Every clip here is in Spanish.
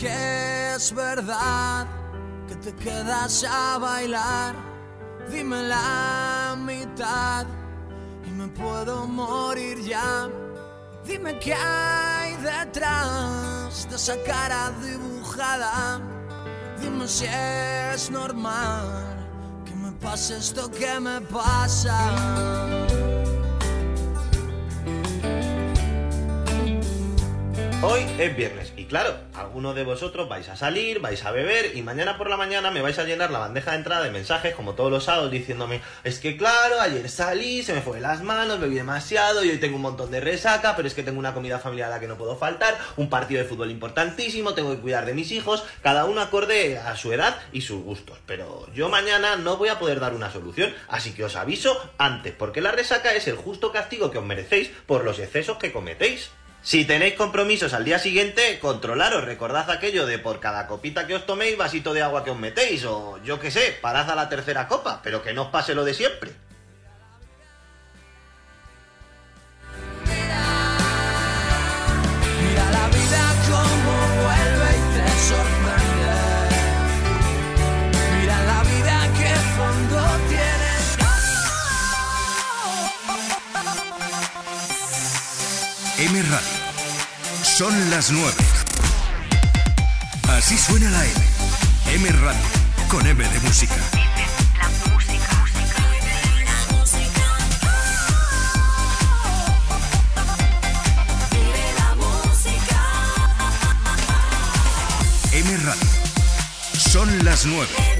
que es verdad que te quedas a bailar. Dime la mitad y me puedo morir ya. Dime qué hay detrás de esa cara dibujada. Dime si es normal que me pase esto que me pasa. Hoy es viernes y claro, algunos de vosotros vais a salir, vais a beber y mañana por la mañana me vais a llenar la bandeja de entrada de mensajes como todos los sábados diciéndome es que claro, ayer salí, se me fue las manos, bebí demasiado y hoy tengo un montón de resaca, pero es que tengo una comida familiar a la que no puedo faltar, un partido de fútbol importantísimo, tengo que cuidar de mis hijos, cada uno acorde a su edad y sus gustos. Pero yo mañana no voy a poder dar una solución, así que os aviso antes, porque la resaca es el justo castigo que os merecéis por los excesos que cometéis. Si tenéis compromisos al día siguiente, controlaros, recordad aquello de por cada copita que os toméis, vasito de agua que os metéis, o yo qué sé, parad a la tercera copa, pero que no os pase lo de siempre. M Radio. Son las 9. Así suena la M. M Radio. Con M de música. M Radio. Son las 9.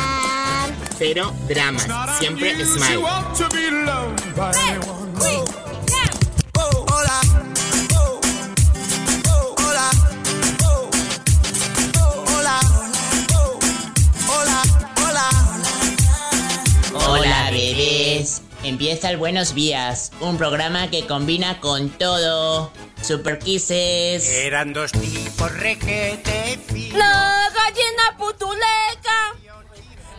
Cero dramas, siempre smile. Hola, bebés. Empieza el Buenos Días, un programa que combina con todo. Super Kisses. Eran dos tipos requete La gallina putuleca,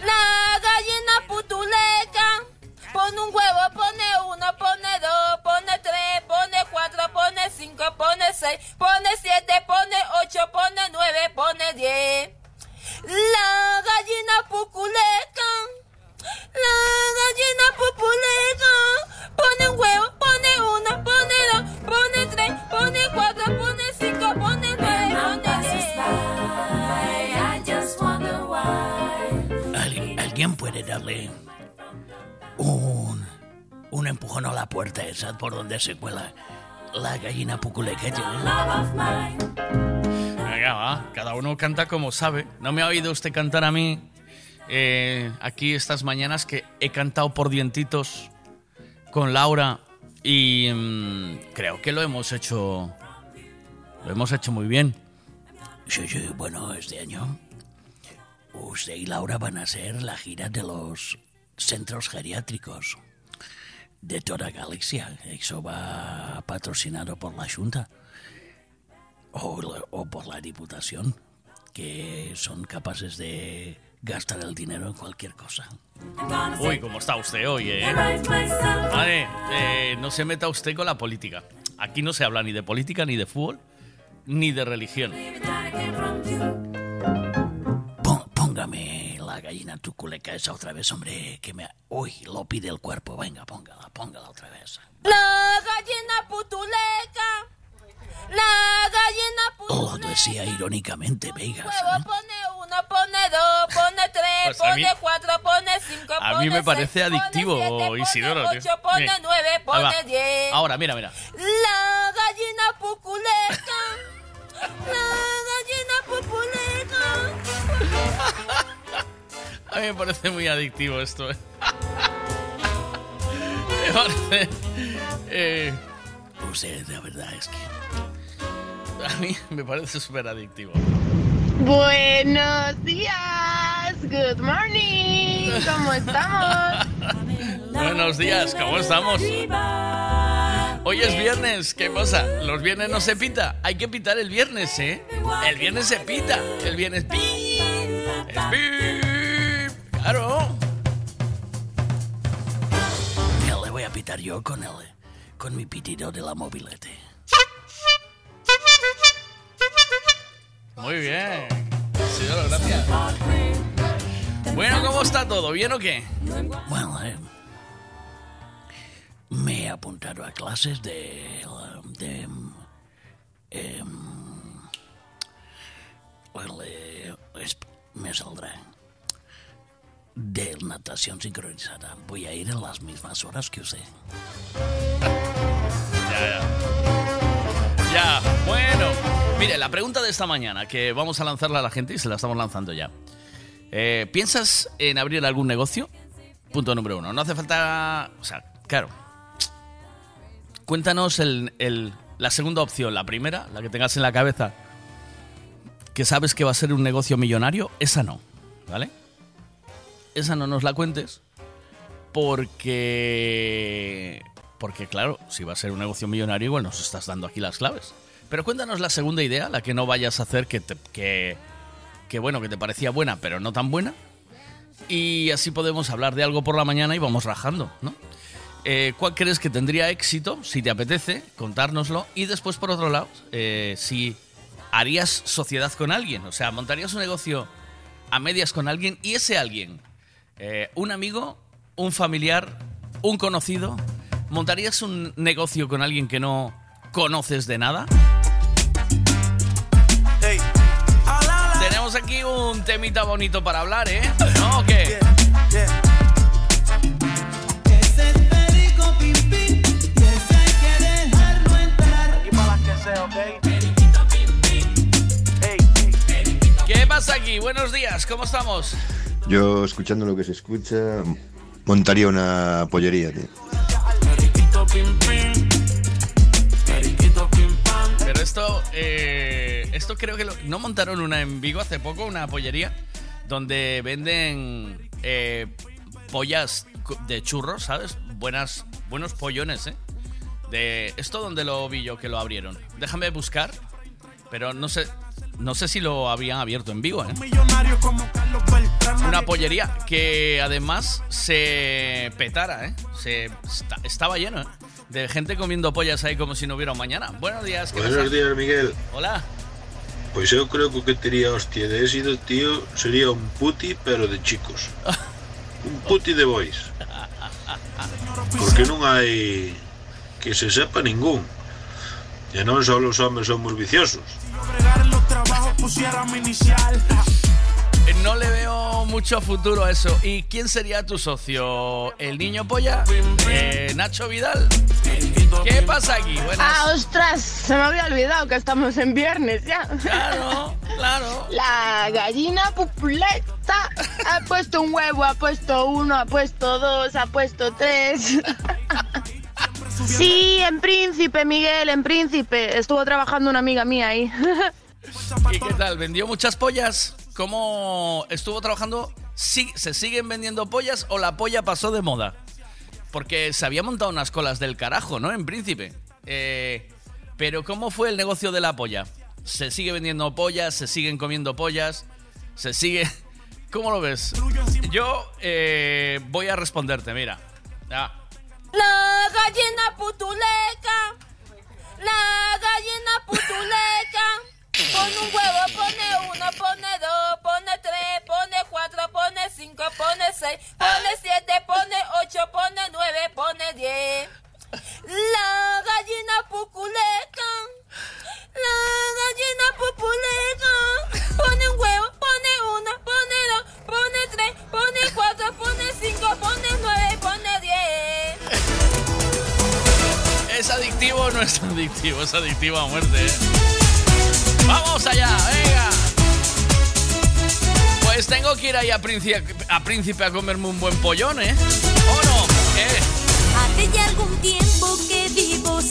la gallina putuleca. Pone un huevo, pone uno, pone dos, pone tres, pone cuatro, pone cinco, pone seis, pone siete, pone ocho, pone nueve, pone diez. La gallina puculeca, la gallina pupuleca. Pone un huevo, pone uno, pone dos, pone tres, pone cuatro, pone cinco, pone puede darle un, un empujón a la puerta esa por donde se cuela la gallina puculequete? Venga, va. Cada uno canta como sabe. ¿No me ha oído usted cantar a mí eh, aquí estas mañanas que he cantado por dientitos con Laura y mm, creo que lo hemos hecho lo hemos hecho muy bien. Sí, sí, bueno, este año usted y Laura van a hacer la gira de los centros geriátricos de toda Galicia. Eso va patrocinado por la Junta o, por la Diputación, que son capaces de gastar el dinero en cualquier cosa. Uy, cómo está usted hoy, ¿eh? Vale, eh, no se meta usted con la política. Aquí no se habla ni de política, ni de fútbol, ni de religión. La gallina tuculeca esa otra vez, hombre, que me... Uy, lo pide el cuerpo. Venga, póngala, póngala otra vez. La gallina putuleca, la gallina Lo putuleca. decía irónicamente, Vegas. Huevo, pone uno, pone dos, pone tres, Pues a mí- pone cuatro, pone cinco, A pone mí me parece seis, pone adictivo, siete, pone Isidoro, tío. ocho, pone Mira. nueve, pone diez. Ahora, mira, mira. La gallina puculeca, la gallina puculeca. A mí me parece muy adictivo esto. ¿eh? me parece... eh, Usted, la verdad es que... a mí me parece súper adictivo. Buenos días, good morning, ¿cómo estamos? Buenos días, ¿cómo estamos? Hoy es viernes, ¿qué pasa? Los viernes no se pita, hay que pitar el viernes, ¿eh? El viernes se pita, el viernes pi, es pi, claro. Le voy a pitar yo con él, con mi pitido de la mobilete. Muy bien, señor, gracias. Bueno, ¿cómo está todo? ¿Bien o qué? Bueno, eh, me he apuntado a clases de... de well, eh, es- me saldrá. De natación sincronizada. Voy a ir en las mismas horas que usted. Ya, ya. Ya, bueno. Mire, la pregunta de esta mañana, que vamos a lanzarla a la gente y se la estamos lanzando ya. Eh, ¿Piensas en abrir algún negocio? Punto número uno. No hace falta... O sea, claro. Cuéntanos la segunda opción. La primera, la que tengas en la cabeza, que sabes que va a ser un negocio millonario, esa no. ¿Vale? Esa no nos la cuentes porque... Porque claro, si va a ser un negocio millonario, igual nos estás dando aquí las claves. Pero cuéntanos la segunda idea, la que no vayas a hacer que, te- que, que bueno, que te parecía buena, pero no tan buena. Y así podemos hablar de algo por la mañana y vamos rajando, ¿no? Eh, ¿Cuál crees que tendría éxito, si te apetece, contárnoslo? Y después, por otro lado, eh, si harías sociedad con alguien, o sea, montarías un negocio a medias con alguien y ese alguien, eh, un amigo, un familiar, un conocido, ¿montarías un negocio con alguien que no conoces de nada? Tenemos aquí un temita bonito para hablar, ¿eh? ¿No o qué? ¿Qué pasa aquí? Buenos días, ¿cómo estamos? Yo, escuchando lo que se escucha, montaría una pollería, tío. Pero esto, eh, esto creo que lo- no montaron una en Vigo hace poco, una pollería, donde venden eh, pollas de churros, ¿sabes? Buenas, buenos pollones, ¿eh? De esto donde lo vi yo que lo abrieron. Déjame buscar, pero no sé, no sé si lo habían abierto en Vigo, ¿eh? Una pollería que además se petara, ¿eh? Se, esta- estaba lleno, ¿eh? De gente comiendo pollas ahí como si no hubiera mañana. Buenos días, ¿qué Buenos pasa? días, Miguel. Hola. Pois eu creo que o que tería hostia de éxito, tío, sería un puti, pero de chicos. Un puti de boys. Porque non hai que se sepa ningún. E non só os homes somos viciosos. Eh, No le veo mucho futuro a eso. ¿Y quién sería tu socio? ¿El niño polla? Eh, ¿Nacho Vidal? ¿Qué pasa aquí? Buenas. Ah, ostras, se me había olvidado que estamos en viernes ya. Claro, claro. La gallina pupuleta ha puesto un huevo, ha puesto uno, ha puesto dos, ha puesto tres. Sí, en Príncipe, Miguel, en Príncipe. Estuvo trabajando una amiga mía ahí. ¿Y qué tal? ¿Vendió muchas pollas? ¿Cómo estuvo trabajando? Sí, ¿Se siguen vendiendo pollas o la polla pasó de moda? Porque se había montado unas colas del carajo, ¿no? En Príncipe. Eh, pero ¿cómo fue el negocio de la polla? ¿Se sigue vendiendo pollas? ¿Se siguen comiendo pollas? ¿Se sigue...? ¿Cómo lo ves? Yo eh, voy a responderte, mira. Ah, La gallina putuleca, la gallina putuleca. Pone un huevo, pone uno, pone dos, pone tres, pone cuatro, pone cinco, pone seis, pone siete, pone ocho, pone nueve, pone diez. La gallina puculeca, la gallina pupuleca. Pone un huevo, pone uno, pone dos, pone tres, pone cuatro, pone cinco, pone nueve, ¿Es adictivo o no es adictivo? Es adictivo a muerte, ¿eh? ¡Vamos allá! ¡Venga! Pues tengo que ir ahí a Príncipe a, Príncipe a comerme un buen pollón, ¿eh? ¿O no? ¿Eh? Hace ya algún tiempo que vivo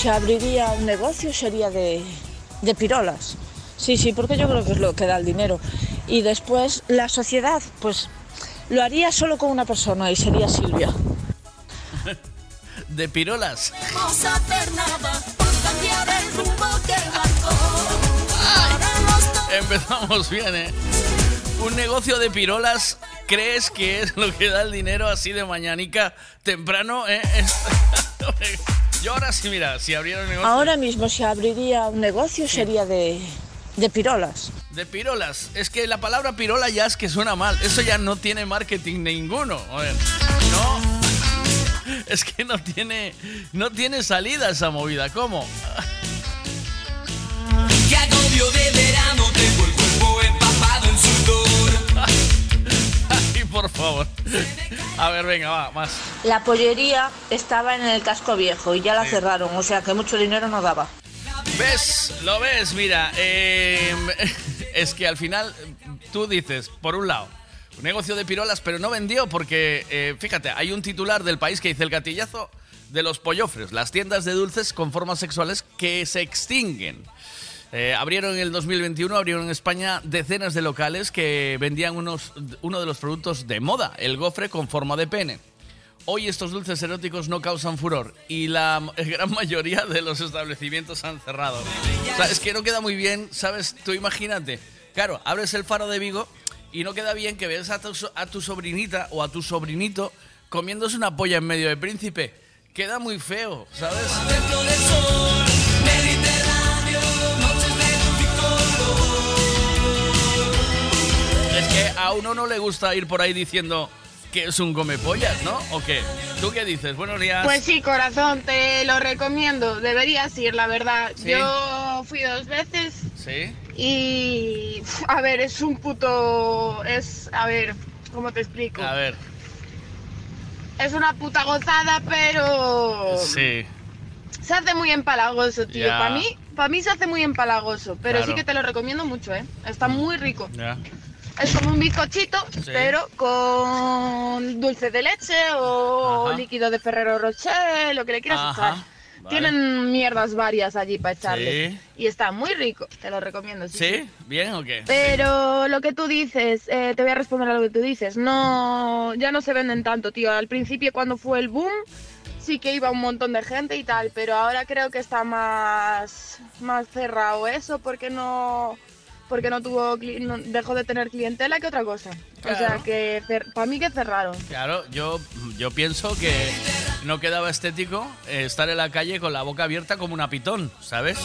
Si abriría un negocio sería de, de pirolas. Sí, sí, porque yo creo que es lo que da el dinero. Y después la sociedad, pues lo haría solo con una persona y sería Silvia. De pirolas. Empezamos bien, ¿eh? Un negocio de pirolas, ¿crees que es lo que da el dinero así de mañanica temprano? eh? Yo ahora sí, mira, si abriera un negocio Ahora mismo si abriría un negocio sería de, de pirolas. de pirolas, es que la palabra pirola ya es que suena mal. Eso ya no tiene marketing ninguno. A ver, no. Es que no tiene, no tiene salida esa movida. ¿Cómo? Qué agobio de favor. A ver, venga, va, más. La pollería estaba en el casco viejo y ya la cerraron, o sea que mucho dinero no daba. ¿Ves? ¿Lo ves? Mira, eh, es que al final tú dices, por un lado, un negocio de pirolas, pero no vendió porque, eh, fíjate, hay un titular del país que dice el gatillazo de los pollofres, las tiendas de dulces con formas sexuales que se extinguen. Eh, abrieron en el 2021, abrieron en España decenas de locales que vendían unos, uno de los productos de moda, el gofre con forma de pene. Hoy estos dulces eróticos no causan furor y la gran mayoría de los establecimientos han cerrado. O sea, es que no queda muy bien, ¿sabes? Tú imagínate. Claro, abres el faro de Vigo y no queda bien que veas a tu, a tu sobrinita o a tu sobrinito comiéndose una polla en medio de príncipe. Queda muy feo, ¿sabes? Que a uno no le gusta ir por ahí diciendo que es un come pollas, ¿no? ¿O qué? ¿Tú qué dices? Buenos días. Pues sí, corazón, te lo recomiendo. Deberías ir, la verdad. Sí. Yo fui dos veces Sí. y, a ver, es un puto... Es, a ver, ¿cómo te explico? A ver. Es una puta gozada, pero... Sí. Se hace muy empalagoso, tío. Para mí, para mí se hace muy empalagoso, pero Claro. sí que te lo recomiendo mucho, ¿eh? Está muy rico. Ya. Es como un bizcochito, Sí. pero con dulce de leche o Ajá. líquido de Ferrero Rocher, lo que le quieras Ajá, echar. vale. Tienen mierdas varias allí para echarle. Sí. Y está muy rico, te lo recomiendo. Sí. ¿Sí? ¿Bien o qué? Pero lo que tú dices, eh, te voy a responder a lo que tú dices. No, ya no se venden tanto, tío. Al principio cuando fue el boom, sí que iba un montón de gente y tal, pero ahora creo que está más, más cerrado eso porque no, porque no tuvo, no- dejó de tener clientela que otra cosa. O sea Claro. que para mí que cerraron. Claro, yo, yo pienso que no quedaba estético eh, estar en la calle con la boca abierta como una pitón, ¿sabes?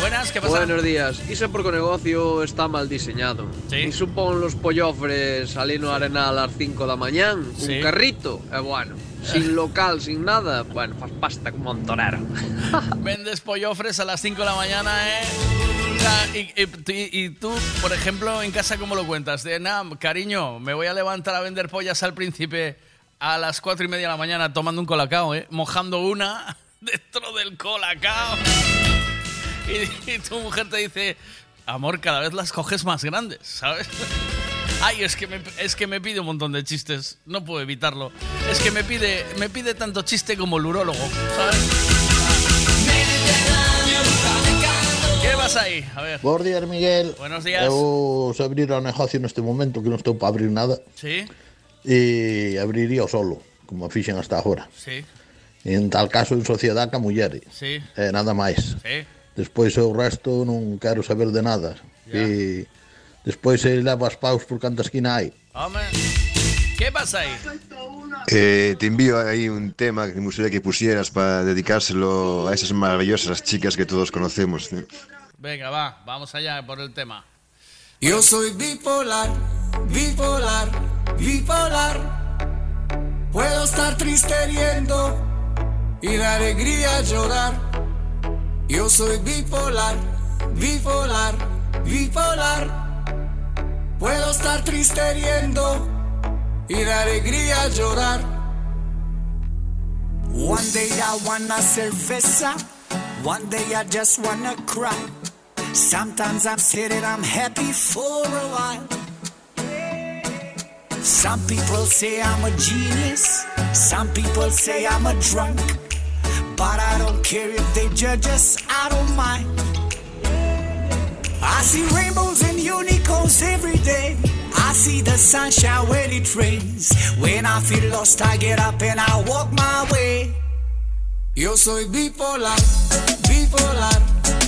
Buenas, ¿qué pasa? Buenos días. Iso porque o negocio está mal diseñado. Sí. E supón los pollofres ali no arenal ás 5 da mañán, Sí. un carrito, e bueno, sin local, sin nada, bueno, fas pasta como un. Vendes pollofres a las 5 de la mañana, ¿eh? Y tú, por ejemplo, en casa, ¿cómo lo cuentas? De, nada, cariño, me voy a levantar a vender pollas al príncipe a las 4 y media de la mañana tomando un colacao, ¿eh? Mojando una dentro del colacao. Y, y tu mujer te dice, amor, cada vez las coges más grandes, ¿sabes? Ay, es que, me, es que me pide un montón de chistes. No puedo evitarlo. Es que me pide, me pide tanto chiste como el urólogo, ¿sabes? ¿Qué pasa ahí? A ver. Buenos días, Miguel. Buenos días. Se abrir o negocio neste momento que non estou para abrir nada Sí, e abriría solo, como fixen hasta agora. sí, en tal caso en sociedade ca muller. sí. E nada máis. Sí. Despois o resto non quero saber de nada. E despois se leva as paus por canta esquina hai. Hombre. ¿Qué pasa ahí? Eh, te envío ahí un tema que me gustaría que pusieras para dedicárselo a esas maravillosas chicas que todos conocemos. ¿eh? Venga, va, vamos allá por el tema. Yo soy bipolar, bipolar, bipolar. Puedo estar triste riendo y de alegría llorar. Yo soy bipolar, bipolar, bipolar. Puedo estar triste riendo y de alegría llorar. One day I wanna cerveza, one day I just wanna cry. Sometimes I'm scared and I'm happy for a while. Some people say I'm a genius, some people say I'm a drunk. But I don't care if they judge us, I don't mind. I see rainbows and unicorns every day. I see the sunshine when it rains. When I feel lost, I get up and I walk my way. Yo soy bipolar, bipolar,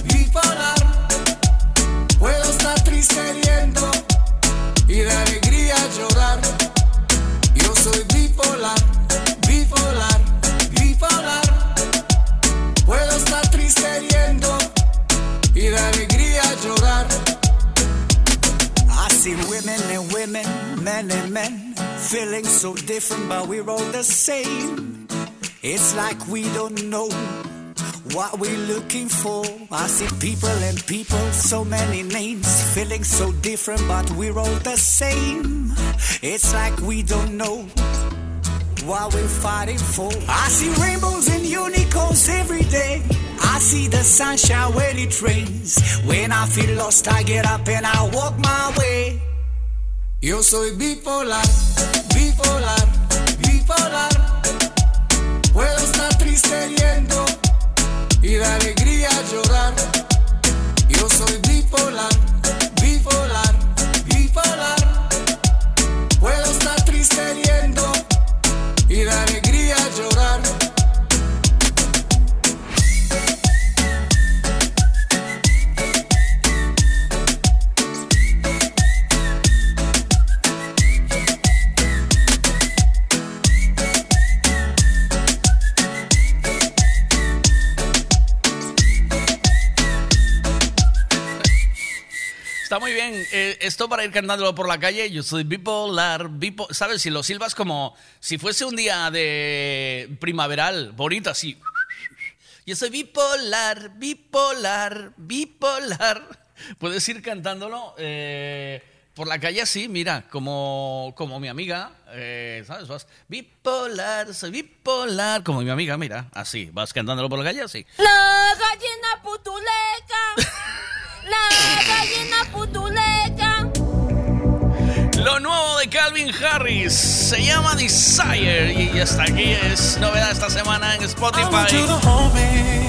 bipolar. Puedo estar triste riendo y de alegría llorar. Yo soy bipolar, bipolar, bipolar. Puedo estar triste riendo y de alegría I see women and women, men and men, feeling so different, but we're all the same. It's like we don't know what we're looking for. I see people and people, so many names, feeling so different, but we're all the same. It's like we don't know what we're fighting for. I see rainbows and unicorns every day. I see the sunshine when it rains. When I feel lost, I get up and I walk my way. Yo soy bipolar, bipolar, bipolar. Puedo estar triste riendo y de alegría llorar. Yo soy bipolar, bipolar, bipolar. Puedo estar triste riendo y Está muy bien. Eh, esto para ir cantándolo por la calle, yo soy bipolar, bipo- ¿sabes? Si lo silbas como si fuese un día de primaveral, bonito así. Yo soy bipolar, bipolar, bipolar. Puedes ir cantándolo eh, por la calle así, mira, como, como mi amiga, eh, ¿sabes? Vas bipolar, soy bipolar, como mi amiga, mira, así, vas cantándolo por la calle así. La gallina putuleca. La gallina putuleca. Lo nuevo de Calvin Harris se llama Desire y hasta aquí es novedad esta semana en I want Spotify. you to hold me.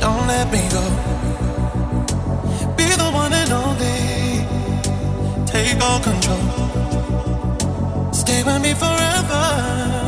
Don't let me go. Be the one and only. Take all control. Stay with me forever.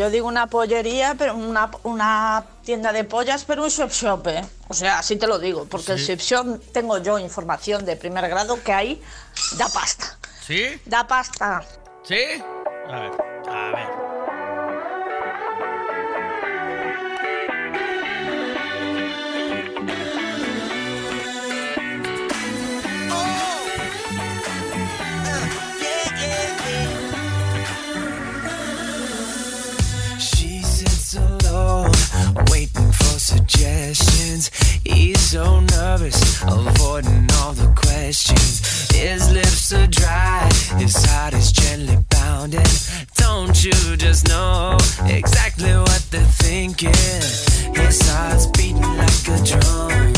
Yo digo una pollería, pero una, una tienda de pollas, pero un shop shop, ¿eh? O sea, así te lo digo, porque el Sí. shop shop tengo yo información de primer grado que ahí da pasta. ¿Sí? Da pasta. ¿Sí? A ver. Suggestions. He's so nervous, avoiding all the questions. His lips are dry, his heart is gently pounding. Don't you just know exactly what they're thinking? His heart's beating like a drum.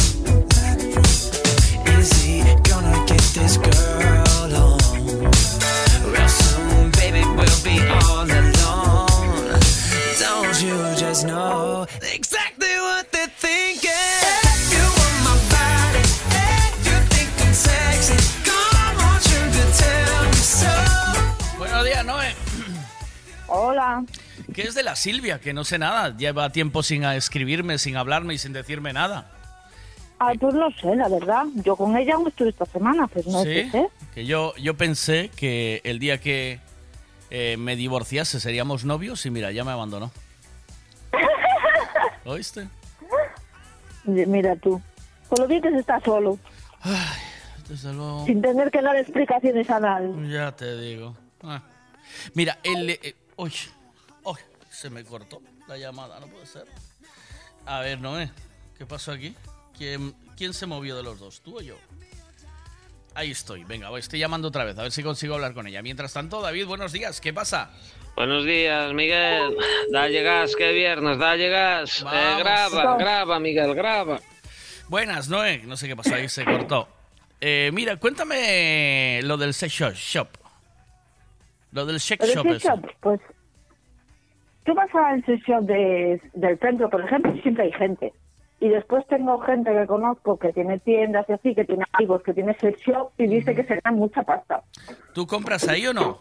Is he gonna get this girl on? Real soon, baby, we'll be all alone. Don't you just know exactly Hola. ¿Qué es de la Silvia? Que no sé nada. Lleva tiempo sin escribirme, sin hablarme y sin decirme nada. Ay, pues no sé, la verdad. Yo con ella aún estuve esta semana, pues no ¿Sí? sé. Que yo, yo pensé que el día que eh, me divorciase seríamos novios y mira, ya me abandonó. ¿Oíste? Mira tú. Con lo bien que se está solo, Desde luego. sin tener que dar explicaciones a nadie. Ya te digo. Ah. Mira, el... eh, uy, uy, se me cortó la llamada, no puede ser. A ver, Noé, ¿qué pasó aquí? ¿Quién, ¿Quién se movió de los dos, tú o yo? Ahí estoy, venga, voy, estoy llamando otra vez, a ver si consigo hablar con ella. Mientras tanto, David, buenos días, ¿qué pasa? Buenos días, Miguel. Dale gas, que viernes, dale gas. Eh, graba, graba, Miguel, graba. Buenas, Noé, no sé qué pasó ahí, se cortó. Eh, mira, cuéntame lo del sex shop. Lo del sex shop. sex shop, pues tú vas al sex shop de, del centro, por ejemplo, y siempre hay gente. Y después tengo gente que conozco que tiene tiendas y así, que tiene amigos que tiene sex shop y dice que se gana mucha pasta. ¿Tú compras ahí o no?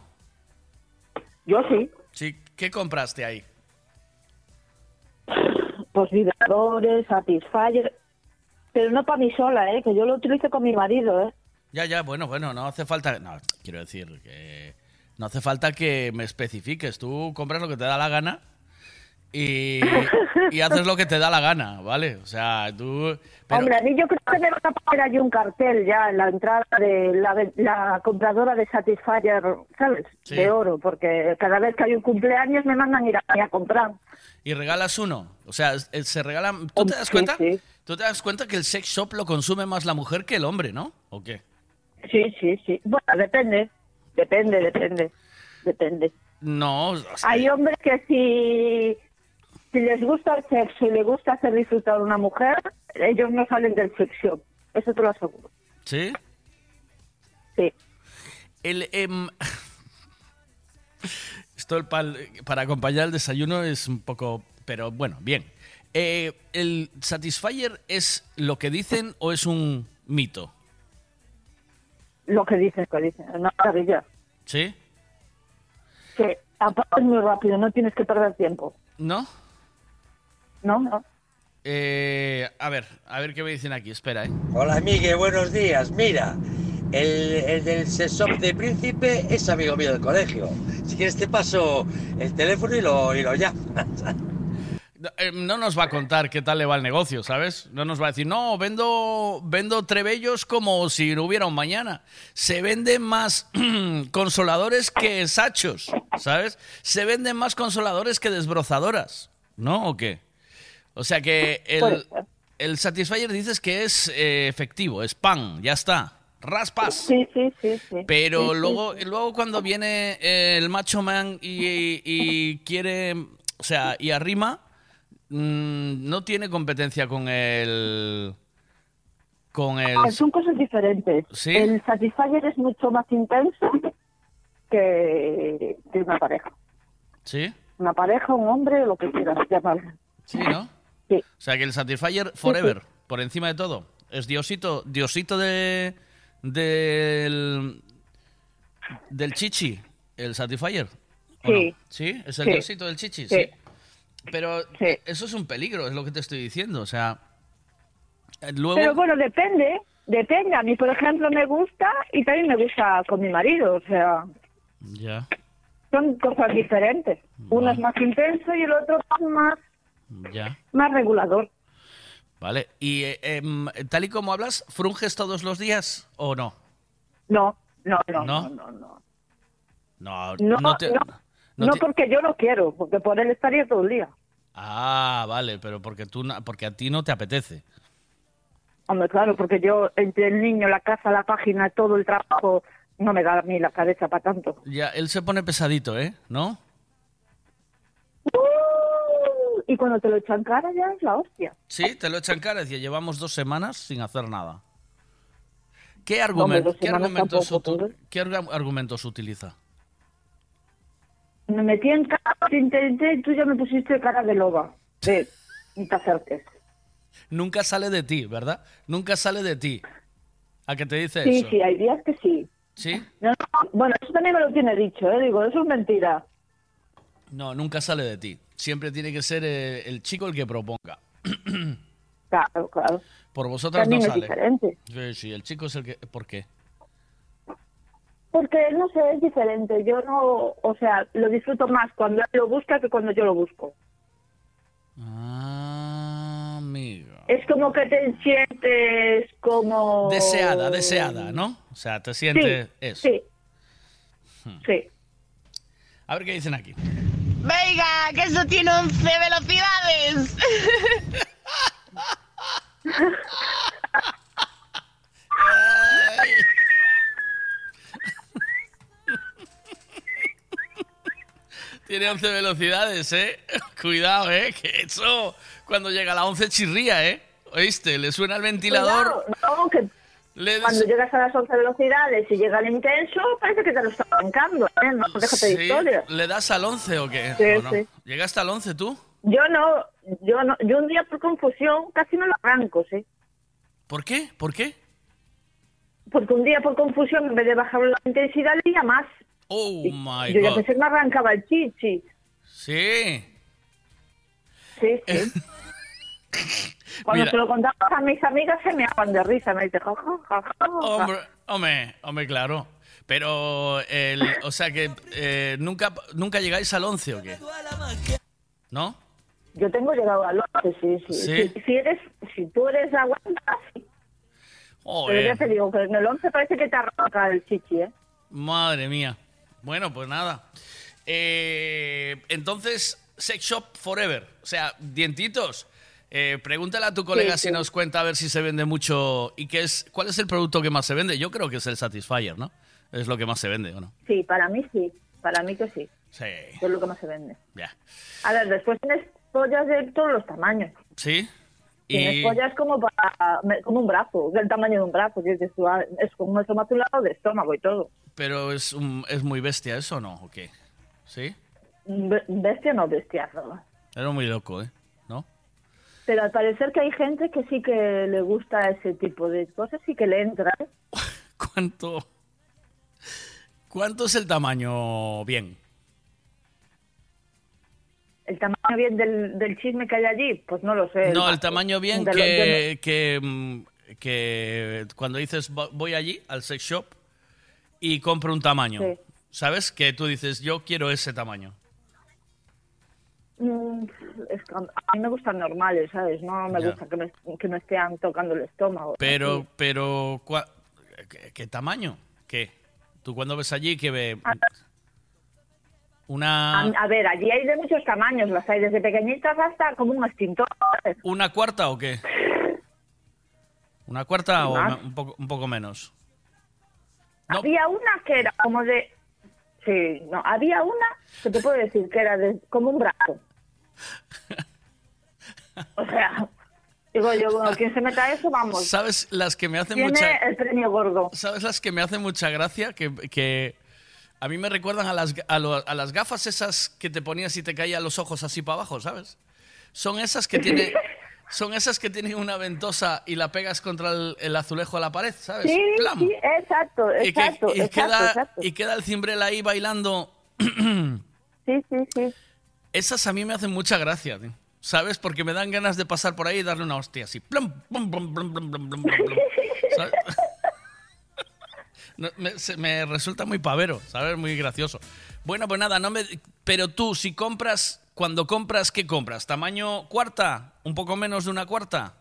Yo sí, Sí, ¿qué compraste ahí? pues vibradores, satisfyer, pero no para mí sola, ¿eh? que yo lo utilizo con mi marido. ¿eh? Ya, ya, bueno, bueno, no hace falta. No, quiero decir que no hace falta que me especifiques. Tú compras lo que te da la gana y, y haces lo que te da la gana, ¿vale? O sea, tú. pero- Hombre, a mí yo creo que me van a poner allí un cartel ya en la entrada de la, compradora de Satisfyer, ¿sabes? Sí. De oro, porque cada vez que hay un cumpleaños me mandan ir a, a comprar. y regalas uno. O sea, se regalan. ¿Tú te das Sí, cuenta? sí. ¿Tú te das cuenta que el sex shop lo consume más la mujer que el hombre, ¿no? ¿O qué? Sí, sí, sí. Bueno, depende, depende, depende, depende. No, o sea, Hay hombres que si, si les gusta el sexo y les gusta hacer disfrutar a una mujer, ellos no salen del shop. Eso te lo aseguro. ¿sí? Sí. El, em, esto el pal- para acompañar el desayuno es un poco... Pero bueno, bien. Eh, ¿El Satisfyer es lo que dicen o es un mito? Lo que dices, que dices. Es una maravilla. ¿Sí? Sí, aparte es muy rápido, no tienes que perder tiempo. ¿No? No, no. Eh, a ver, a ver qué me dicen aquí. Espera, ¿eh? Hola, Miguel, buenos días. Mira, el, el del sesop de príncipe es amigo mío del colegio. Si quieres te paso el teléfono y lo, y lo llamas. No, eh, no nos va a contar qué tal le va el negocio, ¿sabes? No nos va a decir, no, vendo, vendo trebellos como si no hubiera un mañana. Se venden más consoladores que sachos, ¿sabes? Se venden más consoladores que desbrozadoras, ¿no? ¿O qué? O sea que el, el Satisfyer dices que es eh, efectivo, es pan, ya está. Raspas. Sí, sí, sí, sí. Pero Sí, luego, sí. luego cuando viene el macho man y, y quiere, o sea, y arrima, mm, no tiene competencia con el... Con el... Ah, Son cosas diferentes. ¿Sí? El Satisfyer es mucho más intenso que, que una pareja. ¿Sí? Una pareja, un hombre, lo que quieras llamar. Sí, ¿no? Sí. O sea, que el Satisfyer Forever, por encima de todo. Es Diosito, Diosito de, del, del chichi, el Satisfyer. ¿o Sí. no? ¿Sí? ¿Es el diosito del chichi? Sí. Pero eso es un peligro, es lo que te estoy diciendo. O sea, eh, luego... Pero bueno, depende, depende. A mí, por ejemplo, me gusta y también me gusta con mi marido. O sea, Ya, son cosas diferentes. Uno es más intenso y el otro es más, ya. más regulador. Vale. Y eh, em, tal y como hablas, ¿frunges todos los días o no? No, no, no, ¿No? no, no. no. No, No, no te- no, no no te- porque yo lo quiero, porque por él estaría todo el día. Ah, vale, pero porque, tú, porque a ti no te apetece. Hombre, claro, porque yo, entre el niño, la casa, la página, todo el trabajo, no me da a mí la cabeza para tanto. Ya, él se pone pesadito, ¿eh? ¿No? ¡Uh! Y cuando te lo echan cara ya es la hostia. Sí, te lo echan cara. Decía, llevamos dos semanas sin hacer nada. ¿Qué, Hombre, qué semanas argumentos, tampoco, utu- ¿qué arga- argumentos utiliza? Me metí en cara, te intenté y tú ya me pusiste cara de loba. De, ni te acerques. Nunca sale de ti, ¿verdad? Nunca sale de ti. ¿A qué te dice Sí, eso? sí, hay días que sí. ¿Sí? No, no, bueno, eso también me lo tiene dicho, ¿eh? Digo, eso es mentira. No, nunca sale de ti. Siempre tiene que ser eh, el chico el que proponga. Claro, claro. Por vosotras También no es sale. diferente. Sí, sí, el chico es el que... ¿Por qué? Porque, no sé, es diferente. Yo no, o sea, lo disfruto más cuando él lo busca que cuando yo lo busco. Ah, amigo. Es como que te sientes como... Deseada, deseada, ¿no? O sea, te sientes Sí, eso. sí. Sí. A ver qué dicen aquí. Venga, que eso tiene 11 velocidades. Tiene 11 velocidades, ¿eh? Cuidado, ¿eh? Que eso, cuando llega a la 11 chirría, ¿eh? ¿Oíste? Le suena el ventilador. Cuidado, no, que des- cuando llegas a las 11 velocidades y llega el intenso, parece que te lo está arrancando, ¿eh? No, déjate de Sí, historia. ¿Le das al 11 o qué? Sí, ¿O no? sí. ¿Llegaste al 11 tú? Yo no, yo no, yo un día por confusión casi no lo arranco, sí. ¿Por qué? ¿Por qué? Porque un día por confusión, en vez de bajar la intensidad, le iba más. Oh my yo ya god. pensé que me arrancaba el chichi. Sí. Sí, sí. Cuando Mira. se lo contaba a mis amigas se me daban de risa. Me dice, ja, ja, ja, ja, ja. Hombre, hombre, hombre, claro. Pero, el, o sea que eh, nunca, nunca llegáis al 11 o qué? ¿No? Yo tengo llegado al 11, sí, sí. ¿Sí? Si, si eres, si tú eres aguanta, sí. Pero ya te digo que en el 11 parece que te arranca el chichi, ¿eh? madre mía. Bueno, pues nada. Eh, entonces, Sex Shop Forever. O sea, dientitos. Eh, pregúntale a tu colega Sí, si nos cuenta a ver si se vende mucho y qué es, cuál es el producto que más se vende. Yo creo que es el Satisfyer, ¿no? Es lo que más se vende, ¿o no? Sí, para mí sí. Para mí que sí. Sí, Es lo que más se vende. ya. A ver, después tienes pollas de todos los tamaños. ¿Sí? Y, pollas como para, como un brazo, del tamaño de un brazo. que tú, ah, Es como un estómago lado de estómago y todo. pero es, un- es muy bestia eso, ¿o no? ¿O qué? ¿Sí? Be- Bestia no bestiazo. Era muy loco, ¿eh? ¿No? Pero al parecer que hay gente que sí que le gusta ese tipo de cosas y que le entra. ¿eh? ¿Cuánto, ¿Cuánto es el tamaño bien? El tamaño bien del, del chisme que hay allí, pues no lo sé. No, el tamaño bien que, que, mm, que cuando dices "Vo- voy allí al sex shop y compro un tamaño, Sí. ¿sabes? Que tú dices yo quiero ese tamaño. Mm, es que a mí me gustan normales, ¿sabes? No me Ya. gusta que me, que me estén tocando el estómago. Pero, así. pero, ¿cuá- ¿qué, qué tamaño? ¿Qué? ¿Tú cuando ves allí que ve una, A, a ver, allí hay de muchos tamaños, las hay desde pequeñitas hasta como un extintor. una cuarta o qué? ¿Una cuarta o me- un poco, un poco menos? Había una que era como de... Sí, no, había una que te puedo decir que era de, como un brazo. O sea, digo yo, bueno, quien se meta eso, vamos. ¿Sabes las que me hacen Tiene mucha... el premio gordo. ¿Sabes las que me hacen mucha gracia? Que, que a mí me recuerdan a las, a, lo, a las gafas esas que te ponías y te caían los ojos así para abajo, ¿sabes? Son esas que tienen... Son esas que tienen una ventosa y la pegas contra el, el azulejo a la pared, ¿sabes? Sí, sí exacto, exacto, y, que, y exacto, queda, exacto. Y queda el cimbrel ahí bailando. sí, sí, sí. Esas a mí me hacen mucha gracia, ¿sabes? Porque me dan ganas de pasar por ahí y darle una hostia así. Plum, plum, plum, ¿sabes? No, me, se- me resulta muy pavero, ¿sabes? Muy gracioso. Bueno, pues nada, no me... Pero tú, si compras, cuando compras, ¿qué compras? ¿Tamaño cuarta? ¿Un poco menos de una cuarta?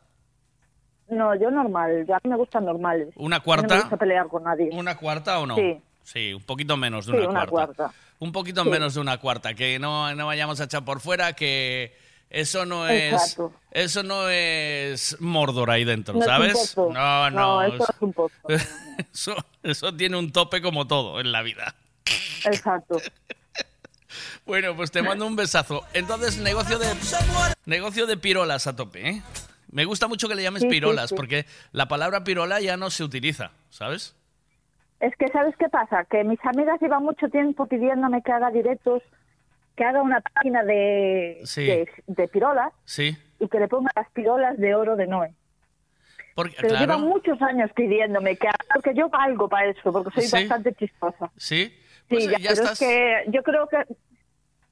No, yo normal, ya me gustan normales. ¿Una No cuarta? me gusta pelear con nadie. ¿Una cuarta o no? Sí. Sí, un poquito menos de Sí, una, una cuarta. cuarta. Un poquito Sí. menos de una cuarta, que no, no vayamos a echar por fuera, que eso no es eso no es Mordor ahí dentro, No ¿sabes? No, no. No, eso es un pozo. Eso, eso tiene un tope como todo en la vida. Exacto. Bueno, pues te mando un besazo. Entonces, negocio de negocio de pirolas a tope, ¿eh? Me gusta mucho que le llames Sí, sí, pirolas, sí. porque la palabra pirola ya no se utiliza, ¿sabes? Es que, ¿sabes qué pasa? Que mis amigas llevan mucho tiempo pidiéndome que haga directos, que haga una página de, Sí. de, de pirolas Sí. y que le ponga las pirolas de oro de Noé. Porque, Pero claro. llevan muchos años pidiéndome que porque yo valgo para eso, porque soy Sí. bastante chistosa. Sí. Sí, Pues ya, ya pero estás. es que yo creo que...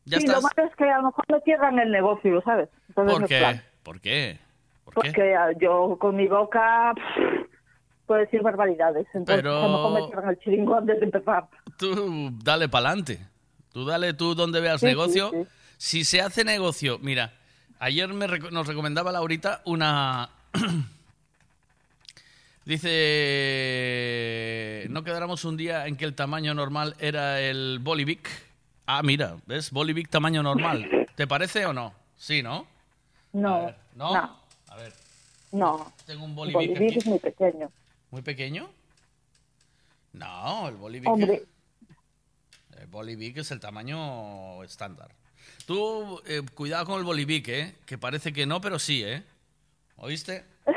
Ya sí, estás. lo malo es que a lo mejor me cierran el negocio, ¿sabes? Entonces ¿Por no qué? plan. ¿Por qué? ¿Por qué? Porque ah, yo con mi boca pff, puedo decir barbaridades. Entonces Pero- a lo mejor me cierran el chiringo antes de empezar. Tú dale para adelante. Tú dale tú donde veas Sí, negocio. sí. Si se hace negocio, mira, ayer me nos recomendaba Laurita una... Dice, no quedáramos un día en que el tamaño normal era el Bolivic. Ah, mira, ¿ves? Bolivic tamaño normal. ¿Te parece o no? Sí, ¿no? No, ¿No? no, A ver, no. tengo un El Bolivic Bolivic aquí. es muy pequeño. ¿Muy pequeño? No, el Bolivic... Hombre, El Bolivic es el tamaño estándar. Tú, eh, cuidado con el Bolivic, ¿eh? Que parece que no, pero sí, ¿eh? ¿Oíste?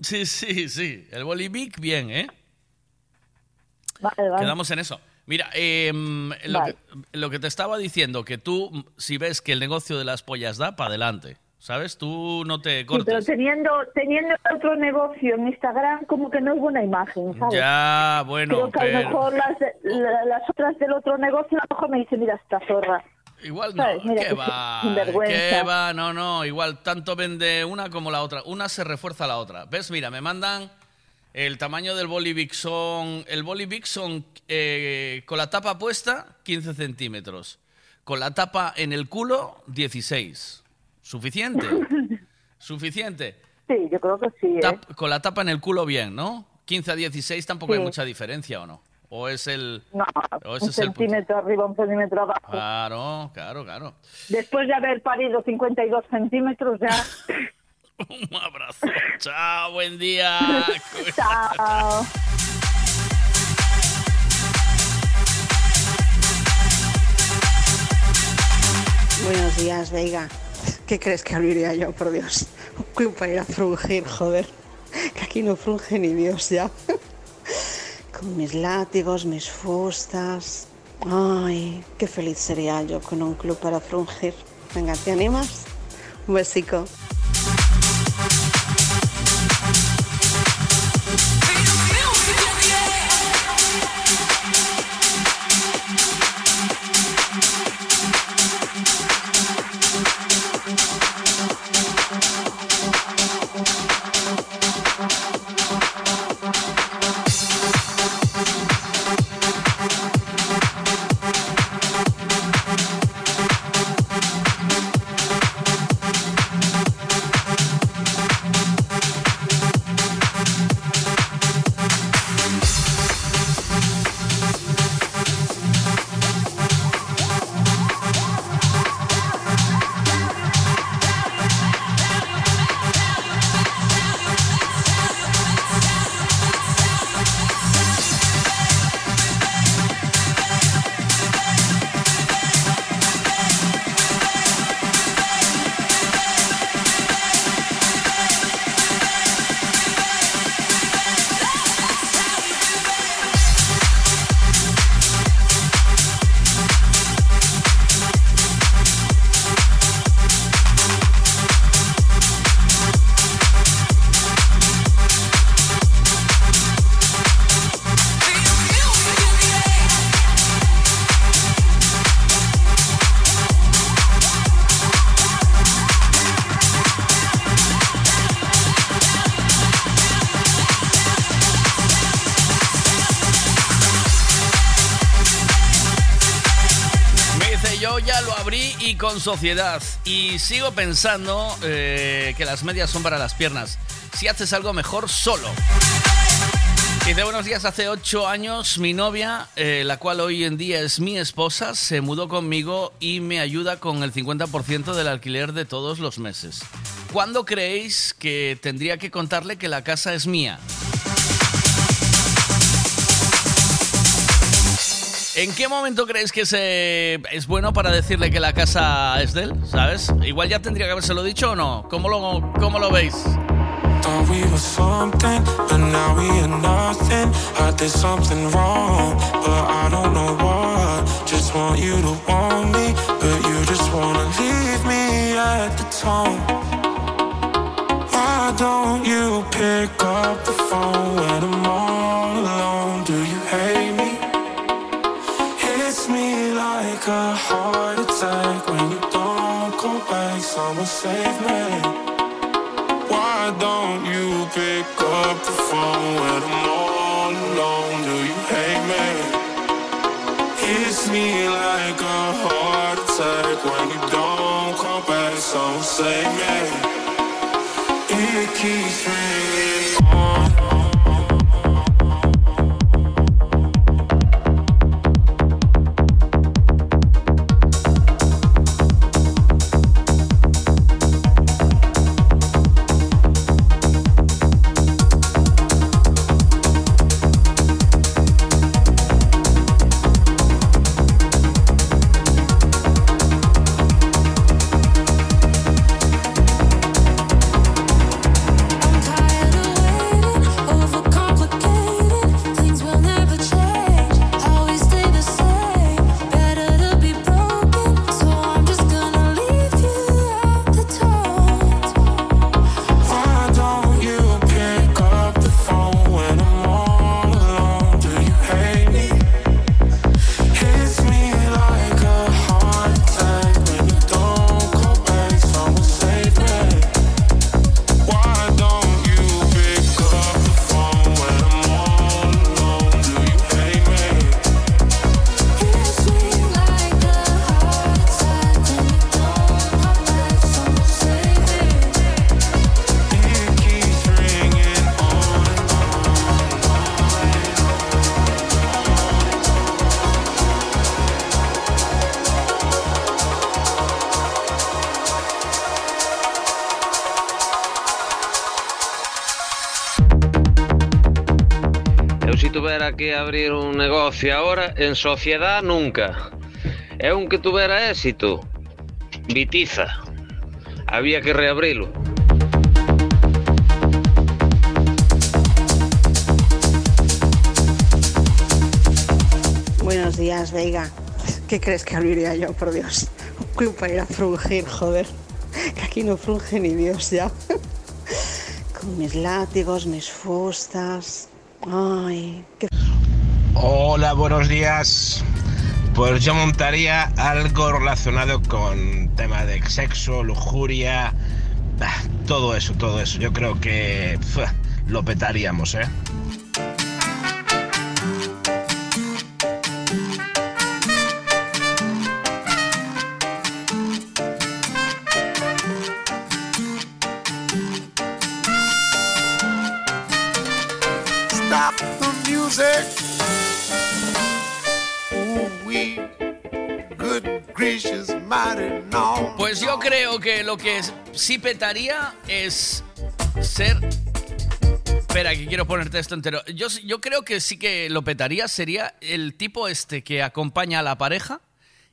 Sí, sí, sí. El Bolivic, bien, ¿eh? vale, vale. Quedamos en eso. Mira, em, lo, Vale. que, lo que te estaba diciendo, que tú, si ves que el negocio de las pollas da, para adelante. ¿Sabes? Tú no te Sí, cortes. pero teniendo, teniendo otro negocio en Instagram, como que no es buena imagen, ¿sabes? Ya, bueno, Creo que a lo mejor las, de- la- las otras del otro negocio a lo mejor me dicen, mira, esta zorra. Igual no, ¿qué va? ¿Qué va? No, no, igual tanto vende una como la otra. Una se refuerza la otra. ¿Ves? Mira, me mandan el tamaño del son... El Bolivic son eh, con la tapa puesta 15 centímetros. Con la tapa en el culo 16. ¿Suficiente? ¿Suficiente? Sí, yo creo que sí, ¿eh? Tap- con la tapa en el culo bien, ¿no? 15 a 16 tampoco hay mucha diferencia, ¿o no? ¿O es el...? No, o ese un es el punto? centímetro arriba, un centímetro abajo. Claro, claro, claro. Después de haber parido 52 centímetros ya... Un abrazo. Chao, buen día. Chao. Buenos días, Veiga. ¿Qué crees que abriría yo, por Dios? Un club para ir a frungir, joder. Que aquí no frunge ni Dios ya. Con mis látigos, mis fustas. Ay, qué feliz sería yo con un club para frungir. Venga, ¿te animas? Un besico. Sociedad. Y sigo pensando eh, que las medias son para las piernas. Si haces algo mejor solo. Dice, buenos días, hace ocho años mi novia, eh, la cual hoy en día es mi esposa, se mudó conmigo y me ayuda con el 50% del alquiler de todos los meses. ¿Cuándo creéis que tendría que contarle que la casa es mía? ¿En qué momento creéis que se es bueno para decirle que la casa es de él? ¿Sabes? Igual ya tendría que habérselo dicho o no. ¿Cómo lo, cómo lo veis? But you me, just wanna leave me at the like a heart attack when you don't come back. Someone save me. Why don't you pick up the phone when I'm all alone? Do you hate me? Hits me like a heart attack when you don't come back. Someone save me. It keeps ringing on. Tuvera que abrir un negocio agora, en sociedad nunca. E un que tuvera éxito, Vitiza. Había que reabrilo. Buenos días, Veiga. ¿Qué crees que abriría yo, por Dios? Un club para ir a frungir, joder. Que aquí no frunge ni Dios ya. Con mis látigos, mis fustas. Ay, qué... Buenos días. Pues yo montaría algo relacionado con tema de sexo, lujuria, todo eso, todo eso. Yo creo que lo petaríamos, ¿eh? Creo que lo que sí petaría es ser... Espera, que quiero ponerte esto entero. Yo, yo creo que sí que lo petaría sería el tipo este que acompaña a la pareja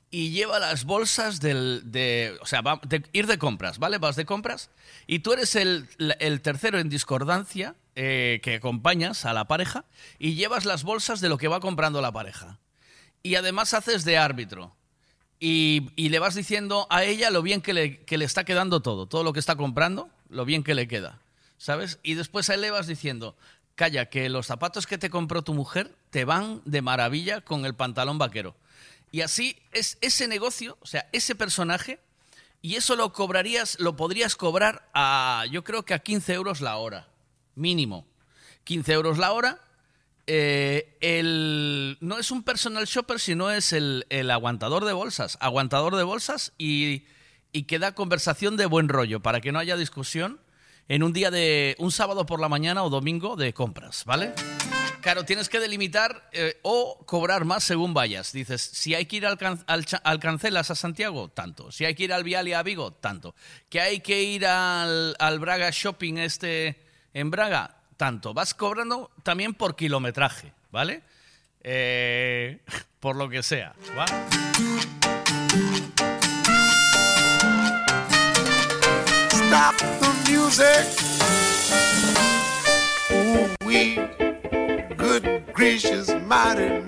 y lleva las bolsas del, de... O sea, de ir de compras, ¿vale? Vas de compras y tú eres el, el tercero en discordancia eh, que acompañas a la pareja y llevas las bolsas de lo que va comprando la pareja. Y además haces de árbitro. Y, y le vas diciendo a ella lo bien que le, que le está quedando todo, todo lo que está comprando, lo bien que le queda, ¿sabes? Y después a él le vas diciendo, calla, que los zapatos que te compró tu mujer te van de maravilla con el pantalón vaquero. Y así es ese negocio, o sea, ese personaje, y eso lo cobrarías, lo podrías cobrar a, yo creo que a 15 euros la hora, mínimo. 15 euros la hora, eh, el, no es un personal shopper, sino es el, aguantador de bolsas. Aguantador de bolsas y, y que da conversación de buen rollo, para que no haya discusión en un día de un sábado por la mañana o domingo de compras, ¿vale? Claro, tienes que delimitar eh, o cobrar más según vayas. Dices, si hay que ir al, can- Cancelas a Santiago, tanto. Si hay que ir al Vialia a Vigo, tanto. Que hay que ir al, al Braga Shopping este en Braga, tanto. Vas cobrando también por kilometraje, ¿vale? Eh, por lo que sea, ¿va? We good gracious mighty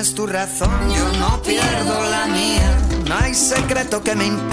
tienes tu razón, yo no pierdo la mía. No hay secreto que me impida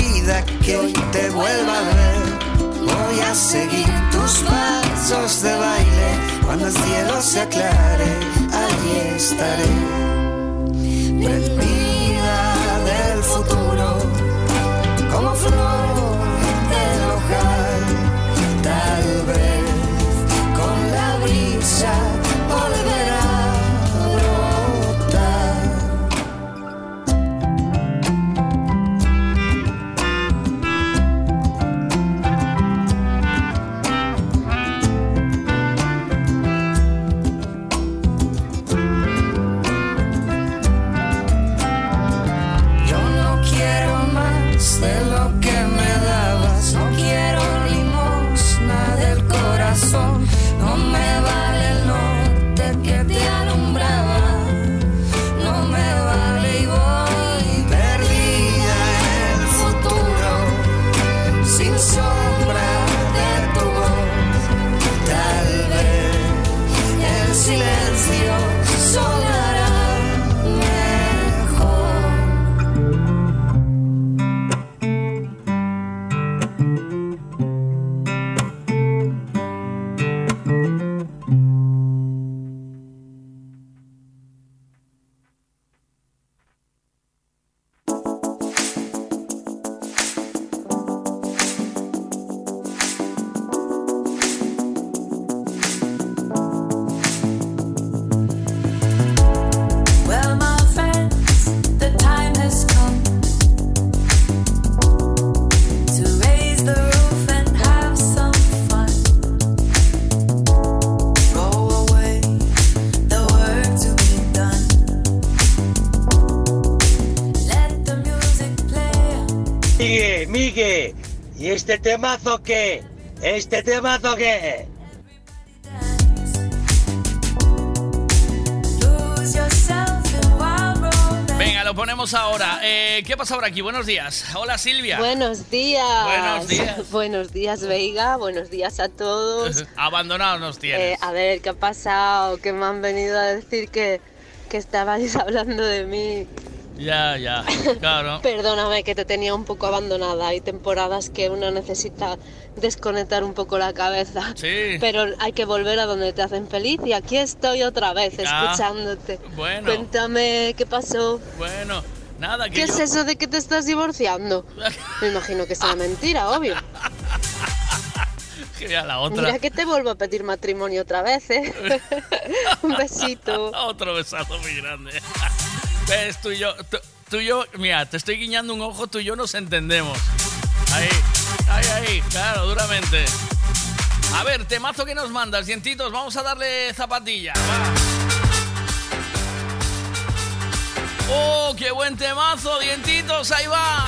este temazo qué? ¿Este temazo qué? Venga, lo ponemos ahora. Eh, ¿Qué pasa por aquí? Buenos días. Hola Silvia. Buenos días. Buenos días. Buenos días, Veiga. Buenos días a todos. Abandonados nos tienes. Eh, a ver, ¿qué ha pasado? Que me han venido a decir que, que estabais hablando de mí. Ya, ya, claro. Perdóname que te tenía un poco abandonada. Hay temporadas que uno necesita desconectar un poco la cabeza. Sí. Pero hay que volver a donde te hacen feliz y aquí estoy otra vez Ah, escuchándote. bueno. Cuéntame qué pasó. Bueno, nada, que ¿Qué yo... es eso de que te estás divorciando? Me imagino que será mentira, obvio. Ya la otra. Mira que te vuelvo a pedir matrimonio otra vez, ¿eh? Un besito. Otro besazo muy grande. Ves, tú y yo, tú, y yo, mira, te estoy guiñando un ojo, tú y yo nos entendemos. Ahí, ahí, ahí, claro, duramente. A ver, temazo que nos mandas, dientitos, vamos a darle zapatilla. Oh, qué buen temazo, dientitos, ahí va.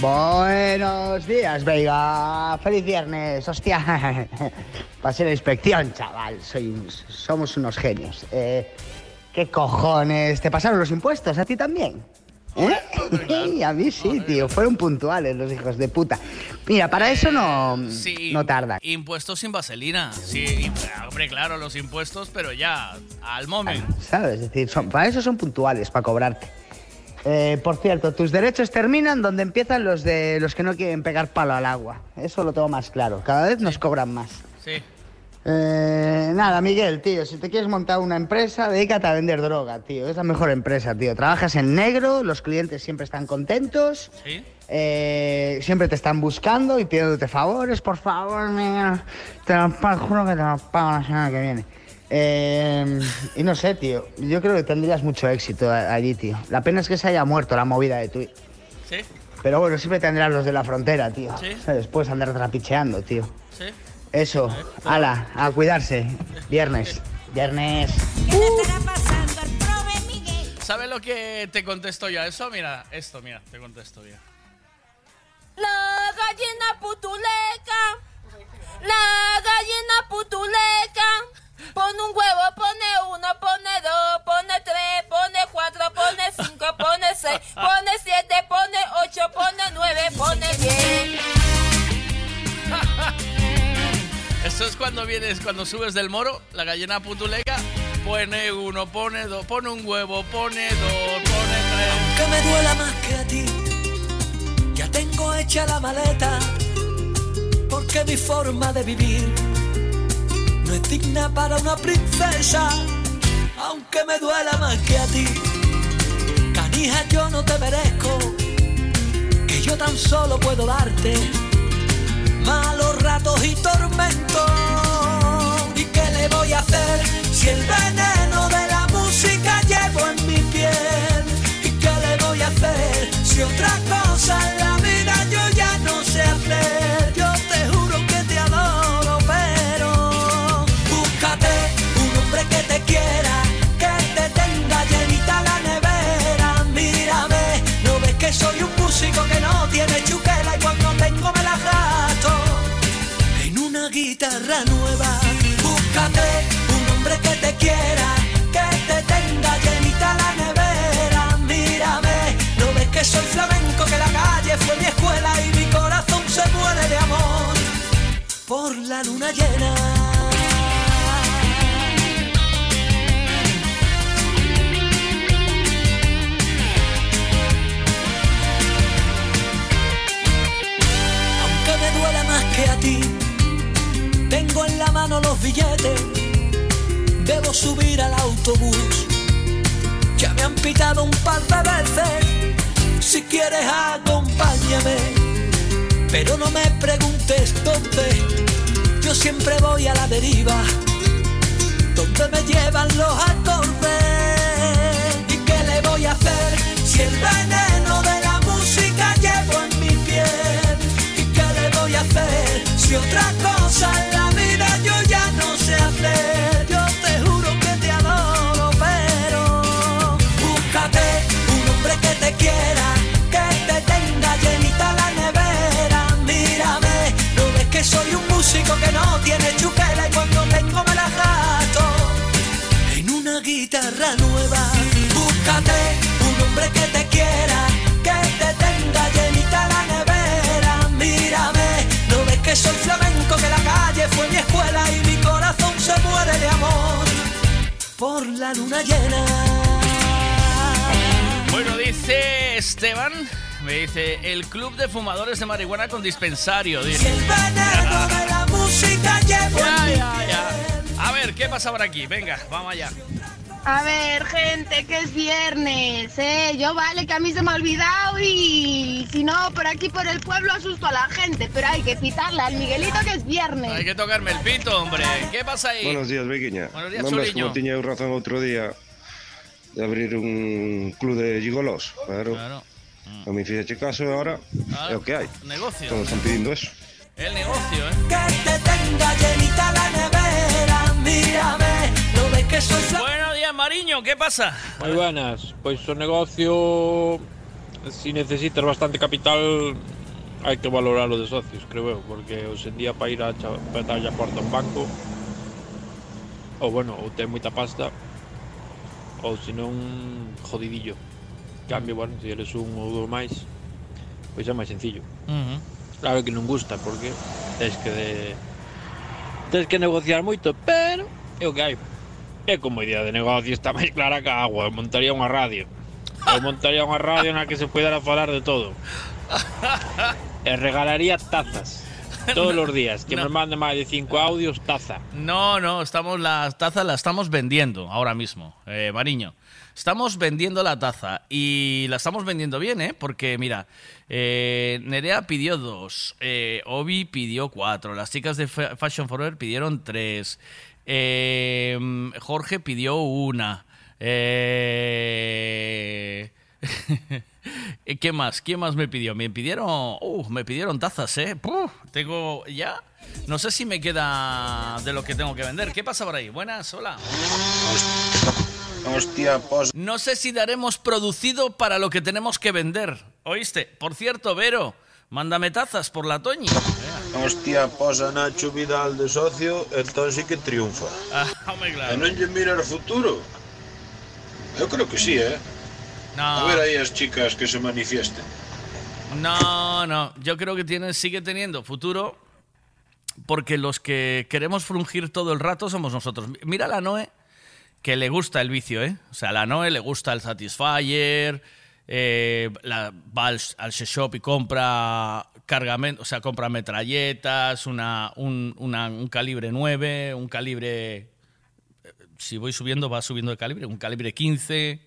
Buenos días, Veiga. Feliz viernes, hostia. Pasé la inspección, chaval. Soy un- somos unos genios. Eh, ¿Qué cojones? ¿Te pasaron los impuestos a ti también? ¿Eh? a mí sí, tío. Fueron puntuales los hijos de puta. Mira, para eso no, Sí, no tarda. Impuestos sin vaselina. Sí, hombre, claro, los impuestos, pero ya, al momento. ¿Sabes? Es decir, son, para eso son puntuales, para cobrarte. Eh, por cierto, tus derechos terminan donde empiezan los de los que no quieren pegar palo al agua. Eso lo tengo más claro. Cada vez nos cobran más. Sí. Eh, nada, Miguel, tío, si te quieres montar una empresa, dedícate a vender droga, tío. Es la mejor empresa, tío. Trabajas en negro, los clientes siempre están contentos, Sí. eh, siempre te están buscando y pidiéndote favores, por favor, Miguel. Te lo juro que te lo pago la semana que viene. Eh, y no sé, tío. Yo creo que tendrías mucho éxito allí, tío. La pena es que se haya muerto la movida de tu. Sí. Pero bueno, siempre tendrás los de la frontera, tío. Sí. Puedes andar trapicheando, tío. Sí. Eso, ala, a cuidarse. Viernes. Viernes. ¿Sabes lo que te contesto yo a eso? Mira, esto, mira, te contesto yo. La gallina putuleca, la gallina putuleca. Pone un huevo, pone uno, pone dos, pone tres, pone cuatro, pone cinco, pone seis, pone siete, pone ocho, pone nueve, pone diez. Eso es cuando vienes, cuando subes del moro, la gallina putuleca, pone uno, pone dos, pone un huevo, pone dos, pone tres. Que me duela más que a ti. Ya tengo hecha la maleta. Porque mi forma de vivir no es digna para una princesa. Aunque me duela más que a ti. Canija, yo no te merezco. Que yo tan solo puedo darte malos ratos y tormentos. ¿Y qué le voy a hacer si el veneno de la música llevo en mi piel? ¿Y qué le voy a hacer si otra cosa la guitarra nueva. Búscate un hombre que te quiera, que te tenga llenita la nevera. Mírame, no ves que soy flamenco, que la calle fue mi escuela y mi corazón se muere de amor por la luna llena. Mano los billetes, debo subir al autobús. Ya me han pitado un par de veces, si quieres acompáñame, pero no me preguntes dónde, yo siempre voy a la deriva, donde me llevan los acordes. ¿Y qué le voy a hacer si el veneno de la música llevo en mi piel? ¿Y qué le voy a hacer si otra músico que no tiene chupela y cuando tengo me la gasto en una guitarra nueva. Búscate un hombre que te quiera, que te tenga llenita la nevera. Mírame, no ves que soy flamenco, que la calle fue mi escuela y mi corazón se muere de amor por la luna llena. Bueno, dice Esteban, me dice, el club de fumadores de marihuana con dispensario. Dice. A ver, ¿qué pasa por aquí? Venga, vamos allá. A ver, gente, que es viernes, ¿eh? Yo vale que a mí se me ha olvidado y si no, por aquí por el pueblo asusto a la gente, pero hay que citarle al Miguelito que es viernes. Hay que tocarme el pito, hombre. ¿Qué pasa ahí? Buenos días, Bequiña. Buenos días, Chuliño. como eu razón outro día de abrir un club de gigolos, claro. Claro. Non me fixeche caso ahora Claro. que hai. Negocio. Todos están pidiendo eso. El negocio, ¿eh? Que te tenga llenita la nevera, mírame, no ves que soy Buenos días, Mariño, ¿qué pasa? Moi buenas, pois o negocio si necesitas bastante capital hai que valoralo de socios, creo eu, porque hoxe en día para ir a petarlle a porta a un banco ou bueno, ou ten moita pasta ou se non jodidillo. Cambio, bueno, se eres un ou dous máis, pois é máis sencillo. Uh -huh. Claro que non gusta porque tens que de... tens que negociar moito, pero é o que hai. É como idea de negocio está máis clara que a agua, montaría unha radio. Eu montaría unha radio na que se puidera falar de todo. E regalaría tazas. Todos os días. Que No. me mande máis de cinco audios, taza. No, no, estamos la taza la estamos vendiendo ahora mismo, eh, Mariño. Estamos vendiendo la taza y la estamos vendiendo bien, ¿eh? Porque mira, eh, Nerea pidió dos, eh, Obi pidió cuatro, las chicas de Fa- Fashion Forever pidieron tres, eh, Jorge pidió una. ¿Qué más? ¿Quién más me pidió? Me pidieron, uh, me pidieron tazas, ¿eh? Puf, tengo ya. No sé si me queda de lo que tengo que vender. ¿Qué pasa por ahí? Buenas, hola. Hostia, pues No sé si daremos producido para lo que tenemos que vender. ¿Oíste? Por cierto, Vero, mándame tazas por la Toñi. Hostia, posa Nacho Vidal de socio, entón sí que triunfa. Ah, hombre, claro. E non lle mira o futuro? Eu creo que sí, eh? No. A ver aí as chicas que se manifiesten. No, no. Yo creo que tiene, sigue teniendo futuro porque los que queremos frungir todo el rato somos nosotros. Mira la Noe que le gusta el vicio, ¿eh? O sea, a la Noe le gusta el Satisfyer, eh, va al, al shop y compra cargamento, o sea, compra metralletas, una, un, una- un calibre 9, un calibre... eh, Si voy subiendo, va subiendo de calibre, un calibre 15,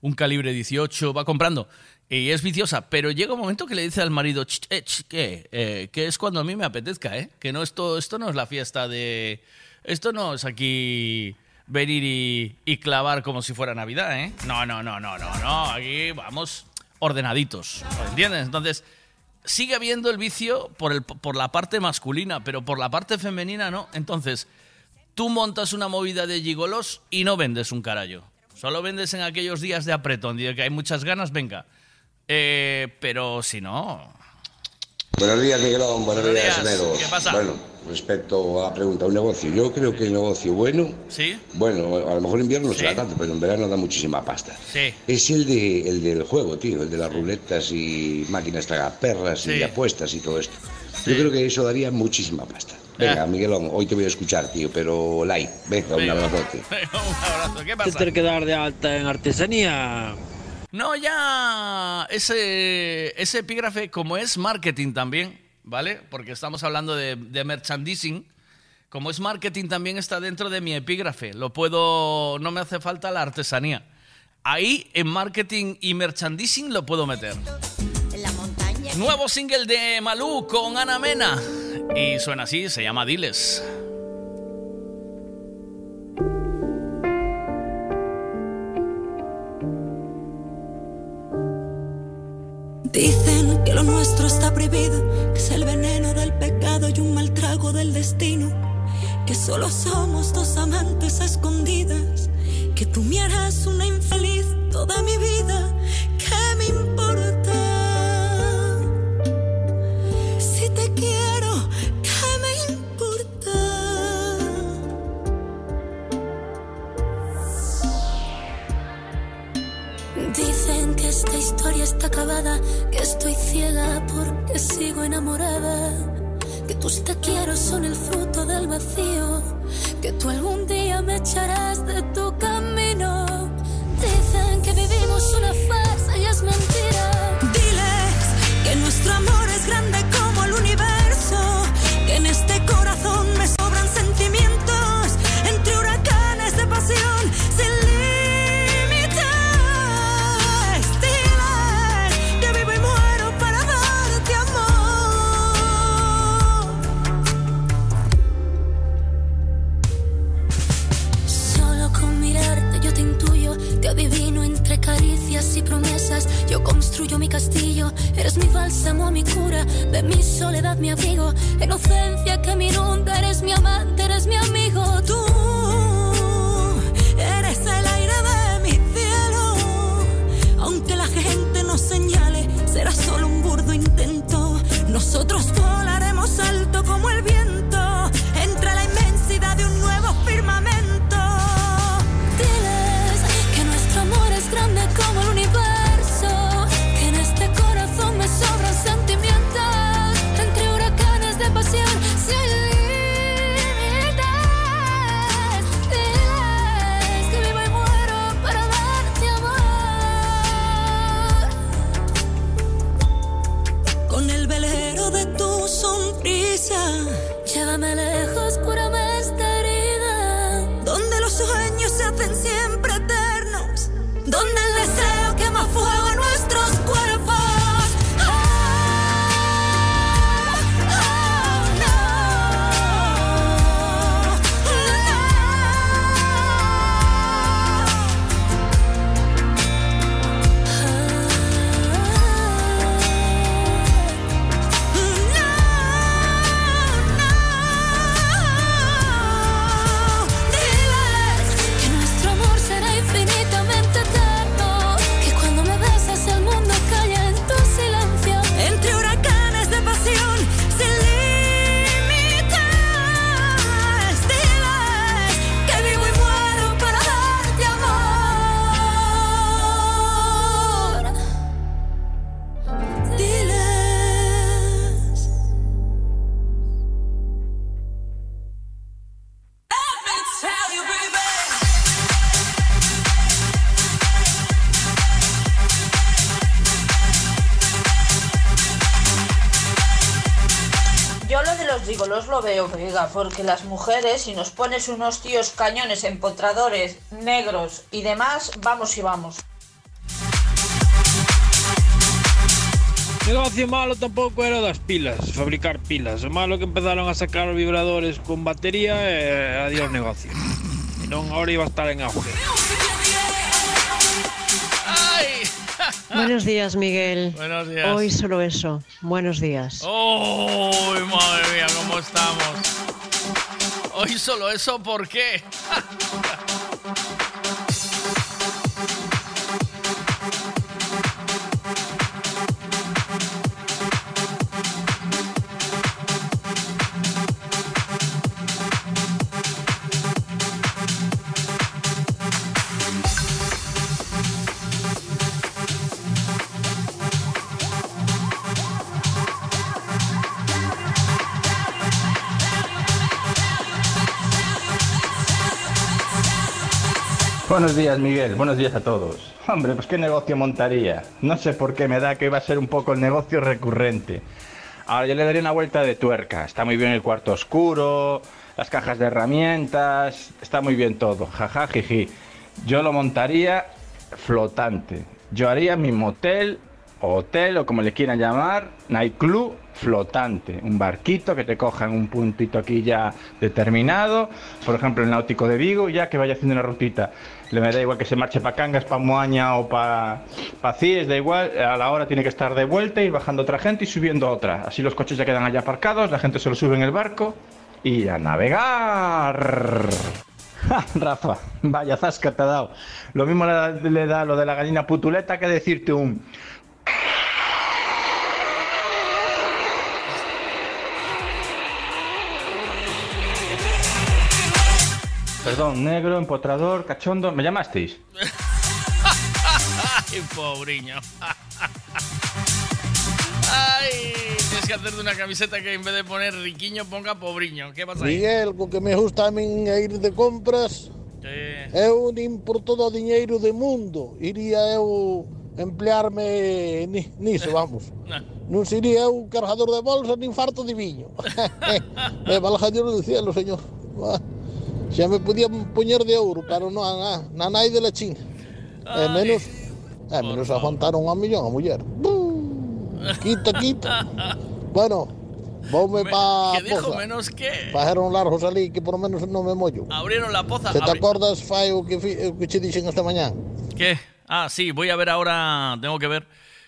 un calibre 18, va comprando. Y es viciosa, pero llega un momento que le dice al marido, "Ch, eh, ¿qué? Que es cuando a mí me apetezca, ¿eh? Que no esto, esto no es la fiesta de... Esto no es aquí venir y, y clavar como si fuera Navidad, ¿eh? No, no, no, no, no, no. Aquí vamos ordenaditos, ¿entiendes? Entonces, sigue habiendo el vicio por, el, por la parte masculina, pero por la parte femenina no. Entonces, tú montas una movida de gigolos y no vendes un carallo. Solo vendes en aquellos días de apretón, de que hay muchas ganas, venga. Eh, pero si no... Buenos días, Miguelón. Buenos, Buenos días, días. ¿Qué pasa? Bueno, respecto a la pregunta, un negocio. Yo creo que el negocio bueno, ¿Sí? bueno, a lo mejor en invierno no será tanto, pero en verano da muchísima pasta. Sí. Es el, de, el del juego, tío, el de las ruletas y máquinas tragaperras Sí. y apuestas y todo esto. Yo creo que eso daría muchísima pasta. Venga. Miguelón, hoy te voy a escuchar, tío, pero like. Venga, un Venga. abrazote. un abrazo. ¿Qué Te pasa? tienes que dar de alta en artesanía. No, ya ese, ese epígrafe, como es marketing también, ¿vale? Porque estamos hablando de, de merchandising. Como es marketing, también está dentro de mi epígrafe. Lo puedo. No me hace falta la artesanía. Ahí, en marketing y merchandising, lo puedo meter. Nuevo single de Malú con Ana Mena. Y suena así, se llama Diles. Dicen que lo nuestro está prohibido, que es el veneno del pecado y un mal trago del destino. Que solo somos dos amantes escondidas, que tú me harás una infeliz toda mi vida. Que estoy ciega porque sigo enamorada, que tus te quiero son el fruto del vacío, que tú algún día me echarás de tu camino. Dicen que vivimos una farsa y es mentira. Eres mi bálsamo, mi cura, de mi soledad mi abrigo. Inocencia que me inunda, eres mi amante, eres mi amigo. Tú eres el aire de mi cielo. Aunque la gente nos señale, será solo un burdo intento. Nosotros volaremos alto lo veo, Vega, porque las mujeres, si nos pones unos tíos cañones, empotradores, negros y demás, vamos y vamos. Negocio malo tampouco era das pilas, fabricar pilas. O malo que empezaron a sacar vibradores con batería e eh, adiós negocio. E non, agora iba a estar en auge. Buenos días, Miguel. Buenos días. Hoy solo eso. Buenos días. ¡Oh, madre mía, cómo estamos! Hoy solo eso, ¿por qué? Buenos días, Miguel. Buenos días a todos. Hombre, pues qué negocio montaría. No sé por qué me da que va a ser un poco el negocio recurrente. Ahora yo le daría una vuelta de tuerca. Está muy bien el cuarto oscuro, las cajas de herramientas, está muy bien todo. Jaja, jiji. Yo lo montaría flotante. Yo haría mi motel, hotel o como le quieran llamar, nightclub flotante. Un barquito que te coja en un puntito aquí ya determinado, por ejemplo el náutico de Vigo, ya que vaya haciendo una rutita. Le me da igual que se marche para Cangas, para Moaña o para pa Cies, da igual, a la hora tiene que estar de vuelta, ir bajando otra gente y subiendo otra. Así los coches ya quedan allá aparcados, la gente se lo sube en el barco y a navegar. Rafa, vaya zasca te ha dado. Lo mismo le da lo de la gallina putuleta que decirte un... Perdón, negro, empotrador, cachondo. ¿Me llamasteis? Ay, pobriño. Ay, tienes que hacerte una camiseta que en vez de poner riquiño ponga pobriño. ¿Qué pasa ahí? Miguel, co que me gusta a é ir de compras Eh, Eu nin por todo o diñeiro do mundo iría eu emplearme ni, niso, vamos. Non sería eu cargador de bolsa nin farto de viño. me valga Dios do cielo, señor. Xa me podía poñer de ouro, pero non na, na nai de la chin. E menos, e menos aguantaron a millón a muller. Buh, Quita, quita. Bueno, voume pa ¿Qué dijo? poza. ¿Menos qué? Pajaron largos ali que por lo menos non me mollo. Abrieron la poza. Se te abri- acordas, fai o que, o que che dixen esta mañá? ¿Qué? Ah, sí, voy a ver ahora, tengo que ver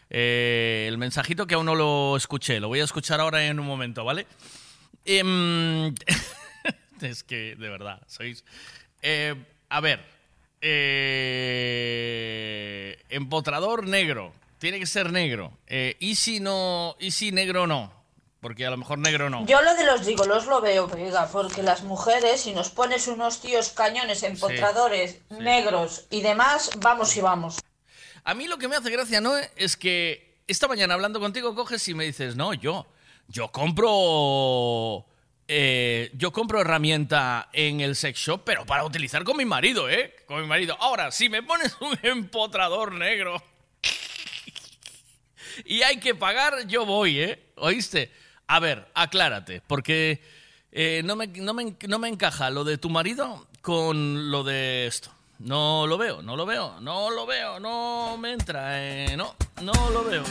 eh, el mensajito que aún no lo escuché. Lo voy a escuchar ahora en un momento, ¿vale? Em, es que, de verdad, sois... eh, a ver, eh, empotrador negro, tiene que ser negro. Eh, ¿Y si no, y si negro no? Porque a lo mejor negro no. Yo lo de los gigolos lo veo, porque las mujeres, si nos pones unos tíos cañones, empotradores, negros y demás, vamos y vamos. A mí lo que me hace gracia, ¿no? Es que esta mañana hablando contigo coges y me dices, no, yo, yo compro... eh, yo compro herramienta en el sex shop, pero para utilizar con mi marido, ¿eh? Con mi marido. Ahora, si me pones un empotrador negro y hay que pagar, yo voy, ¿eh? ¿Oíste? A ver, aclárate, porque eh, no, me, no, me, no me encaja lo de tu marido con lo de esto. No lo veo, no lo veo, no lo veo, no me entra, eh, no, no lo veo.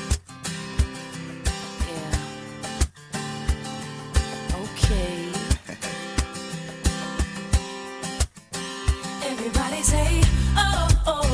Driving Everybody say, oh, oh.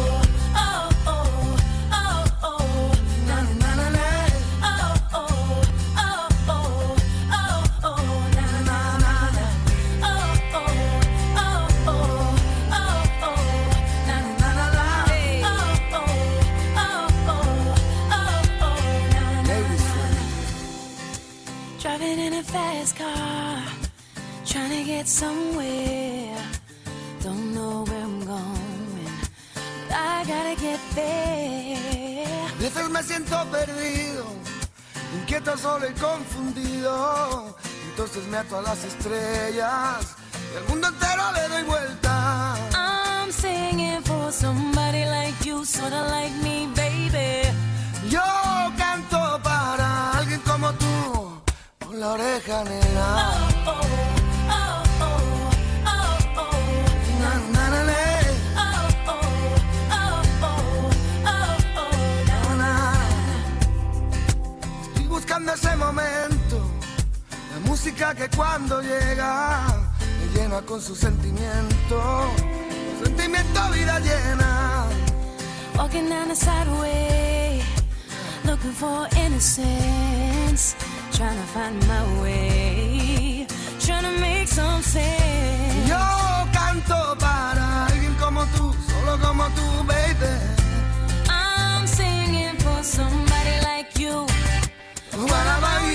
fast car. Trying to get somewhere. Don't know where I'm going, but I gotta get there. A veces me siento perdido, inquieto, solo y confundido. Entonces me ato a las estrellas y al mundo entero le doy vuelta. I'm singing for somebody like you, sorta like me, baby. Yo canto para alguien como tú, con la oreja negra. Oh, oh, Estoy buscando ese momento, la música que cuando llega me llena con su sentimiento, sentimiento vida llena. Walking down the sideway, looking for innocence, trying to find my way, Yo canto para alguien como tú, solo como tú, baby. I'm singing for somebody like you. What about you?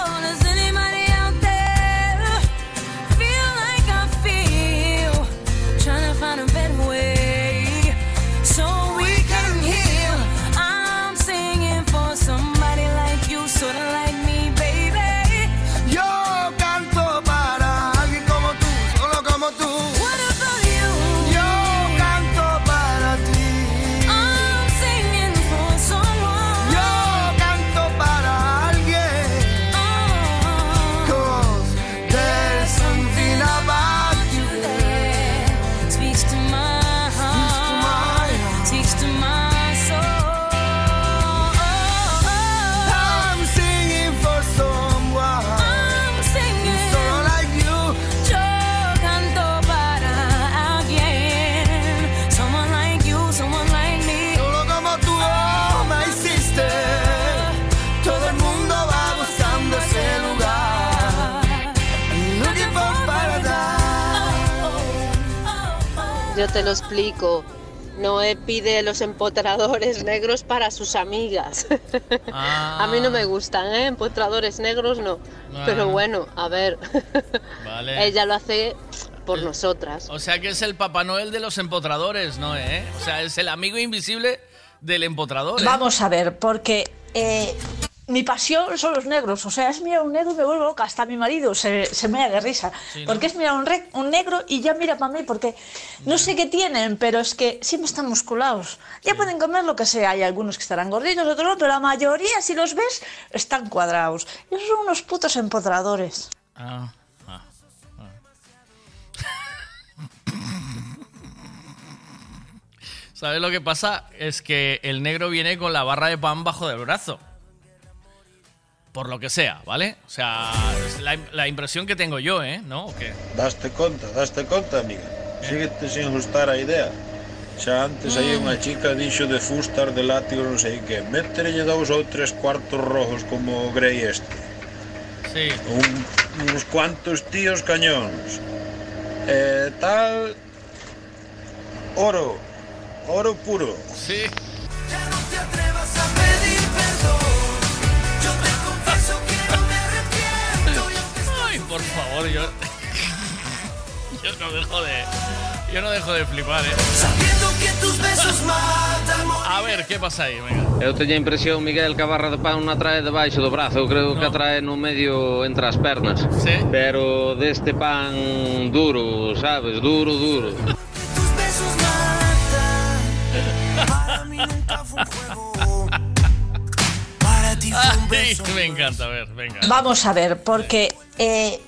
Explico. Noé pide los empotradores negros para sus amigas. A mí no me gustan, ¿eh? Empotradores negros no. Ah. Pero bueno, a ver. Vale. Ella lo hace por nosotras. O sea que es el Papá Noel de los empotradores, ¿no? Eh? O sea, es el amigo invisible del empotrador. ¿eh? Vamos a ver, porque eh, mi pasión son los negros. O sea, es mirar un negro y me vuelvo loca. Hasta mi marido se, se mea de risa. Sí, ¿no? Porque es mirar un, re- un negro y ya mira para mí. Porque no sé qué tienen, pero es que siempre están musculados. Ya pueden comer lo que sea. Hay algunos que estarán gorditos, otros no, pero la mayoría, si los ves, están cuadrados. Y esos son unos putos empotradores. Ah, ah, ah. ¿Sabes lo que pasa? Es que el negro viene con la barra de pan bajo del brazo. Por lo que sea, ¿vale? O sea, es la, la impresión que tengo yo, ¿eh? ¿No? ¿O qué? Daste conta, daste conta, amiga. Síguete sin gustar a idea. Xa antes aí unha chica dixo de fustar de látigo non sei que. Méterelle dous ou tres cuartos rojos como o Grey este. Sí. Un, uns cuantos tíos cañóns. Eh, tal... Oro. Oro puro. Sí. Ay, por favor, yo. Yo no dejo de. Yo no dejo de flipar, ¿eh? A ver, ¿qué pasa ahí? Venga. Eu teño a impresión, Miguel, que a barra de pan non atrae debaixo do brazo, eu creo que atrae no medio entre as pernas. Sí. Pero deste pan duro, sabes, duro, duro. Ay, me encanta, a ver, venga. Vamos a ver, porque eh,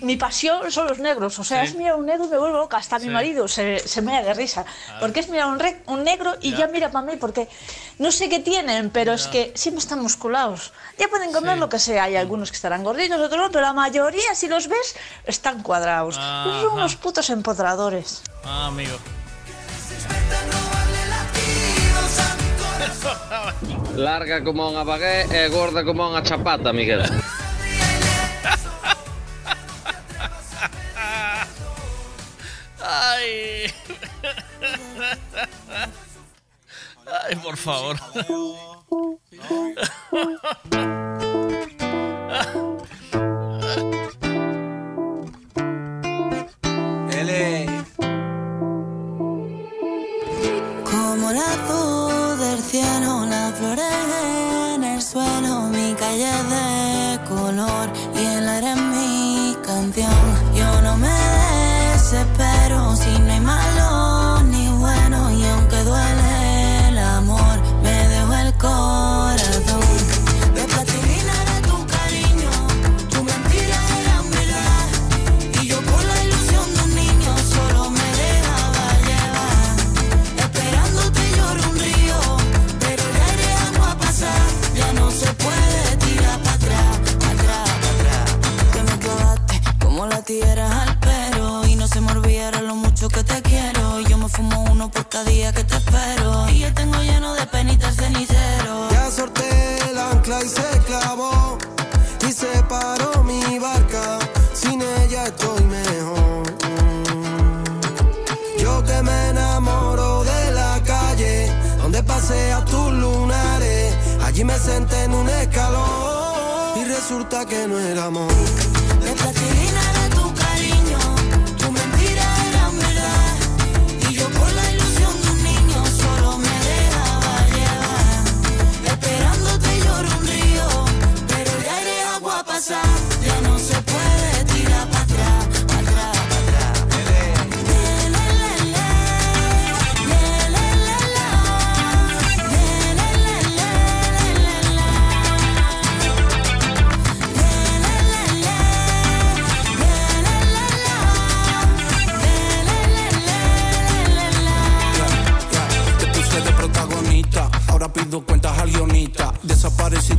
mi pasión son los negros. O sea, Sí. es mirar un negro y me vuelvo loca. Hasta mi Sí. marido se, se mea de risa. Porque es mirar un, re- un negro y ya, Ya. mira para mí. Porque no sé qué tienen, pero es que siempre están musculados. Ya pueden comer lo que sea. Hay algunos que estarán gorditos, otros no, pero la mayoría, si los ves, están cuadrados. Esos son Ajá. unos putos empotradores. Ah, amigo. Larga como unha bagué e gorda como unha chapata, Miguel. Ay. Ay, por favor. Como la del cielo, las flores en el suelo, mi calle de color y el aire en mi canción. uno por cada día que te espero. Y yo tengo lleno de penitas cenicero. Ya sorteé el ancla y se clavó. Y se paró mi barca. Sin ella estoy mejor. Yo que me enamoro de la calle. Donde pasea tus lunares. Allí me senté en un escalón. Y resulta que no era amor.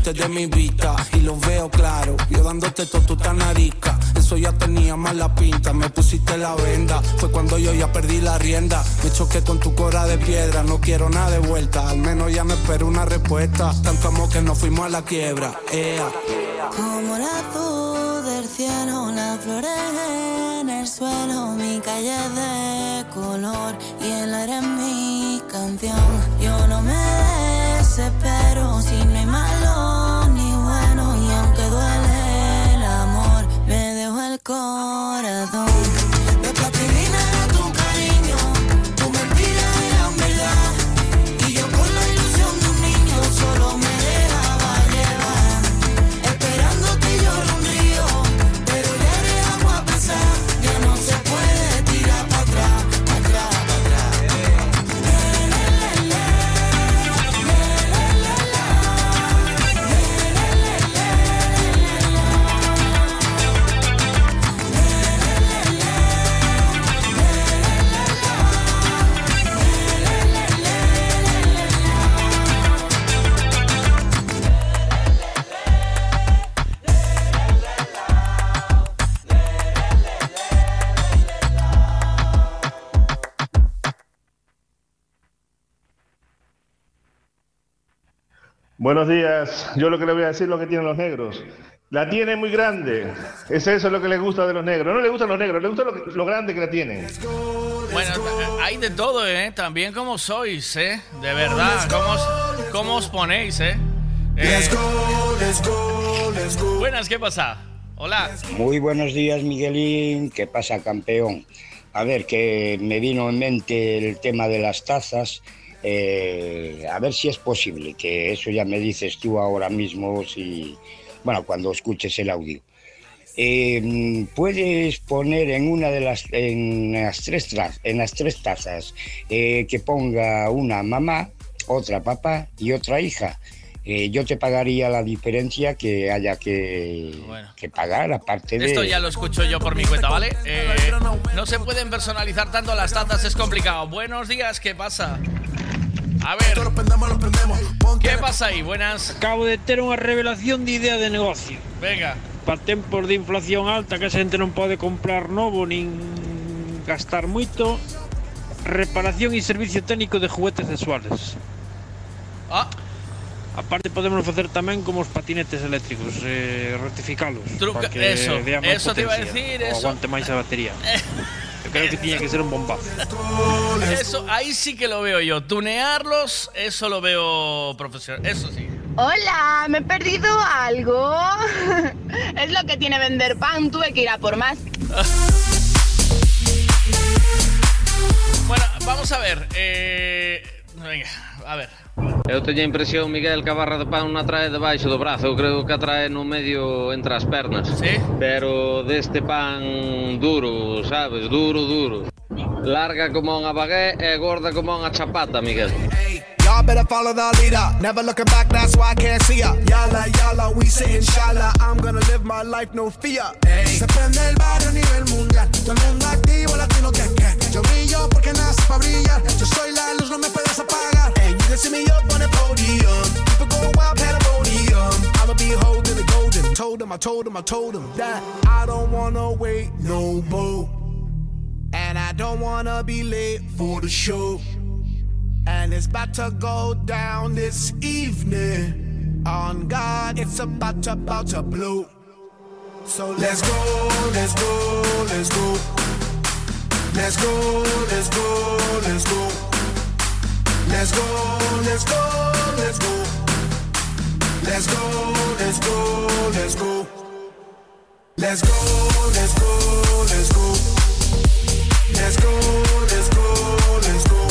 Desapareciste de mi vista y lo veo claro. Yo dándote todo tu narica, eso ya tenía mala pinta. Me pusiste la venda, fue cuando yo ya perdí la rienda. Me choqué con tu cora de piedra, no quiero nada de vuelta. Al menos ya me espero una respuesta. Tanto amor que nos fuimos a la quiebra. Como la luz del cielo, las flores en el suelo, mi calle de color y el aire es mi canción. Yo no me desespero si corazón. Buenos días. Yo lo que le voy a decir es lo que tienen los negros. La tiene muy grande. Es eso lo que les gusta de los negros. No les gustan los negros, les gusta lo, que- lo grande que la tienen. Bueno, hay de todo, ¿eh? También como sois, ¿eh? De verdad, ¿cómo os, cómo os ponéis, eh? Eh, Buenas, ¿qué pasa? Hola. Muy buenos días, Miguelín. ¿Qué pasa, campeón? A ver, que me vino en mente el tema de las tazas. Eh, a ver si es posible, que eso ya me dices tú ahora mismo, si, bueno, cuando escuches el audio. Eh, puedes poner en una de las, en las tres, tra- en las tres tazas eh, que ponga una mamá, otra papá y otra hija. Eh, yo te pagaría la diferencia que haya que, que pagar, aparte de... Esto ya lo escucho yo por mi cuenta, ¿vale? Eh, no se pueden personalizar tanto las tazas, es complicado. Buenos días, ¿qué pasa? A ver. ¿Qué pasa ahí? Buenas. Acabo de ter unha revelación de idea de negocio. Venga. Para tempos de inflación alta que a xente non pode comprar novo nin gastar moito, reparación e servicio técnico de juguetes sexuales. Ah. Aparte podemos facer tamén como os patinetes eléctricos, eh, rectificalos. Truca- para que eso, eso te iba a potencia, decir, o eso. aguante máis a batería. Yo creo que tiña que ser un bombazo. Eso, ahí sí que lo veo yo. Tunearlos, eso lo veo profesional. Eso sí. Hola, me he perdido algo. es lo que tiene vender pan, tuve que ir a por más. Bueno, vamos a ver. Eh, venga, a ver. Eu teño a impresión, Miguel, que a barra de pan non atrae debaixo do brazo, eu creo que atrae no medio entre as pernas. Sí? Pero deste pan duro, sabes, duro, duro. Larga como unha bagué e gorda como unha chapata, Miguel. Hey, hey. Y'all better follow the leader. Never looking back, that's why I can't see ya. Yala, yala, we say inshallah. I'm gonna live my life, no fear. Se prende el barrio a nivel mundial. Todo el mundo activo, latino que que. Yo brillo porque nací para brillar. Yo soy la luz, no me puedes apagar. And you can see me up on the podium. People go wild, pandemonium. I'ma be holding the golden. Told him, I told him, I told him that I don't wanna wait no more. And I don't wanna be late for the show. And it's about to go down this evening. On God, it's about to, about to blow. So let's go, let's go, let's go. Let's go, let's go, let's go. Let's go, let's go, let's go. Let's go, let's go, let's go. Let's go, let's go, let's go. Let's go, let's go, let's go.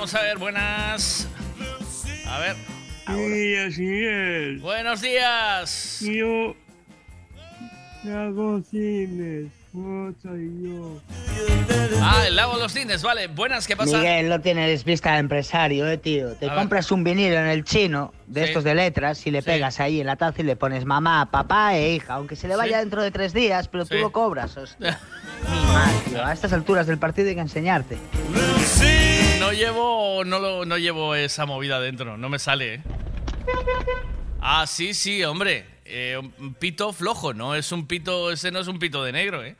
vamos a ver, buenas. A ver. Sí, así es. Buenos días. Yo hago cines. ¿Cómo soy yo? Ah, el lago los cines, vale. Buenas, ¿qué pasa? Miguel, no tienes vista de empresario, eh, tío. Te A ver. compras un vinilo en el chino, de Sí. estos de letras, y le pegas ahí en la taza y le pones mamá, papá e hija, aunque se le vaya Sí. dentro de tres días, pero tú lo cobras, hostia. Mi madre, tío. A estas alturas del partido hay que enseñarte. No llevo, no, lo, no llevo esa movida dentro, no me sale, ¿eh? Ah, sí, sí, hombre. Eh, un pito flojo, ¿no? Es un pito, ese no es un pito de negro, ¿eh?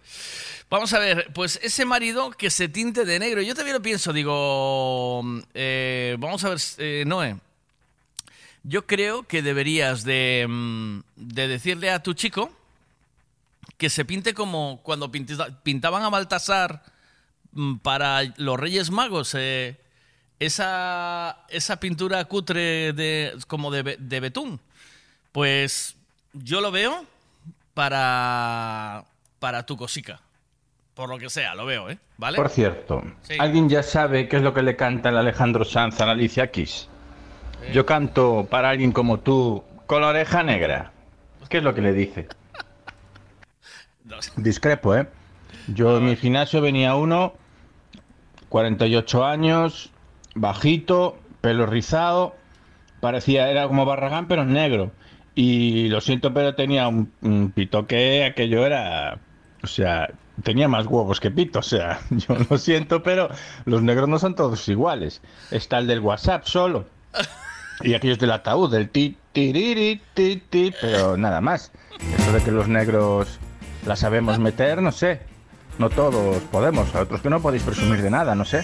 Vamos a ver, pues ese marido que se tinte de negro. Yo también lo pienso, digo, eh, vamos a ver, eh, Noé. Yo creo que deberías de, mm, de decirle a tu chico que se pinte como cuando pintaban a Baltasar mm, para los Reyes Magos. eh, esa, esa pintura cutre de, como de, be- de betún. Pues yo lo veo para, para tu cosica. Por lo que sea, lo veo, ¿eh? ¿Vale? Por cierto, Sí. ¿alguien ya sabe qué es lo que le canta el Alejandro Sanz a la Alicia Keys? Yo canto para alguien como tú con la oreja negra. ¿Qué es lo que le dice? Discrepo, ¿eh? Yo en mi gimnasio venía uno, 48 años, bajito, pelo rizado, parecía, era como Barragán, pero negro. Y lo siento, pero tenía un, un pito que aquello era, o sea, tenía más huevos que pito, o sea, yo lo siento, pero los negros no son todos iguales. Está el del WhatsApp solo. Y aquellos del ataúd, del ti, tiriri, ti, ti, pero nada más. Eso de que los negros la sabemos meter, no sé. No todos podemos, a otros que no podéis presumir de nada, no sé.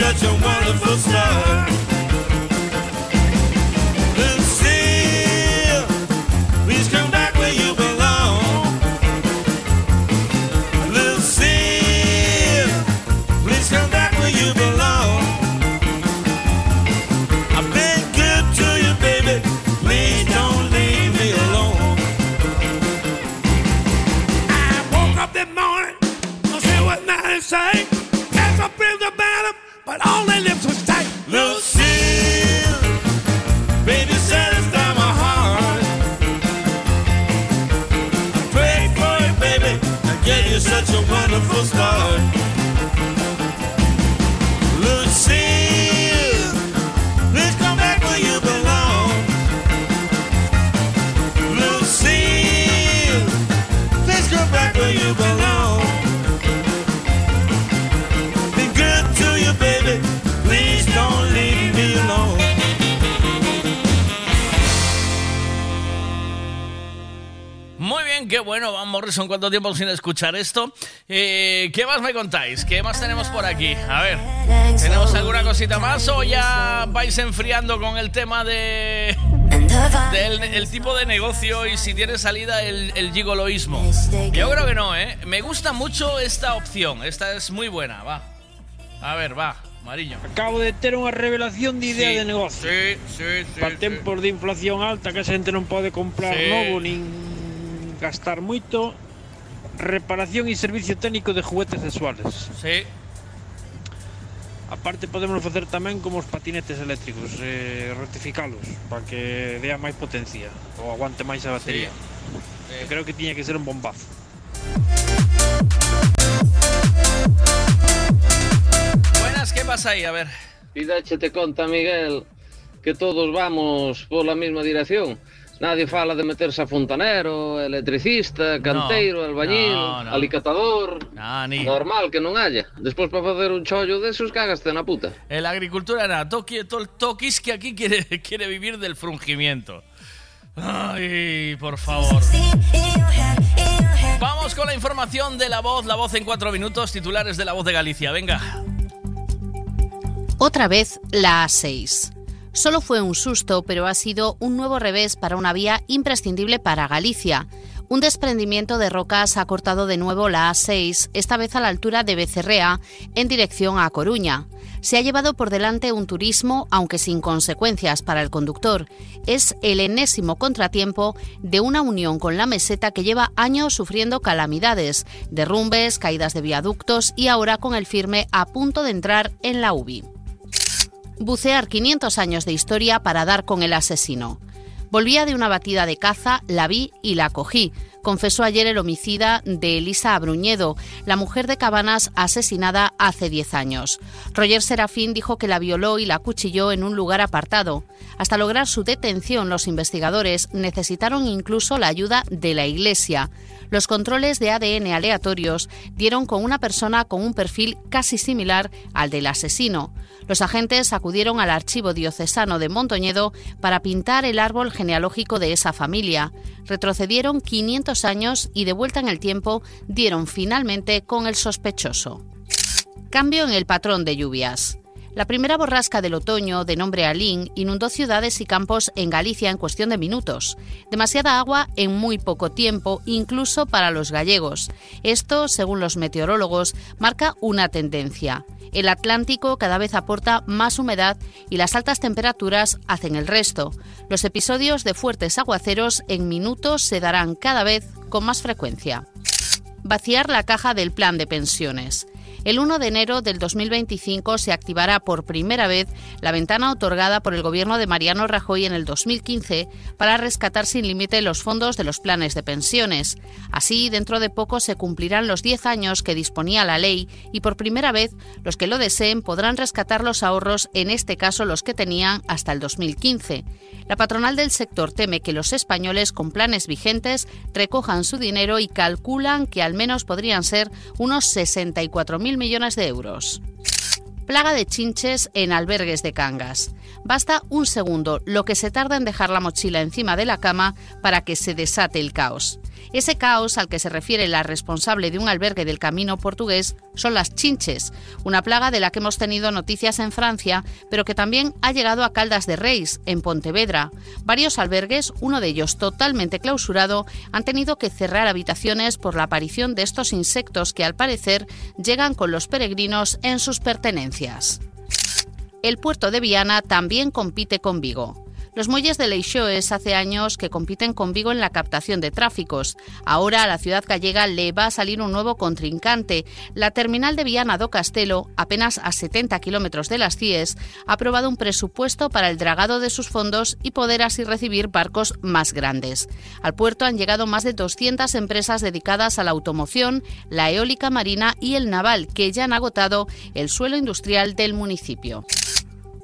Such a wonderful start. wonderful spot. Bueno, Van Morrison, cuánto tiempo sin escuchar esto. Eh, ¿Qué más me contáis? ¿Qué más tenemos por aquí? A ver, ¿tenemos alguna cosita más o ya vais enfriando con el tema de del el tipo de negocio y si tiene salida el, el gigoloísmo? Yo creo que no, ¿eh? Me gusta mucho esta opción, esta es muy buena, va. A ver, va, Mariño. Acabo de ter unha revelación de idea Sí, de negocio. Sí, sí, sí. Para tempos de inflación alta que a xente non pode comprar Sí. novo nin gastar moito reparación e servicio técnico de juguetes sexuales. Sí. A parte podemos facer tamén como os patinetes eléctricos, eh, rectificalos para que dea máis potencia ou aguante máis a batería. Sí. Eh. Creo que tiña que ser un bombazo. Buenas, que pasa aí? A ver. Pidache te conta, Miguel, que todos vamos pola mesma dirección. Nadie fala de meterse a fontanero, electricista, canteiro, albañil, no, no. alicatador. Ni. Normal que non haya. Despois para facer un chollo desos cagaste na puta. En la agricultura nada, Toki, to, Tokis que aquí quiere, quiere vivir del frungimiento. Ay, por favor. Vamos con la información de la voz, la voz en cuatro minutos, titulares de la voz de Galicia. Venga. Otra vez la A6. Solo fue un susto, pero ha sido un nuevo revés para una vía imprescindible para Galicia. Un desprendimiento de rocas ha cortado de nuevo la A6, esta vez a la altura de Becerrea, en dirección a Coruña. Se ha llevado por delante un turismo, aunque sin consecuencias para el conductor. Es el enésimo contratiempo de una unión con la meseta que lleva años sufriendo calamidades, derrumbes, caídas de viaductos y ahora con el firme a punto de entrar en la UBI bucear 500 años de historia para dar con el asesino. Volvía de una batida de caza, la vi y la cogí, confesó ayer el homicida de Elisa Abruñedo, la mujer de Cabanas asesinada hace 10 años. Roger Serafín dijo que la violó y la acuchilló en un lugar apartado. Hasta lograr su detención, los investigadores necesitaron incluso la ayuda de la Iglesia. Los controles de ADN aleatorios dieron con una persona con un perfil casi similar al del asesino. Los agentes acudieron al archivo diocesano de Montoñedo para pintar el árbol genealógico de esa familia. Retrocedieron 500 años y de vuelta en el tiempo dieron finalmente con el sospechoso. Cambio en el patrón de lluvias. La primera borrasca del otoño, de nombre Alín, inundó ciudades y campos en Galicia en cuestión de minutos. Demasiada agua en muy poco tiempo, incluso para los gallegos. Esto, según los meteorólogos, marca una tendencia. El Atlántico cada vez aporta más humedad y las altas temperaturas hacen el resto. Los episodios de fuertes aguaceros en minutos se darán cada vez con más frecuencia. Vaciar la caja del plan de pensiones. El 1 de enero del 2025 se activará por primera vez la ventana otorgada por el gobierno de Mariano Rajoy en el 2015 para rescatar sin límite los fondos de los planes de pensiones. Así, dentro de poco se cumplirán los 10 años que disponía la ley y por primera vez los que lo deseen podrán rescatar los ahorros, en este caso los que tenían hasta el 2015. La patronal del sector teme que los españoles con planes vigentes recojan su dinero y calculan que al menos podrían ser unos 64.000 millones de euros. Plaga de chinches en albergues de Cangas. Basta un segundo, lo que se tarda en dejar la mochila encima de la cama para que se desate el caos. Ese caos al que se refiere la responsable de un albergue del camino portugués son las chinches, una plaga de la que hemos tenido noticias en Francia, pero que también ha llegado a Caldas de Reis, en Pontevedra. Varios albergues, uno de ellos totalmente clausurado, han tenido que cerrar habitaciones por la aparición de estos insectos que al parecer llegan con los peregrinos en sus pertenencias. El puerto de Viana también compite con Vigo. Los muelles de Leixoes hace años que compiten con Vigo en la captación de tráficos. Ahora a la ciudad gallega le va a salir un nuevo contrincante. La terminal de Viana do Castelo, apenas a 70 kilómetros de las CIES, ha aprobado un presupuesto para el dragado de sus fondos y poder así recibir barcos más grandes. Al puerto han llegado más de 200 empresas dedicadas a la automoción, la eólica marina y el naval, que ya han agotado el suelo industrial del municipio.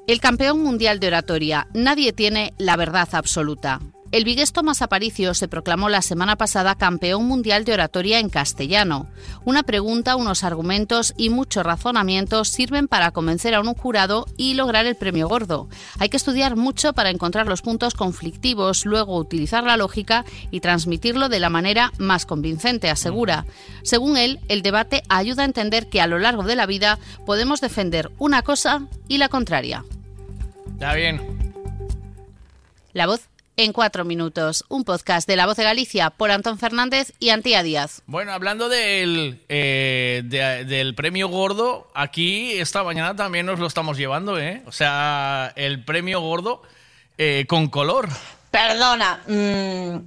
El campeón mundial de oratoria, nadie tiene la verdad absoluta. El vigués Tomás Aparicio se proclamó la semana pasada campeón mundial de oratoria en castellano. Una pregunta, unos argumentos y muchos razonamientos sirven para convencer a un jurado y lograr el premio gordo. Hay que estudiar mucho para encontrar los puntos conflictivos, luego utilizar la lógica y transmitirlo de la manera más convincente, asegura. Según él, el debate ayuda a entender que a lo largo de la vida podemos defender una cosa y la contraria. Está bien. La voz en cuatro minutos. Un podcast de La Voz de Galicia por Antón Fernández y Antía Díaz. Bueno, hablando del, eh, de- del premio gordo, aquí esta mañana también nos lo estamos llevando, ¿eh? O sea, el premio gordo eh, con color. Perdona, mm,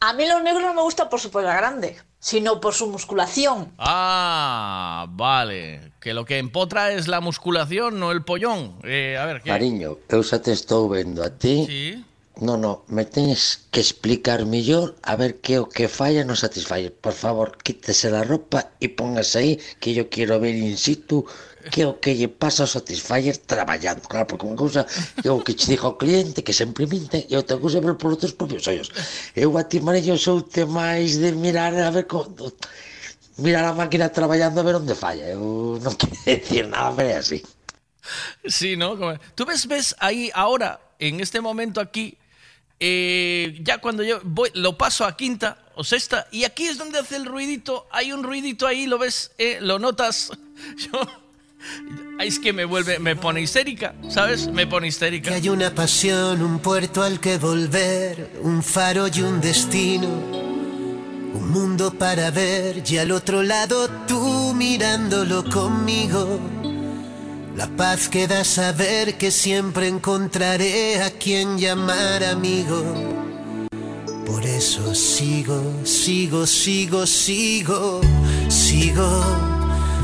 a mí los negros no me gusta por su polla grande, sino por su musculación. Ah, vale. Que lo que empotra es la musculación, no el pollón. Eh, a ver, ¿qué? Eu xa te estou vendo a ti. Sí. No, no, me tienes que explicar mellor a ver que o que falla no Satisfyer. Por favor, quítese la ropa e póngase aí que yo quiero ver in situ que o que lle pasa ao Satisfyer traballando. Claro, porque unha cousa é o que che dijo ao cliente que sempre minte e outra cousa é ver teus propios ollos. Eu a ti, Marillo, sou te máis de mirar a ver como... Mirar a máquina traballando a ver onde falla. Eu non quero decir nada, pero é así. Sí, ¿no? Tú ves, ves ahí ahora, en este momento aquí, eh, ya cuando yo voy, lo paso a quinta o sexta, y aquí es donde hace el ruidito, hay un ruidito ahí, lo ves, eh, lo notas. Yo, es que me vuelve, me pone histérica, ¿sabes? Me pone histérica. Que hay una pasión, un puerto al que volver, un faro y un destino, un mundo para ver y al otro lado tú mirándolo conmigo. La paz que da saber que siempre encontraré a quien llamar amigo. Por eso sigo, sigo, sigo, sigo, sigo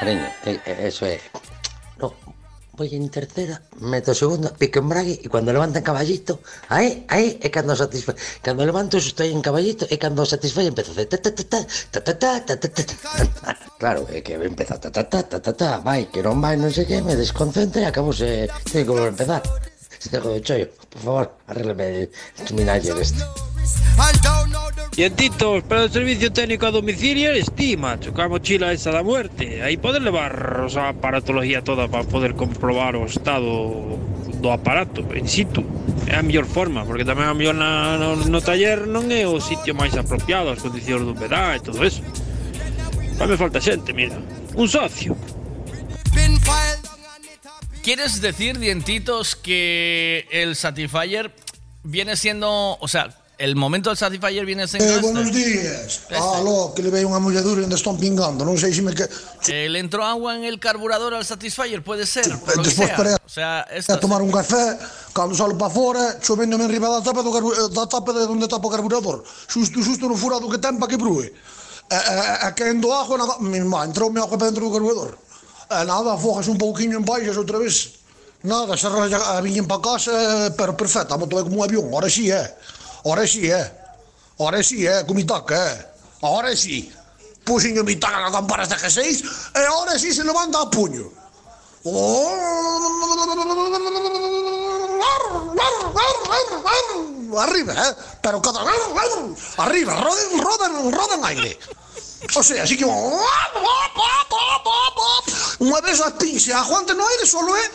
Cariño, eso es. No, voy en tercera, meto segunda, pico embrague y cuando levantan caballito, ahí, ahí es cuando satisface. Cuando levanto estoy en caballito, es cuando satisface empiezo a hacer ta ta ta ta ta ta ta ta ta Claro, es que empieza ta ta ta ta ta ta vai, que non vai, non sei que, me desconcentro e acabo se, volver a empezar cego de chollo. por favor, arrégleme el, chuminaller este. Dientitos para o servicio técnico a domicilio estima, Que a mochila esa da muerte. Aí podes levar o sea, aparatología toda para poder comprobar o estado do aparato en situ. É a mellor forma, porque tamén a mellor na, no, no taller non é o sitio máis apropiado, as condicións de humedad e todo eso. Tamén falta xente, mira. Un socio. ¿Quieres decir, dientitos, que el Satisfyer viene siendo, o sea, el momento del Satisfyer viene sen Eh, este. buenos días. Este. Aló, que le veo unha molladura onde están pingando. Non sei se me que... Eh, le entró agua en el carburador al Satisfyer, puede ser. por lo que después sea. para- O sea, a tomar un café, cando salo para fora, chovendome enriba da tapa, do carbu... da tapa de onde tapa o carburador. Xusto, xusto no furado que ten para que brue. E, e, e quendo agua, nada, mi má, entrou-me agua para dentro do carburador. Eh, nada, afogas un pouquiño en baixas outra vez. Nada, xa a viñen para casa, eh, pero perfecta, moto é como un avión, ora si é. Eh. Ora si é. Ora si é, co mi taca, é. Ora si. Puxen mi taca na campana hasta que seis, e ora si se levanta a puño. Arriba, eh? Pero cada... Arriba, roden, roden, roden aire. O sea, así que... Una vez las pinche, aguante no aire, solo es...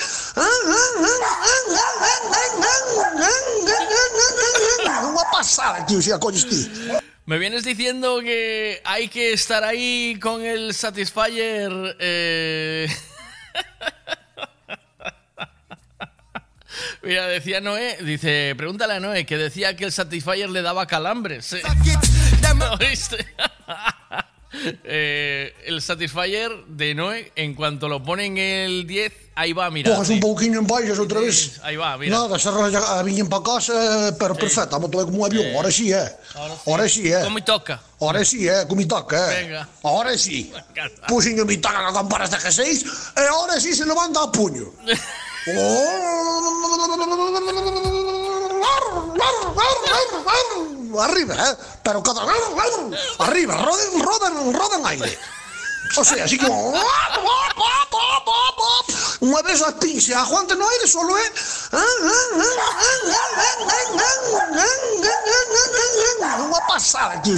Una pasada, tío, si a. Me vienes diciendo que hay que estar ahí con el Satisfyer. eh, Mira, decía Noé, dice, pregúntale a Noé, que decía que el Satisfyer le daba calambres. ¿eh? ¿Oíste? Eh, el Satisfyer de Noé, en cuanto lo ponen el 10, ahí va, mira. Coges un pouquiño en baixas outra vez. Ahí va, mira. Nada, se a viñen para casa, pero perfecta, a moto é como un avión, ahora sí, eh. Ahora sí, eh. ¿Cómo toca? Ahora sí, eh, con mi taca, eh. Venga. Ahora sí. Puxen mi taca na campana hasta que seis, e ahora sí se levanta a puño. Arriba, eh. Pero cada... Arriba, roden, roden, roden aire. O sea, así que... Una vez las pinche, aguante no aire, solo es... Una pasada, tío.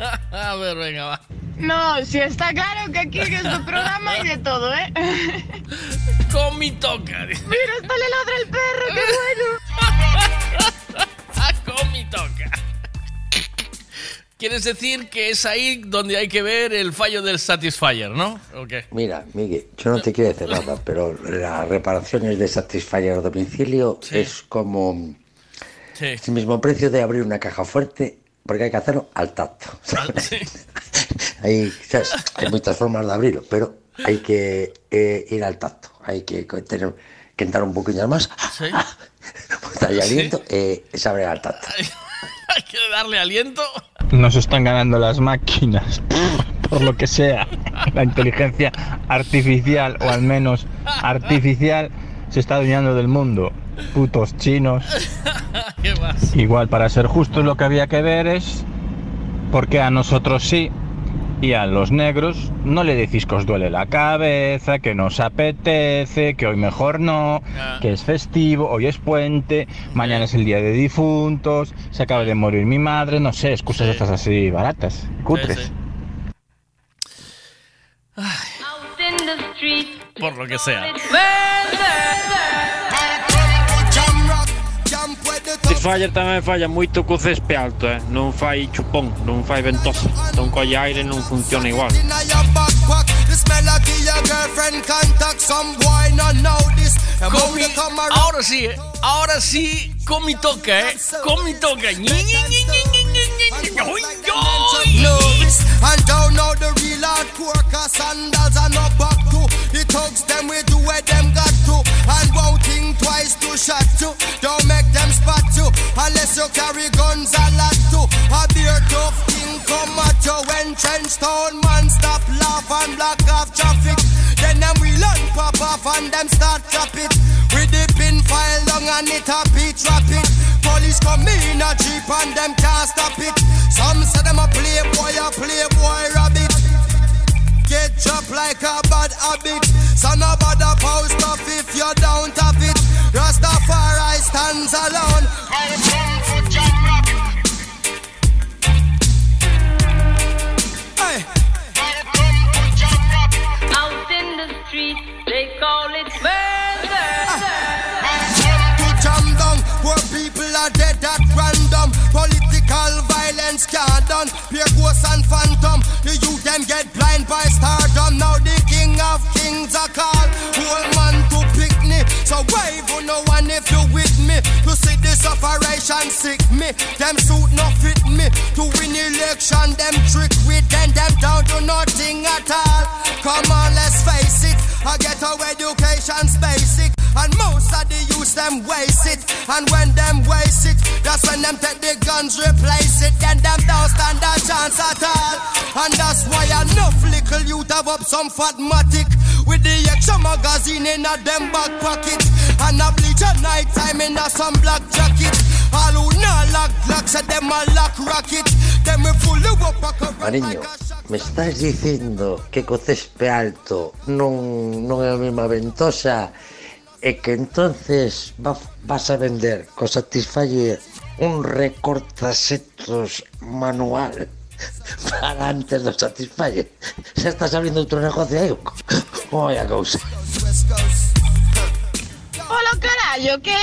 a ver, venga, va. No, si está claro que aquí en este programa hay de todo, ¿eh? Con mi toca. Mira, hasta le ladra el perro, qué bueno. Con mi toca. Quieres decir que es ahí donde hay que ver el fallo del Satisfyer, ¿no? ¿O qué? Mira, Miguel, yo no te quiero decir nada, pero las reparaciones de Satisfyer a domicilio es como Sí. es el mismo precio de abrir una caja fuerte, porque hay que hacerlo al tacto. hay, ¿sabes? hay muchas formas de abrirlo, pero hay que eh, ir al tacto, hay que tener que entrar un poquillo más, Sí. botar y aliento, eh, se abre al tacto. Hay que darle aliento. Nos están ganando las máquinas, por lo que sea. La inteligencia artificial, o al menos artificial, se está adueñando del mundo. Putos chinos. ¿Qué más? Igual, para ser justos, lo que había que ver es por qué a nosotros sí y a los negros no le decís que os duele la cabeza, que nos apetece, que hoy mejor no, que es festivo, hoy es puente, mañana es el día de difuntos, se acaba de morir mi madre, no sé, excusas estas así baratas, cutres. Por lo que sea. Satisfyer tamén falla moito co césped alto, eh. non fai chupón, non fai ventosa. Entón colle aire non funciona igual. Ahora sí, eh. ahora sí, con mi toca, ¿eh? Con mi toca. Ñi, ñi, ñi, ñi, Nervous. And down now the real hardcore cause sandals are not back to. The thugs them we do where them got to. And won't think twice to shot you Don't make them spot you Unless you carry guns a lot too A beer tough thing come at you When trench town man stop laugh and block off traffic. Then them we learn pop off and them start drop it. With the pin file long and it a beat rapid Police come in a jeep and them can't stop it. Some say them a playboy, a playboy rabbit. Get dropped like a bad habit. So no bother post stuff if you don't have it. Rastafari stands alone violence can't done Pure ghosts and phantom The youth them get blind by stardom Now the king of kings are called Old man to pick me So wave, you know, and if you with me, to see this operation sick me. Them suit no fit me. To win election, them trick with them, them down to nothing at all. Come on, let's face it. I get our education's basic. And most of the youth them waste it. And when them waste it, that's when them take the guns, replace it. Then them don't stand a chance at all. And that's why enough little youth have up some fatmatic. With the extra magazine in a them back pocket. And a bleach at night time in a some black jacket. All who not lock lock, say them a lock rocket. Them we full of up a Mariño, me estás dicindo que co césped alto non, non é a mesma ventosa e que entonces va, vas a vender co Satisfyer un recortasetos manual para antes do Satisfyer. Se estás abrindo outro negocio aí, como a cousa. Hola carallo, que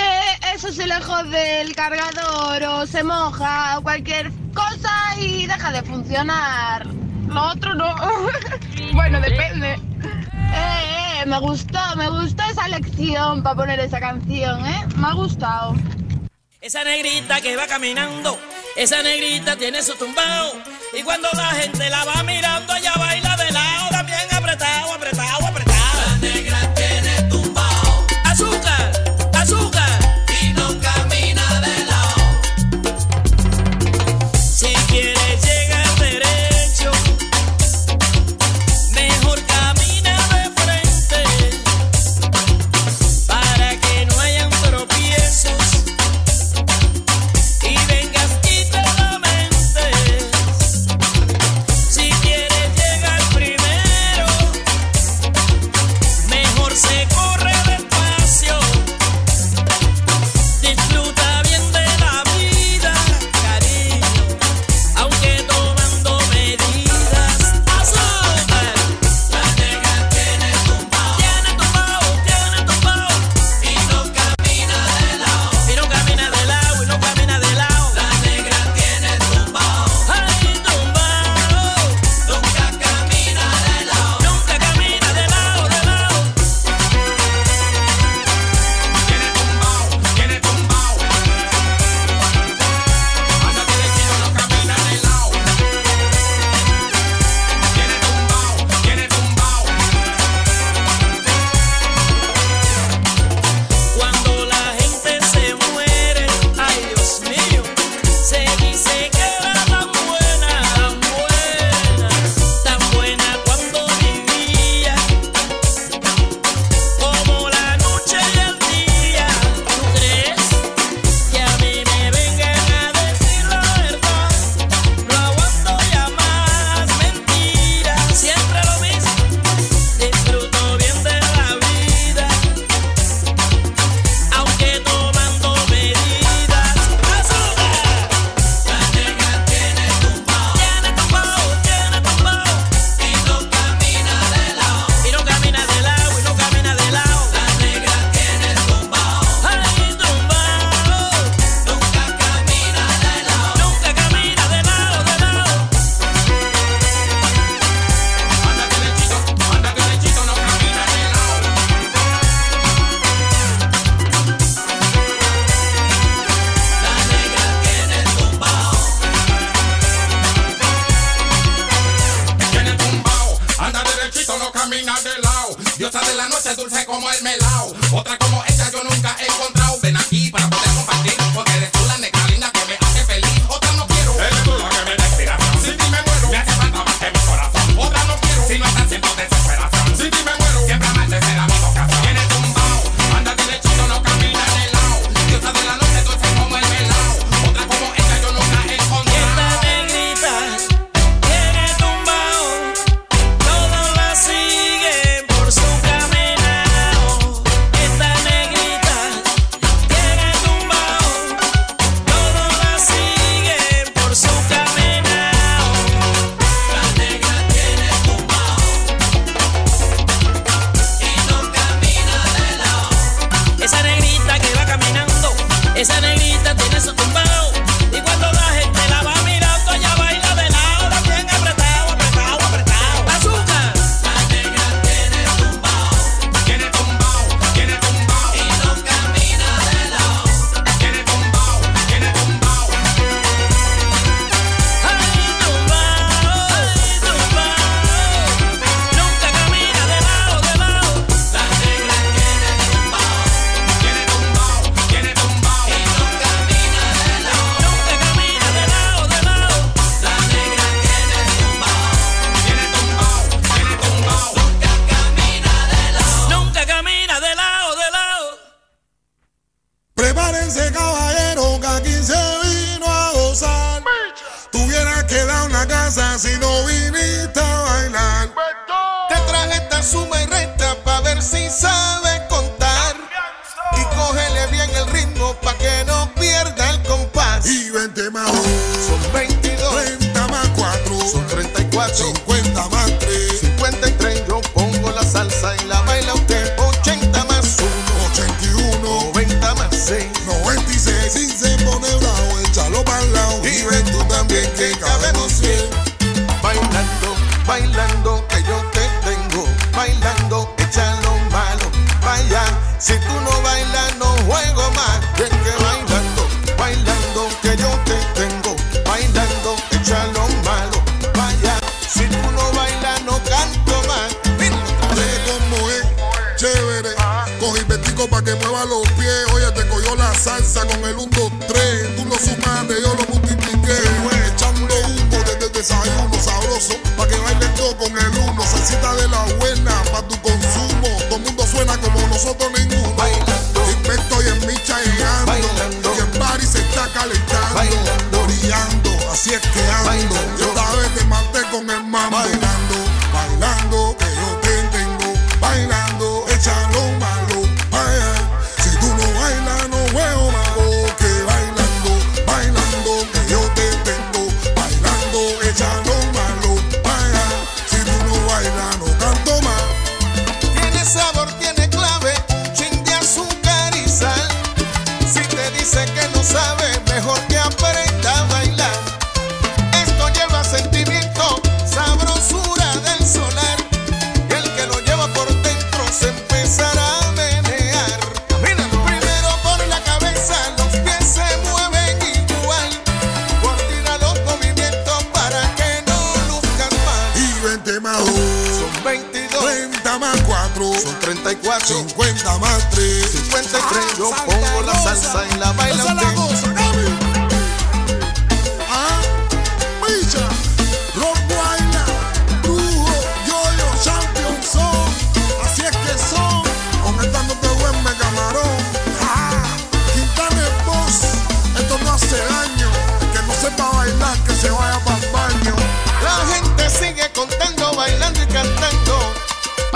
eso se le jode el cargador o se moja o cualquier cosa y deja de funcionar. Lo otro no. bueno, depende. Eh, eh, me gustó, me gustó esa lección para poner esa canción, ¿eh? Me ha gustado. Esa negrita que va caminando, esa negrita tiene su tumbao. Y cuando la gente la va mirando, ella baila de lado,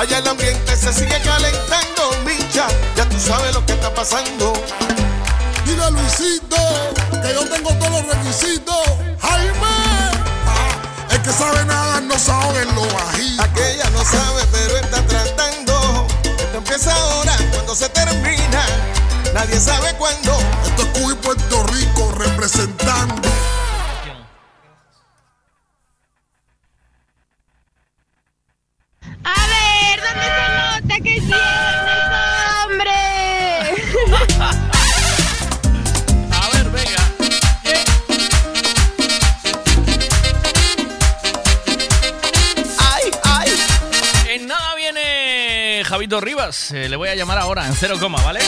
Allá el ambiente se sigue calentando, Micha. Ya tú sabes lo que está pasando. Dile a Luisito que yo tengo todos los requisitos. Jaime, ah, el que sabe nada no en lo bajito. Aquella no sabe, pero está tratando. Esto empieza ahora, cuando se termina. Nadie sabe cuándo. Esto es Cuba y Puerto Rico representando. Ay! En nada viene Javito Rivas. Eh, le voy a llamar ahora en cero coma, ¿vale?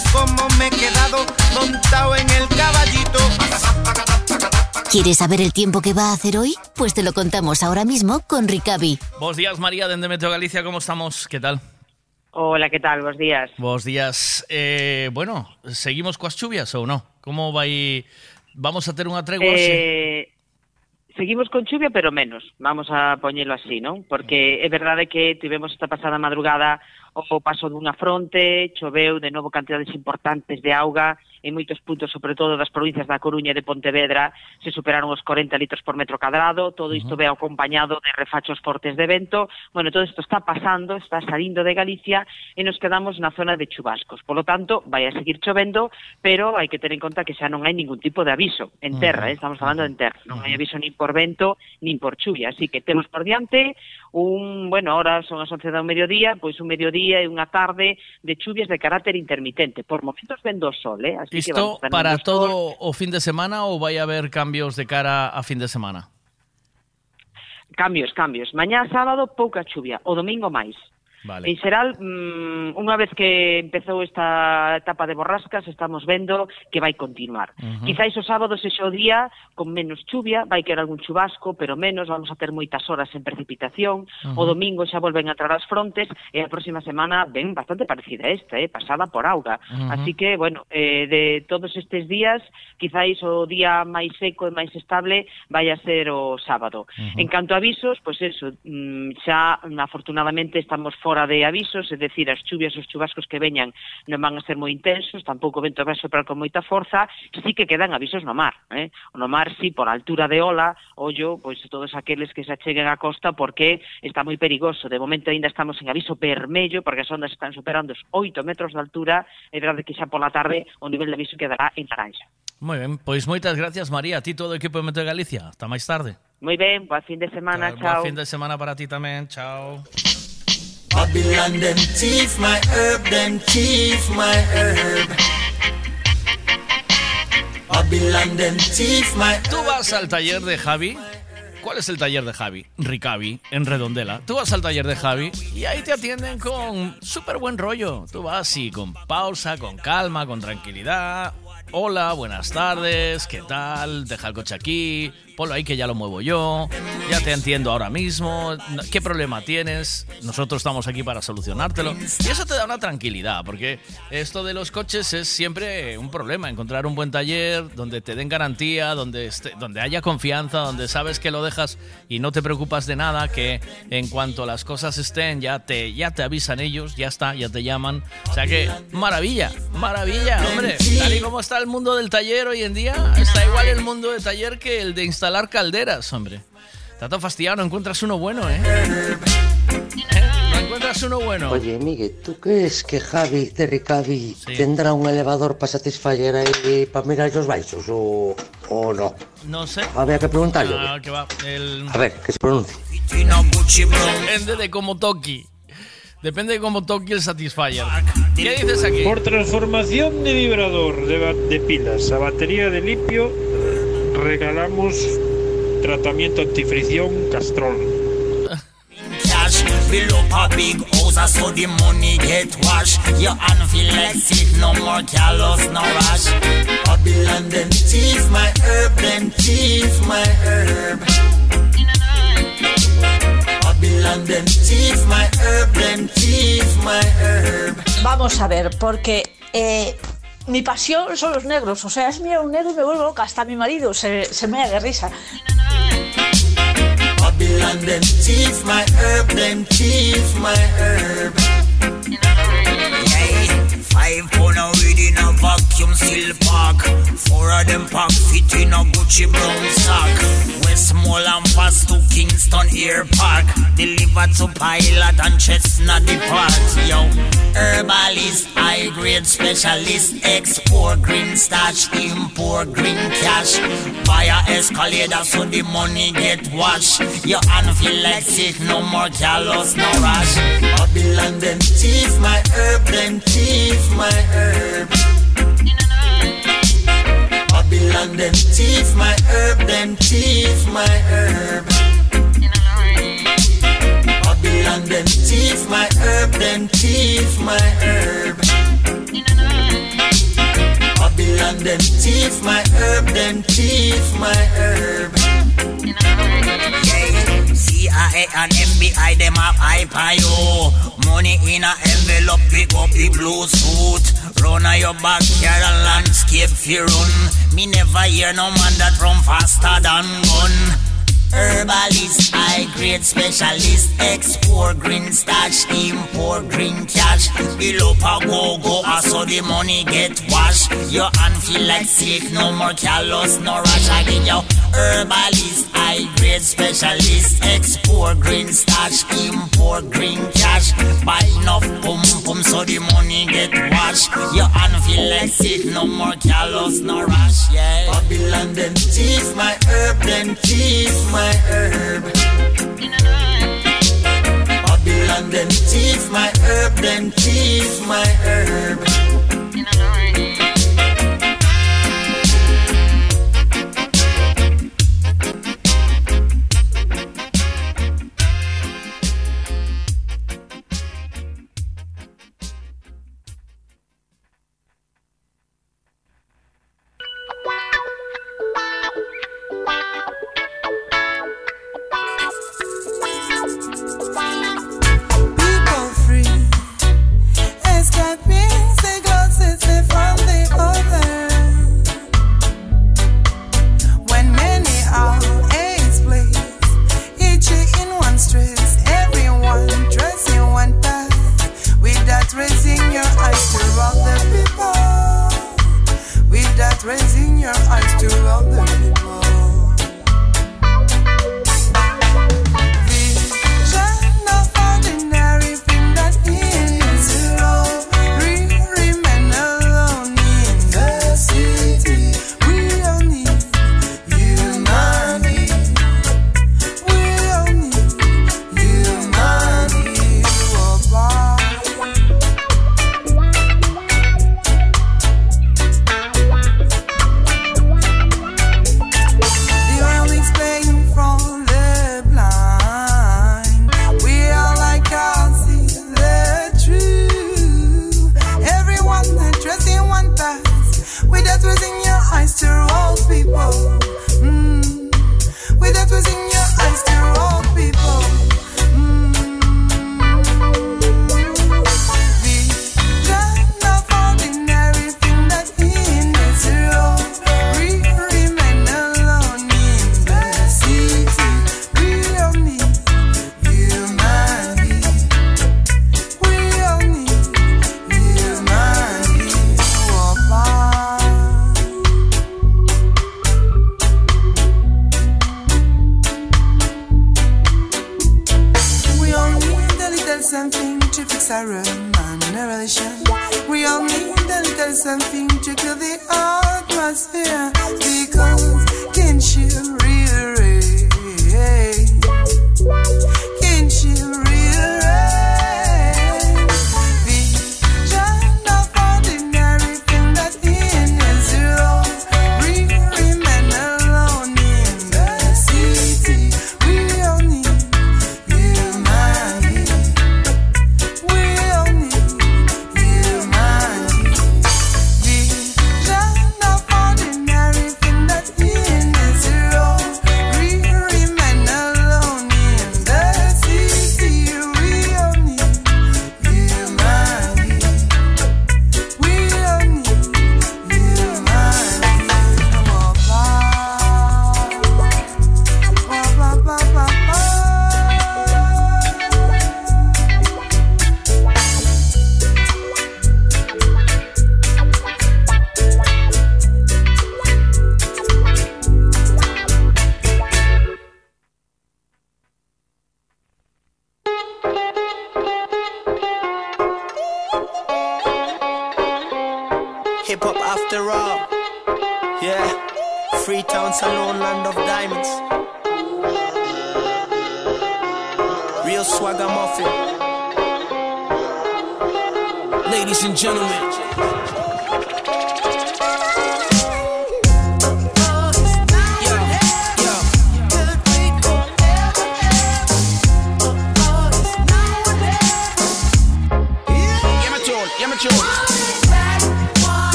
Mira cómo me he quedado montado en el caballito. ¿Quieres saber el tiempo que va a hacer hoy? Pues te lo contamos ahora mismo con Ricavi. Buenos días, María, de Meteo Galicia, ¿cómo estamos? ¿Qué tal? Hola, ¿qué tal? Buenos días. Buenos días. Eh, bueno, seguimos coas chuvias ou non? Como vai Vamos a ter unha tregua? Eh, seguimos con chuvia, pero menos. Vamos a poñelo así, non? Porque é verdade que tivemos esta pasada madrugada o paso dunha fronte, choveu de novo cantidades importantes de auga, en moitos puntos, sobre todo das provincias da Coruña e de Pontevedra, se superaron os 40 litros por metro cadrado, todo isto ve acompañado de refachos fortes de vento, bueno, todo isto está pasando, está salindo de Galicia e nos quedamos na zona de chubascos. Por lo tanto, vai a seguir chovendo, pero hai que ter en conta que xa non hai ningún tipo de aviso en terra, eh, estamos falando en terra, non hai aviso nin por vento, nin por chuvia, así que temos por diante un, bueno, ahora son as 11 do mediodía, pois un mediodía e unha tarde de chuvias de carácter intermitente. Por momentos vendo o sol, eh, as ¿Esto van, van para todo o fin de semana o vaya a haber cambios de cara a fin de semana? Cambios, cambios. Mañá sábado pouca chuvia, o domingo máis. Vale. En xeral, mm, unha vez que empezou esta etapa de borrascas, estamos vendo que vai continuar. Uh -huh. Quizáis o sábado sexa o día con menos chuvia, vai querer algún chubasco, pero menos, vamos a ter moitas horas en precipitación, uh -huh. o domingo xa volven a entrar as frontes, e a próxima semana ben bastante parecida a esta, eh, pasada por auga. Uh -huh. Así que, bueno, eh, de todos estes días, quizáis o día máis seco e máis estable vai a ser o sábado. Uh -huh. En canto a avisos, pois pues eso, mm, xa afortunadamente estamos fora fora de avisos, é dicir, as chuvias os chubascos que veñan non van a ser moi intensos, tampouco o vento vai soprar con moita forza, sí que quedan avisos no mar, eh? No mar sí por altura de ola, ollo, pois todos aqueles que se acheguen á costa porque está moi perigoso. De momento aínda estamos en aviso vermello porque as ondas están superando os 8 metros de altura, é verdade que xa pola tarde o nivel de aviso quedará en naranja. Moi ben, pois moitas gracias María, a ti todo o equipo de Meteo Galicia. Hasta máis tarde. Moi ben, boa fin de semana, chao. Boa fin de semana para ti tamén, chao. Tú vas al taller de Javi. ¿Cuál es el taller de Javi? Ricavi, en Redondela. Tú vas al taller de Javi y ahí te atienden con súper buen rollo. Tú vas y con pausa, con calma, con tranquilidad. Hola, buenas tardes, ¿qué tal? Deja el coche aquí, ponlo ahí que ya lo muevo yo, ya te entiendo ahora mismo, ¿qué problema tienes? Nosotros estamos aquí para solucionártelo. Y eso te da una tranquilidad, porque esto de los coches es siempre un problema, encontrar un buen taller donde te den garantía, donde, esté- donde haya confianza, donde sabes que lo dejas y no te preocupas de nada, que en cuanto las cosas estén ya te, ya te avisan ellos, ya está, ya te llaman. O sea que maravilla, maravilla, hombre. Tal y como está el mundo del taller hoy en día, está igual el mundo de taller que el de instalar calderas, hombre. Está todo fastidiado, no encuentras uno bueno, ¿eh? ¿Eh? No encuentras uno bueno. Oye, Miguel, ¿tú crees que Javi de Ricavi tendrá un elevador para satisfacer ahí para mirar los baixos o, o no? No sé. Habría que preguntarle. Ah, que va. El... A ver, que se pronuncie. Depende de cómo toque. Depende de cómo toque el Satisfyer. ¿Qué dices aquí? Por transformación de vibrador de, de pilas a batería de limpio, regalamos tratamiento antifricción Castrol. Build up a big house, I saw the money get washed. Your hand feel like sick, no more callous, no rush. Babylon them thief my herb, them thief my herb. Babylon them thief my herb, them thief my herb. Vamos a ver, porque eh, mi pasión son los negros. O sea, es mirar un negro y me vuelvo loca. Hasta mi marido se, se me de risa. Babylon them thief my herb, them thief my herb. Five pound of weed in a vacuum seal pack. Four of them pack fit in a Gucci brown sack. Westmore and pass to Kingston Air Park. Deliver to Pilot and Chestnut Depart. Yo, herbalist, high grade specialist. Export green stash, import green cash. A escalator so the money get washed. Your hand feel like sick, no more callous, no rush. Babylon them thief my herb, them thief my herb. Babylon them thief my herb, them thief my herb. Babylon them thief my herb, them thief my herb. Babylon them thief my herb, them thief my herb. CIA and FBI, them have hype on you. Money in a envelope, pick up the blue suit. Run on your backyard and landscape fi run. Me never hear no man that run faster than gun. Herbalist, high grade specialist, export green stash, import green cash. Bill up a go go, ah, I saw the money get washed. Your hand feel like sick, no more callous, no rush again, yo. Herbalist, high grade specialist, export green stash, import green cash. Buy enough pum pum so the money get washed. Your hand feel like sick, no more callous, no rush, yeah. Babylon them thief my herb, them thief my herb. Babylon them thief my herb, them thief my herb.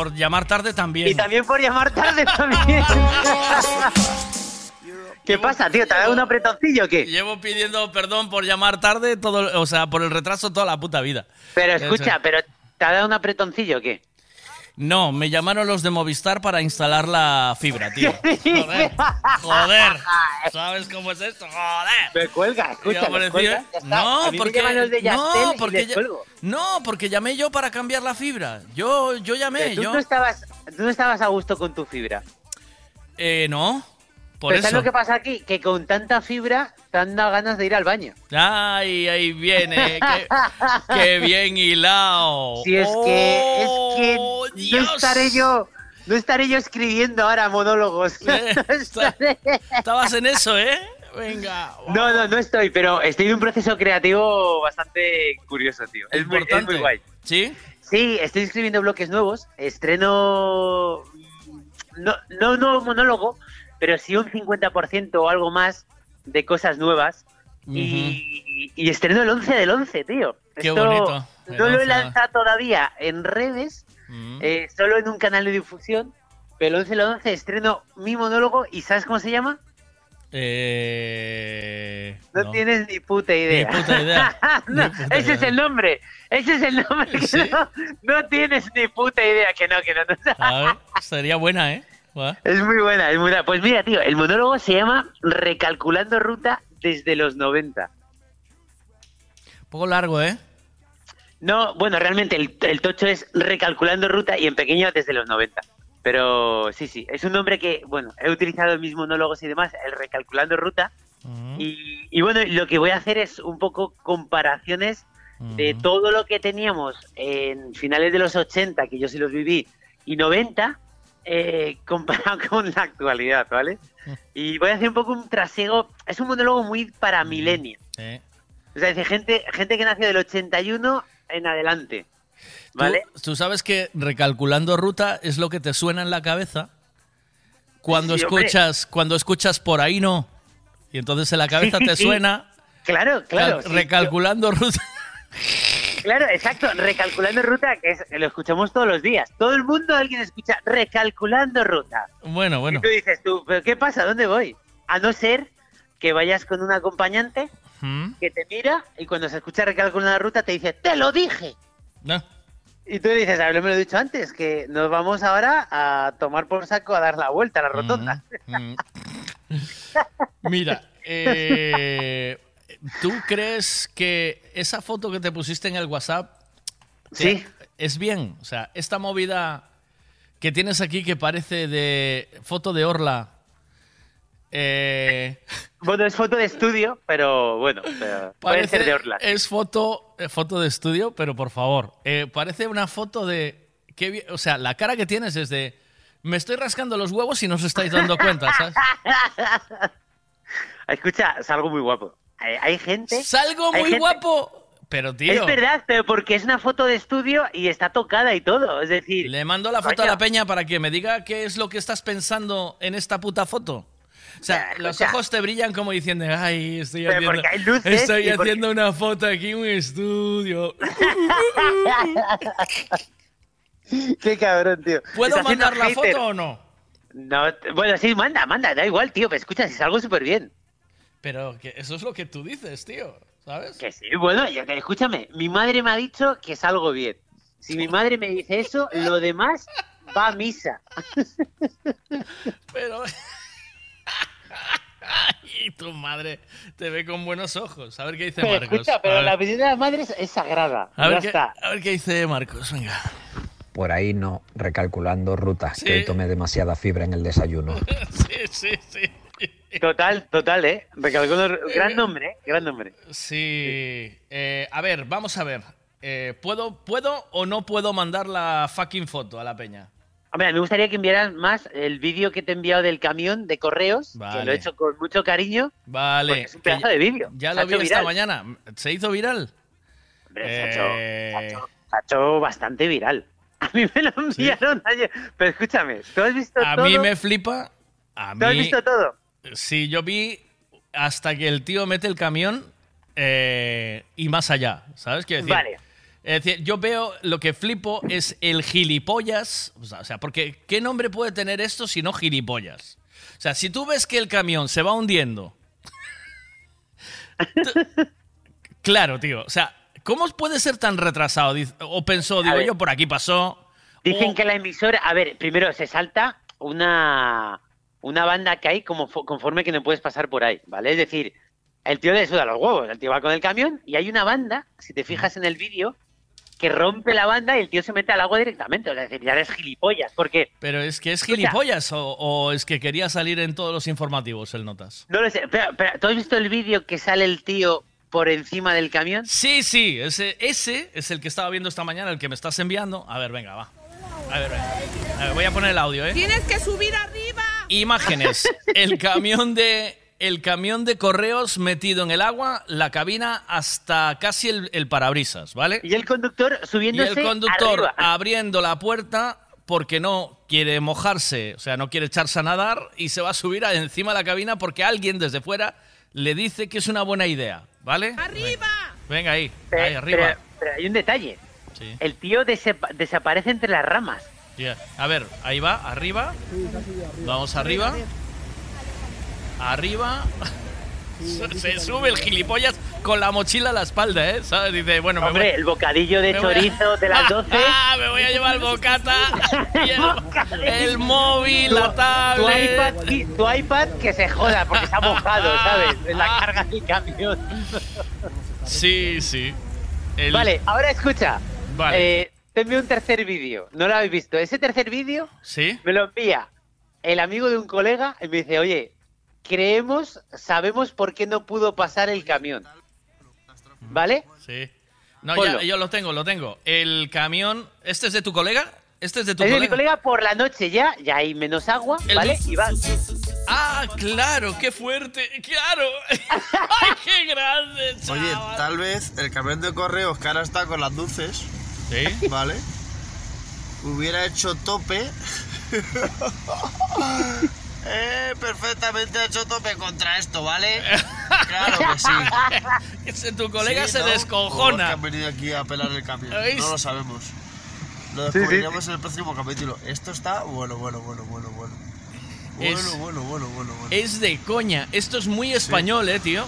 Por llamar tarde también. Y también por llamar tarde también. ¿Qué pasa, tío? ¿Te ha dado un apretoncillo o qué? Llevo pidiendo perdón por llamar tarde, todo, o sea, por el retraso toda la puta vida. Pero Eso. escucha, pero ¿te ha dado un apretoncillo o qué? No, me llamaron los de Movistar para instalar la fibra, tío. Joder, joder. ¿Sabes cómo es esto? Joder. Me cuelga, escucha, por me cuelga, no, porque no, y porque les ya- cuelgo. No, porque llamé yo para cambiar la fibra. Yo, yo llamé, Pero tú, yo. no estabas, tú no estabas a gusto con tu fibra. Eh, no. Por Pero ¿sabes lo que pasa aquí? Que con tanta fibra te han dado ganas de ir al baño. Ay, ahí viene. qué, qué bien hilado. Si es que, Oh, es que no estaré yo, no estaré yo escribiendo ahora monólogos. Eh, No estaré. Estabas en eso, ¿eh? Venga. No, no, no estoy, pero estoy en un proceso creativo bastante curioso, tío. Es muy, es muy guay. ¿Sí? Sí, estoy escribiendo bloques nuevos. Estreno. No, no, no monólogo, pero sí un 50% o algo más de cosas nuevas. y, y estreno el 11 del 11, tío. Qué Esto bonito. No lo he 11. lanzado todavía en redes, eh, solo en un canal de difusión. Pero el 11 del 11 estreno mi monólogo y ¿sabes cómo se llama? Eh, No, no. tienes ni puta idea. Ni puta idea. No, Ni puta ese es el nombre. Ese es el nombre. que ¿Sí? no, no tienes ni puta idea. Que no, que no. no. A ver, sería buena, ¿eh? Es muy buena, es muy buena. Pues mira, tío, el monólogo se llama Recalculando Ruta desde los 90. Un poco largo, ¿eh? No, bueno, realmente el, el tocho es Recalculando Ruta y en pequeño desde los 90. Pero sí, sí, es un nombre que, bueno, he utilizado en mis monólogos y demás, el Recalculando Ruta. Y, y bueno, lo que voy a hacer es un poco comparaciones de todo lo que teníamos en finales de los 80, que yo sí los viví, y 90, eh, comparado con la actualidad, ¿vale? Y voy a hacer un poco un trasiego, es un monólogo muy para millennials. Sí. O sea, es gente, gente que nació del 81 en adelante. ¿Vale? ¿Tú, tú sabes que recalculando ruta es lo que te suena en la cabeza cuando Sí, hombre. escuchas cuando escuchas por ahí no y entonces en la cabeza Sí, te sí. suena Claro, claro. recalculando ruta. Claro, exacto. Recalculando ruta, que es- lo escuchamos todos los días. Todo el mundo, alguien escucha recalculando ruta. Bueno, bueno. Y tú dices tú, ¿pero qué pasa? ¿Dónde voy? A no ser que vayas con un acompañante ¿Mm? que te mira y cuando se escucha recalculando ruta te dice, ¡te lo dije! No. Y tú dices, a ver, me lo he dicho antes, que nos vamos ahora a tomar por saco a dar la vuelta a la rotonda. Mm. Mira, eh, ¿tú crees que esa foto que te pusiste en el WhatsApp Sí. es bien? O sea, esta movida que tienes aquí que parece de foto de Orla. Eh, Bueno, es foto de estudio, pero bueno, parece, ser de Orla. Es foto, eh, foto de estudio, pero por favor, eh, parece una foto de... qué o sea, la cara que tienes es de... Me estoy rascando los huevos y no os estáis dando cuenta, ¿sabes? Escucha, salgo muy guapo. Hay, hay gente... Salgo hay muy gente- guapo. Pero, tío... Es verdad, pero porque es una foto de estudio y está tocada y todo. Es decir, Le mando la foto a la peña para que me diga qué es lo que estás pensando en esta puta foto. O sea, los escucha. ojos te brillan como diciendo, ay, estoy Pero haciendo, porque hay luces estoy y porque- haciendo una foto aquí en un estudio. qué cabrón, tío. ¿Puedo mandar la hater. foto o no? No, bueno, sí, manda, manda, da igual, tío. Pero escucha, si salgo súper bien. Pero que eso es lo que tú dices, tío, ¿sabes? Que sí, bueno, yo, que- escúchame, mi madre me ha dicho que salgo bien. Si mi madre me dice eso, lo demás va a misa. Pero... y tu madre te ve con buenos ojos. A ver qué dice Pero Marcos. escucha, pero la visita de las madres es sagrada. A ver, ya qué, está. a ver qué dice Marcos, venga. Por ahí no, recalculando rutas, Sí. que hoy tomé demasiada fibra en el desayuno. Sí, sí, sí. Total, total, ¿eh? Recalculo- gran nombre, ¿eh? Gran nombre. Sí. Eh, a ver, vamos a ver. Eh, ¿puedo, ¿Puedo o no puedo mandar la fucking foto a la peña? Hombre, me gustaría que enviaras más el vídeo que te he enviado del camión de correos, que Vale. lo he hecho con mucho cariño. Vale. Es un pedazo de vídeo. Ya Se lo vi hecho esta viral. mañana. ¿Se hizo viral? Hombre, se, ha hecho, se Eh, ha hecho- se ha hecho bastante viral. A mí me lo enviaron ayer. Pero escúchame, ¿tú has visto A todo? mí me flipa. A ¿Tú has mí- visto todo? Sí, yo vi hasta que el tío mete el camión eh, y más allá. ¿Sabes qué decir? Vale. Es decir, yo veo lo que flipo es el gilipollas. O sea, porque ¿qué nombre puede tener esto si no gilipollas? O sea, si tú ves que el camión se va hundiendo. claro, tío. O sea, ¿cómo puede ser tan retrasado? O pensó, digo ver. yo, por aquí pasó. Dicen o- que la emisora, a ver, primero se salta una, una banda que hay como fo- conforme que no puedes pasar por ahí, ¿vale? Es decir, el tío le suda los huevos, el tío va con el camión y hay una banda, si te fijas en el vídeo, que rompe la banda y el tío se mete al agua directamente. O sea, es decir, ya eres gilipollas, porque Pero es que es gilipollas o, o es que quería salir en todos los informativos el Notas. no lo sé. Pero, pero, ¿tú has visto el vídeo que sale el tío por encima del camión? Sí, sí, ese, ese es el que estaba viendo esta mañana, el que me estás enviando. A ver, venga, va. A ver, venga. A ver, voy a poner el audio, ¿eh? Tienes que subir arriba. Imágenes. El camión de el camión de correos metido en el agua, la cabina hasta casi el, el parabrisas, ¿vale? Y el conductor Y subiéndose el conductor arriba. abriendo la puerta porque no quiere mojarse, o sea, no quiere echarse a nadar y se va a subir a- encima de la cabina porque alguien desde fuera le dice que es una buena idea, ¿vale? ¡Arriba! Venga ahí, Pero- ahí arriba. Pero, pero hay un detalle. Sí. El tío desepa- desaparece entre las ramas. Ya. A ver, ahí va, arriba. Vamos arriba. Arriba. Se sube el gilipollas con la mochila a la espalda, ¿eh? ¿Sabes? Dice, bueno, me Hombre, voy- el bocadillo de a- chorizo de las 12. Ah, me voy a llevar el bocata, y el, el móvil, la Tu tablet. iPad, y- tu iPad que se joda porque está mojado, ¿sabes? En la carga del camión. Sí, sí. El- Vale, ahora escucha. Vale. Eh, te envío un tercer vídeo. No lo habéis visto. Ese tercer vídeo ¿Sí? me lo envía el amigo de un colega y me dice, oye, creemos, sabemos por qué no pudo pasar el camión. ¿Vale? Sí. No, ya, yo lo tengo, lo tengo. El camión. ¿Este es de tu colega? ¿Este es de tu Es de mi colega? colega por la noche ya, ya hay menos agua, El- ¿vale? Y va. Ah, claro, qué fuerte. Claro. Ay, qué grande, Oye, chaval. tal vez el camión de correos que ahora está con las luces, ¿Sí? ¿vale? Hubiera hecho tope. eh, perfectamente ha hecho tope contra esto, ¿vale? Claro que sí. Tu colega Sí, se ¿no? descojona. O que han venido aquí a pelar el camión. No lo sabemos. Lo Sí, sí. descubriremos en el próximo capítulo. Esto está bueno, bueno, bueno, bueno, bueno. Bueno, Es- bueno, bueno, bueno, bueno. Es de coña. Esto es muy español, eh, tío.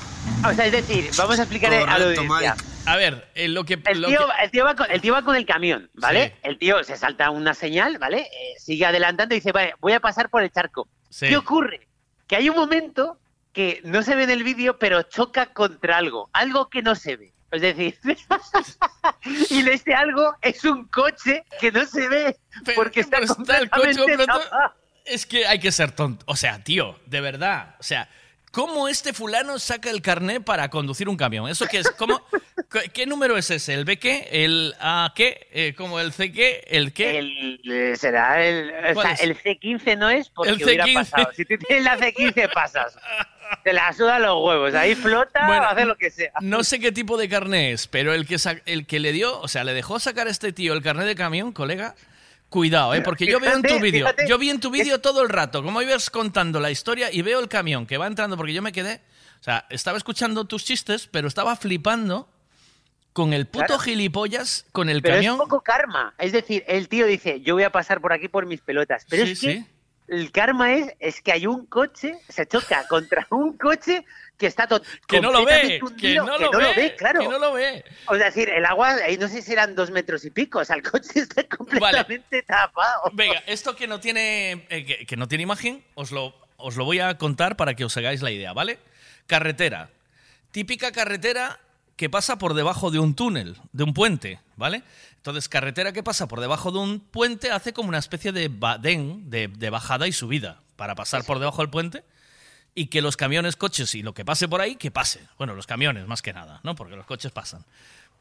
O sea, es decir, vamos a explicar a la Correcto, audiencia. Mike. A ver, eh, lo que. El lo tío, que- el, tío va con, el tío va con el camión, ¿vale? Sí. El tío se salta una señal, ¿vale? Eh, sigue adelantando y dice, vale, voy a pasar por el charco. Sí. ¿Qué ocurre? Que hay un momento que no se ve en el vídeo, pero choca contra algo. Algo que no se ve. Es decir, y este algo es un coche que no se ve porque está, pero está el coche completamente completo-. Es que hay que ser tonto. O sea, tío, de verdad. O sea, ¿cómo este fulano saca el carnet para conducir un camión? ¿Eso qué es? ¿Cómo, qué, qué número es ese? ¿El B qué? ¿El A qué? Eh, ¿Como el C qué? ¿El qué? El, eh, será el, o ¿Cuál sea, es? el C15 no es porque El hubiera C15. pasado. Si tú tienes la C15 pasas. Te la sudan los huevos. Ahí flota, Bueno, hace lo que sea. No sé qué tipo de carnet es, pero el que, el que le dio, o sea, le dejó sacar a este tío el carnet de camión, colega. Cuidado, ¿eh? porque yo veo en tu vídeo, yo vi en tu vídeo todo el rato, como ibas contando la historia y veo el camión que va entrando, porque yo me quedé, o sea, estaba escuchando tus chistes, pero estaba flipando con el puto Claro. gilipollas, con el Pero camión. es poco karma. Es decir, el tío dice, yo voy a pasar por aquí por mis pelotas. Pero Sí, es que sí. el karma es, es que hay un coche, se choca contra un coche que está Que no lo ve, completamente que hundido, no lo ve, claro. que no lo ve. O sea, es decir, el agua, ahí no sé si eran dos metros y pico, o sea, el coche está completamente tapado. Venga, esto que no tiene eh, que, que no tiene imagen, os lo, os lo voy a contar para que os hagáis la idea, ¿vale? Carretera. Típica carretera que pasa por debajo de un túnel, de un puente, ¿vale? Entonces, carretera que pasa por debajo de un puente hace como una especie de badén, de, de bajada y subida, para pasar por debajo del puente y que los camiones, coches y lo que pase por ahí, que pase. Bueno, los camiones más que nada, ¿no? Porque los coches pasan.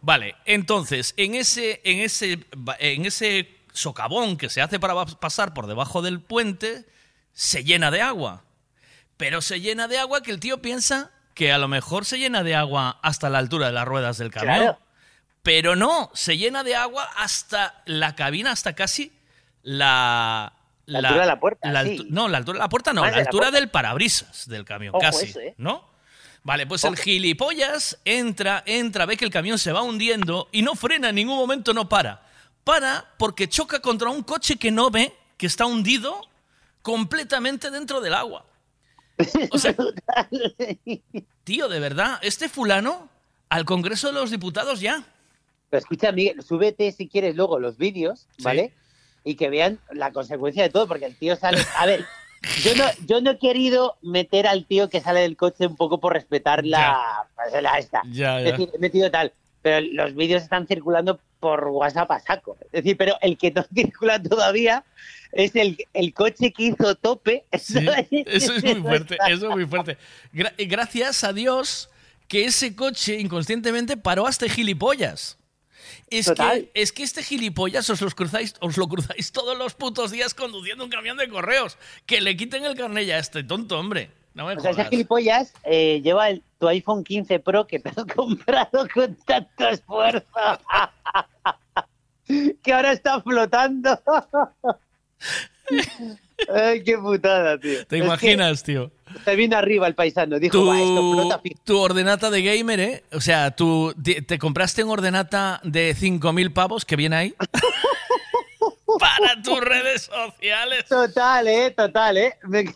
Vale, entonces, en ese, en ese, en ese socavón que se hace para pasar por debajo del puente, se llena de agua. Pero se llena de agua que el tío piensa que a lo mejor se llena de agua hasta la altura de las ruedas del camión. Claro. Pero no, se llena de agua hasta la cabina, hasta casi la... La altura de la puerta, la sí. No, la altura de la puerta no, la de altura del parabrisas del camión, Ojo, casi. ¿eh? ¿No? Vale, pues el gilipollas entra, entra, ve que el camión se va hundiendo y no frena, en ningún momento no para. Para porque choca contra un coche que no ve, que está hundido completamente dentro del agua. O sea, tío, de verdad, este fulano al Congreso de los Diputados ya. Pero escucha, Miguel, súbete si quieres luego los vídeos, ¿vale? Y que vean la consecuencia de todo, porque el tío sale. A ver, yo no, yo no he querido meter al tío que sale del coche un poco por respetar la. pues, la esta. Ya, Es decir, he metido tal. Pero los vídeos están circulando por WhatsApp a saco. Es decir, pero el que no circula todavía es el, el coche que hizo tope. Sí, eso es muy fuerte, eso es muy fuerte. Gra- gracias a Dios que ese coche inconscientemente paró a este gilipollas. Es Total. que, es que este gilipollas os, los cruzáis, os lo cruzáis todos los putos días conduciendo un camión de correos. Que le quiten el carnet ya a este tonto, hombre. No me O sea, ese gilipollas eh, lleva el, tu iPhone 15 Pro que te has comprado con tanto esfuerzo. que ahora está flotando. Ay, qué putada, tío. ¿Te Es imaginas, tío? Se vino arriba el paisano. Dijo, "Va, esto flota Tu, fijo". tu ordenata de gamer, ¿eh? O sea, tú te, te compraste un ordenata de 5.000 pavos que viene ahí para tus redes sociales. Total, eh, total, eh.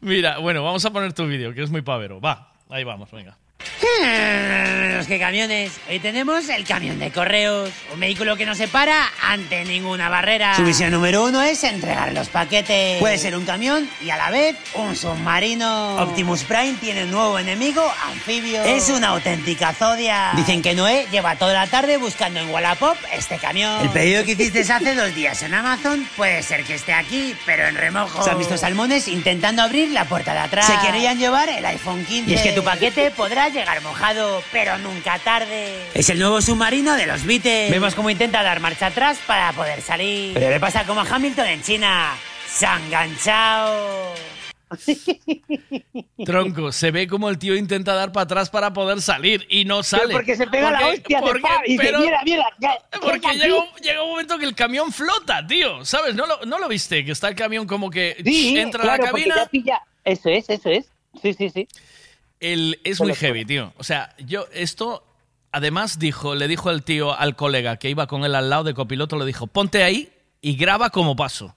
Mira, bueno, vamos a poner tu vídeo, que es muy pavero. Va, ahí vamos, venga. Los que camiones. Hoy tenemos el camión de correos. Un vehículo que no se para ante ninguna barrera. Su misión número uno es entregar los paquetes. Puede ser un camión y a la vez un submarino. Optimus Prime tiene un nuevo enemigo, anfibio. Es una auténtica zodia. Dicen que Noé lleva toda la tarde buscando en Wallapop este camión. El pedido que hiciste hace dos días en Amazon puede ser que esté aquí, pero en remojo. Se han visto salmones intentando abrir la puerta de atrás. Se querían llevar el iPhone 15. Y es que tu paquete podrá llegar mojado, pero nunca tarde. Es el nuevo submarino de los Beatles. Vemos cómo intenta dar marcha atrás para poder salir. Pero le pasa como a Hamilton en China. Se ha enganchado. Tronco, se ve como el tío intenta dar para atrás para poder salir y no sale. porque se pega la hostia, se pa- y dice, "Mira, mira, que porque está aquí". llega un, llega un momento que el camión flota, tío. ¿Sabes? ¿No lo, no lo viste? Que está el camión como que Sí, entra claro, a la porque cabina. ya pilla. Eso es, eso es. Sí, sí, sí. El, es muy heavy, tío. O sea, yo esto, además dijo, le dijo el tío al colega que iba con él al lado de copiloto, le dijo, ponte ahí y graba como paso.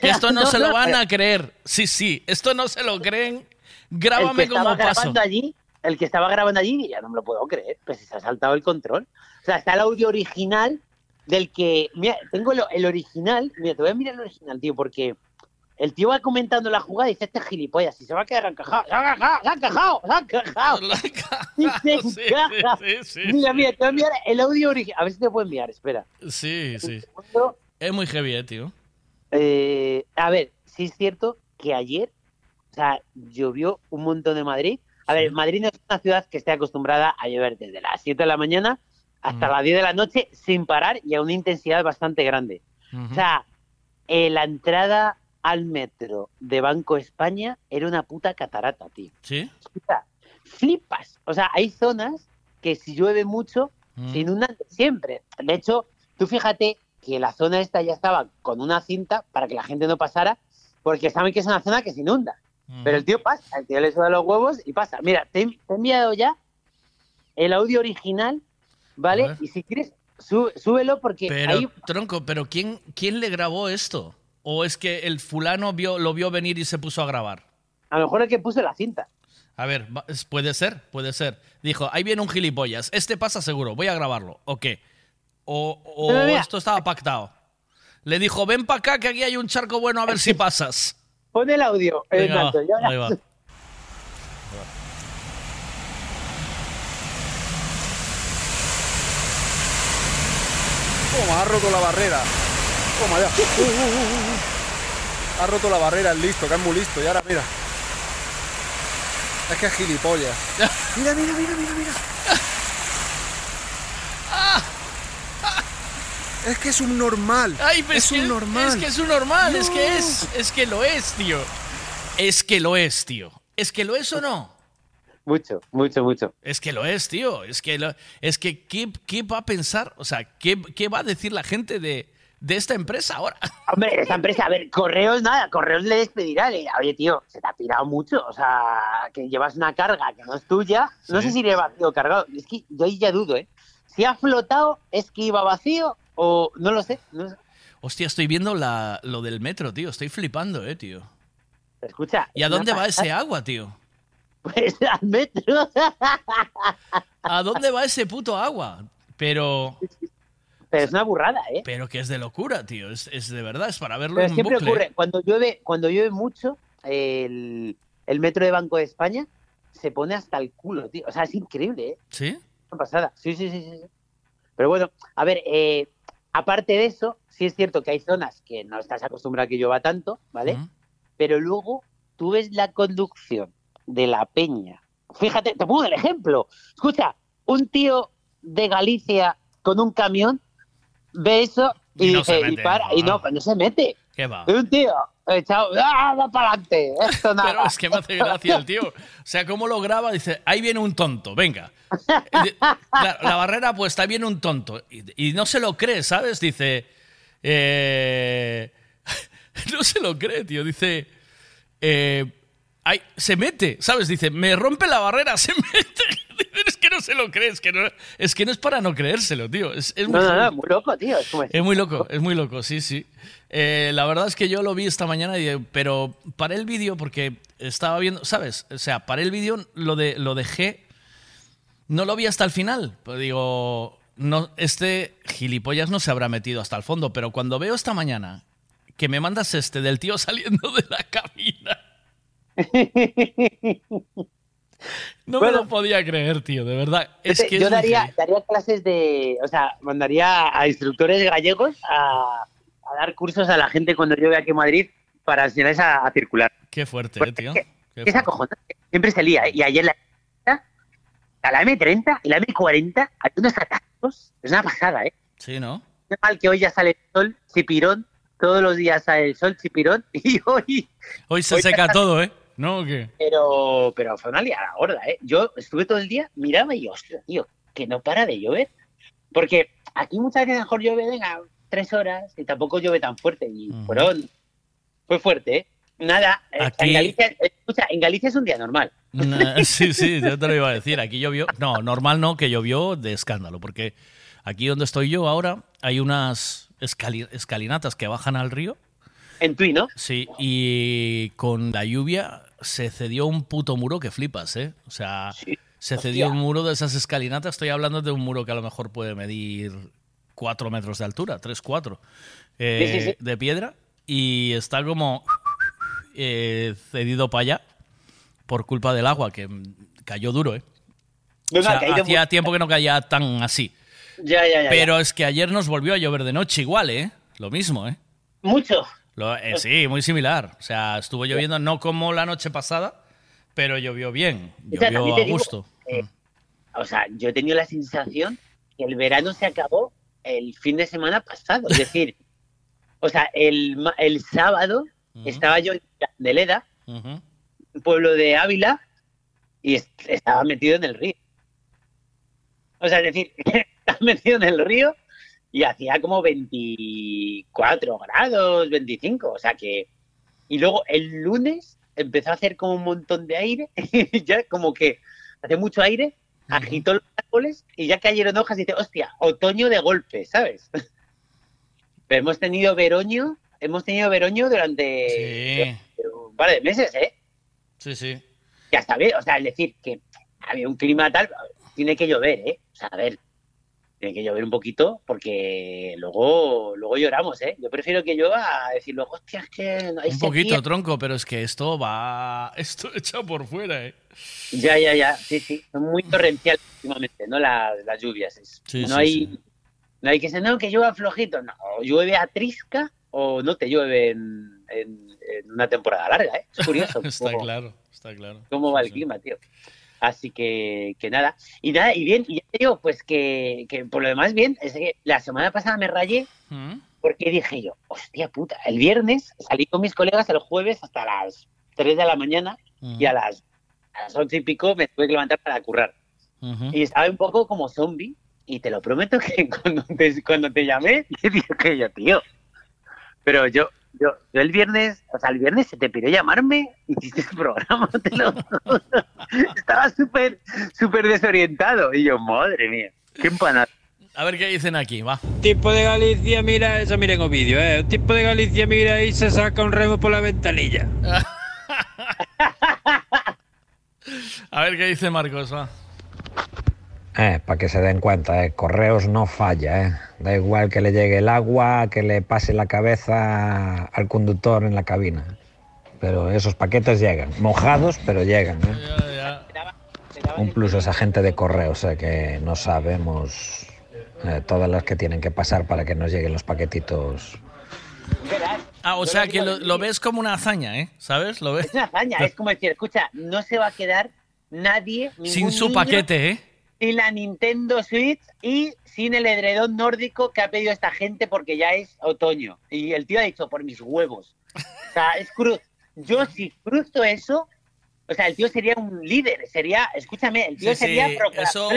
Que esto no, se lo van a creer. Sí, sí, esto no se lo creen. el que Grábame como paso. allí, el que estaba grabando allí, ya no me lo puedo creer, pues se ha saltado el control. O sea, está el audio original del que, mira, tengo el, el original, mira, te voy a mirar el original, tío, porque el tío va comentando la jugada y dice, este es gilipollas, y se va a quedar encajado, se ha encajado, se ha encajado, se ha encajado. Se encaja. sí, sí, mira, sí. mira, te voy a enviar el audio original, a ver si te puedo enviar, espera. Sí, sí. Es muy heavy, eh, tío. Eh, a ver, sí es cierto que ayer, o sea, llovió un montón de Madrid. A ver, Madrid no es una ciudad que esté acostumbrada a llover desde las 7 de la mañana hasta Mm. las 10 de la noche sin parar y a una intensidad bastante grande. O sea, eh, la entrada al metro de Banco España era una puta catarata, tío. ¿Sí? Escucha, flipas. O sea, hay zonas que si llueve mucho Mm. se inundan siempre. De hecho, tú fíjate que la zona esta ya estaba con una cinta para que la gente no pasara, porque saben que es una zona que se inunda. Pero el tío pasa, el tío le suda los huevos y pasa. Mira, te, he- te he enviado ya el audio original, ¿vale? Y si quieres, sú- súbelo porque Pero, ahí tronco, pero ¿quién, ¿quién le grabó esto? ¿O es que el fulano vio, lo vio venir y se puso a grabar? a lo mejor el que puso la cinta. A ver, es- puede ser, puede ser. Dijo, ahí viene un gilipollas. Este pasa seguro, voy a grabarlo. ¿O qué? O, esto estaba pactado. Le dijo, ven para acá que aquí hay un charco bueno a ver si pasas. Pon el audio, eh, Venga, Nacho, ya- ahí va. Toma, ha roto la barrera. Toma ya. Uh, uh, uh. Ha roto la barrera, el listo, que es muy listo. Y ahora mira. Es que es gilipollas. Mira, mira, mira, mira, mira. Es que es un normal. Ay, pues es que- un normal. Es que es un normal, es que es. Es que lo es, tío. Es que lo es, tío. ¿Es que lo es o no? Mucho, mucho, mucho. Es que lo es, tío. Es que, lo- es que ¿qué, qué va a pensar? O sea, ¿qué, qué va a decir la gente de, de esta empresa ahora. Hombre, esta empresa, a ver, correos nada, correos le despedirá. le- Oye, tío, se te ha pirado mucho. O sea, que llevas una carga que no es tuya. No Sí. sé si iría vacío o cargado. Es que yo ahí ya dudo, ¿eh? Si ha flotado, ¿es que iba vacío o no lo sé? No sé. Hostia, estoy viendo la, lo del metro, tío. Estoy flipando, eh, tío. Escucha. ¿Y a dónde va ese agua, tío? Pues al metro. ¿A dónde va ese puto agua? Pero, Pero es una burrada, ¿eh? pero que es de locura, tío. Es, es de verdad, es para verlo Pero en siempre bucle. ocurre, cuando llueve, cuando llueve mucho, el, el metro de Banco de España se pone hasta el culo, tío. O sea, es increíble, ¿eh? ¿Sí? Una pasada. Sí, sí, sí, sí. sí. Pero bueno, a ver, eh, aparte de eso, sí es cierto que hay zonas que no estás acostumbrado a que llueva tanto, ¿vale? Pero luego tú ves la conducción de la peña. Fíjate, te pongo el ejemplo. Escucha, un tío de Galicia con un camión ve eso y, Y no se y para, y no, no. no se mete. ¿Qué va? Un tío echado, ¡ah, va para adelante! Esto nada. Pero es que me hace gracia el tío. O sea, ¿cómo lo graba? Dice, ahí viene un tonto, venga. La barrera puesta, ahí viene un tonto. Y, y no se lo cree, ¿sabes? Dice... eh, no se lo cree, tío. Dice... eh, ay, se mete, ¿sabes? Dice, me rompe la barrera, se mete. No se lo cree, es que no es, que no es para no creérselo, tío. Es, es muy No, no, muy loco, tío. Es como Es muy loco, es muy loco, sí, sí. Eh, la verdad es que yo lo vi esta mañana, y, pero paré el vídeo porque estaba viendo, ¿sabes? O sea, paré el vídeo, lo, de, lo dejé, no lo vi hasta el final. Pues digo, no, este gilipollas no se habrá metido hasta el fondo, pero cuando veo esta mañana que me mandas este del tío saliendo de la cabina. No me lo podía creer, tío, de verdad. Es Fíjate, que yo es daría, clases de. O sea, mandaría a instructores gallegos a, a dar cursos a la gente cuando llueve aquí en Madrid para enseñarles a, a circular. Qué fuerte, eh, tío. Es Qué Es acojonante. Siempre se lía. ¿eh? Y ayer la, a la M30 y la M40 hay unos atascos. Es una pasada, ¿eh? Sí, ¿no? Qué mal que hoy ya sale el sol, chipirón. Todos los días sale el sol, chipirón. Y hoy. Hoy se Hoy seca todo, ¿eh? ¿No? ¿O qué? Pero, pero fue una liada gorda, ¿eh? Yo estuve todo el día, miraba y, hostia, tío, que no para de llover. Porque aquí muchas veces mejor llueve, venga, tres horas y tampoco llueve tan fuerte. Y fueron, fue fuerte, ¿eh? Nada, eh, Aquí- en Galicia, escucha, en Galicia es un día normal. Nah, sí, sí, yo te lo iba a decir. Aquí llovió. No, normal no, que llovió de escándalo, porque aquí donde estoy yo ahora hay unas escali- escalinatas que bajan al río. En Tui, ¿no? Sí, y con la lluvia se cedió un puto muro que flipas, ¿eh? O sea, se cedió un muro de esas escalinatas. Estoy hablando de un muro que a lo mejor puede medir cuatro metros de altura, tres, cuatro, eh, Sí, sí, sí. de piedra, y está como eh, cedido para allá por culpa del agua, que cayó duro, ¿eh? No, O sea, hacía muy- tiempo que no caía tan así. Ya, ya, ya. Pero es que ayer nos volvió a llover de noche igual, ¿eh? Lo mismo, ¿eh? Mucho. Lo- eh, sí, muy similar. O sea, estuvo lloviendo no como la noche pasada, pero llovió bien. O sea, Llovió a digo, gusto. eh, o sea, yo he tenido la sensación que el verano se acabó el fin de semana pasado. Es decir, o sea, el, el sábado estaba yo en Candeleda, un pueblo de Ávila, y est- estaba metido en el río. O sea, es decir, estaba metido en el río y hacía como 24 grados, 25. O sea que. Y luego el lunes empezó a hacer como un montón de aire, ya como que hace mucho aire, agitó los árboles y ya cayeron hojas y dice, hostia, otoño de golpe, ¿sabes? Pero hemos tenido veroño, hemos tenido veroño durante, durante un par de meses, ¿eh? Sí, sí. Ya está bien, o sea, es decir, que había un clima tal, tiene que llover, ¿eh? O sea, a ver, tiene que llover un poquito porque luego luego lloramos, ¿eh? Yo prefiero que llueva a decir luego, hostia, es que no hay Un sequía". poquito, tronco, pero es que esto va. Esto echa por fuera, ¿eh? Ya, ya, ya, sí, sí, son muy torrenciales últimamente, ¿no? Las, las lluvias. es- Sí, no, sí, hay, sí. no hay que ser, no, que llueva flojito, no, llueve a trisca o no te llueve en, en- en una temporada larga, ¿eh? Es curioso. está claro, está claro. cómo va el clima, tío. Así que, que nada. Y nada, y bien, y ya te digo, pues que, que por lo demás bien, es que la semana pasada me rayé ¿Mm? porque dije yo, hostia puta, el viernes salí con mis colegas el jueves hasta las 3 de la mañana y a las, a las 11 y pico me tuve que levantar para currar. Y estaba un poco como zombie y te lo prometo que cuando te, cuando te llamé, te dije que yo, tío, Pero yo, yo, yo el viernes, o sea, el viernes se te pidió llamarme, hiciste el programa, te lo juro. Estaba súper, súper desorientado. Y yo, madre mía, qué empanada. A ver qué dicen aquí, va. Tipo de Galicia, mira, eso miren el vídeo, ¿eh? Un tipo de Galicia, mira, y se saca un remo por la ventanilla. A ver qué dice Marcos, va. Eh, para que se den cuenta, eh, Correos no falla, eh. Da igual que le llegue el agua, que le pase la cabeza al conductor en la cabina. Pero esos paquetes llegan, mojados, pero llegan. ¿eh? Un plus a esa gente de correos, eh, que no sabemos eh, todas las que tienen que pasar para que nos lleguen los paquetitos. Ah, o sea que lo, lo ves como una hazaña, ¿eh? ¿Sabes? Lo ves Es una hazaña, es como decir, escucha, no se va a quedar nadie, sin su niño, paquete, ¿eh? Sin la Nintendo Switch y sin el edredón nórdico que ha pedido esta gente porque ya es otoño. Y el tío ha dicho, por mis huevos. O sea, es cruz. Yo si cruzo eso, o sea, el tío sería un líder, sería, escúchame, el tío Sí, sería sí, eso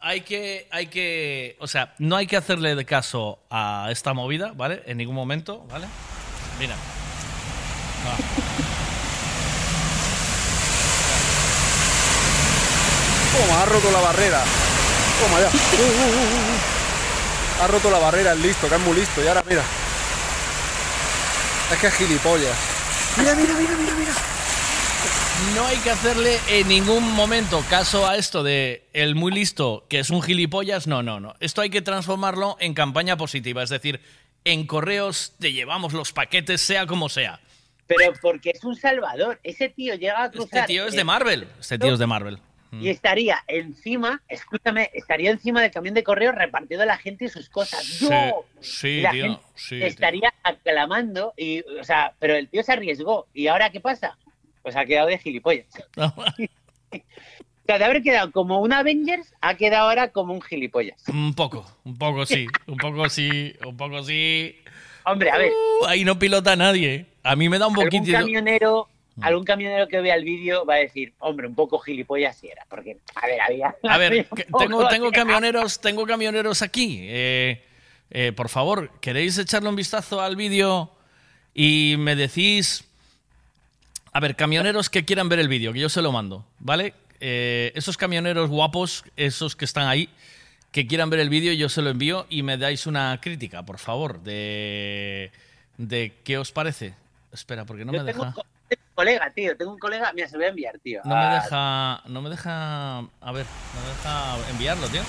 hay que, hay que, o sea, no hay que hacerle de caso a esta movida, ¿vale? En ningún momento, ¿vale? Mira. Toma, ha roto la barrera. Toma ya. Uh, uh, uh, uh. Ha roto la barrera, es listo, que es muy listo. Y ahora mira. Es que es gilipollas. Mira, mira, mira, mira, mira. No hay que hacerle en ningún momento caso a esto de el muy listo, que es un gilipollas. No, no, no. Esto hay que transformarlo en campaña positiva. Es decir, en correos te llevamos los paquetes, sea como sea. pero porque es un salvador. Ese tío llega a cruzar. Este tío es de el- Marvel. Este tío es de Marvel. Y estaría encima, escúchame, estaría encima del camión de correo repartiendo a la gente sus cosas. ¡Yo! Sí, Y la tío. gente Sí, tío. estaría aclamando y, o sea, pero el tío se arriesgó. ¿Y ahora qué pasa? Pues ha quedado de gilipollas. o sea, de haber quedado como un Avengers, ha quedado ahora como un gilipollas. Un poco, un poco sí, un poco sí, un poco sí. Hombre, a ver. Uh, ahí no pilota nadie. A mí me da un poquito. camionero, Mm. Algún camionero que vea el vídeo va a decir, hombre, un poco gilipollas sí era. Porque, a ver, había... A ver, que- tengo, tengo camioneros, tengo camioneros aquí. Eh, eh, por favor, ¿queréis echarle un vistazo al vídeo y me decís? A ver, camioneros que quieran ver el vídeo, que yo se lo mando, ¿vale? Eh, esos camioneros guapos, esos que están ahí, que quieran ver el vídeo, yo se lo envío y me dais una crítica, por favor, de, de qué os parece. Espera, porque no Yo me tengo deja. Tengo un colega, tío, tengo un colega, mira, se lo voy a enviar, tío. No me Ah, deja. No me deja. A ver, no me deja enviarlo, tío.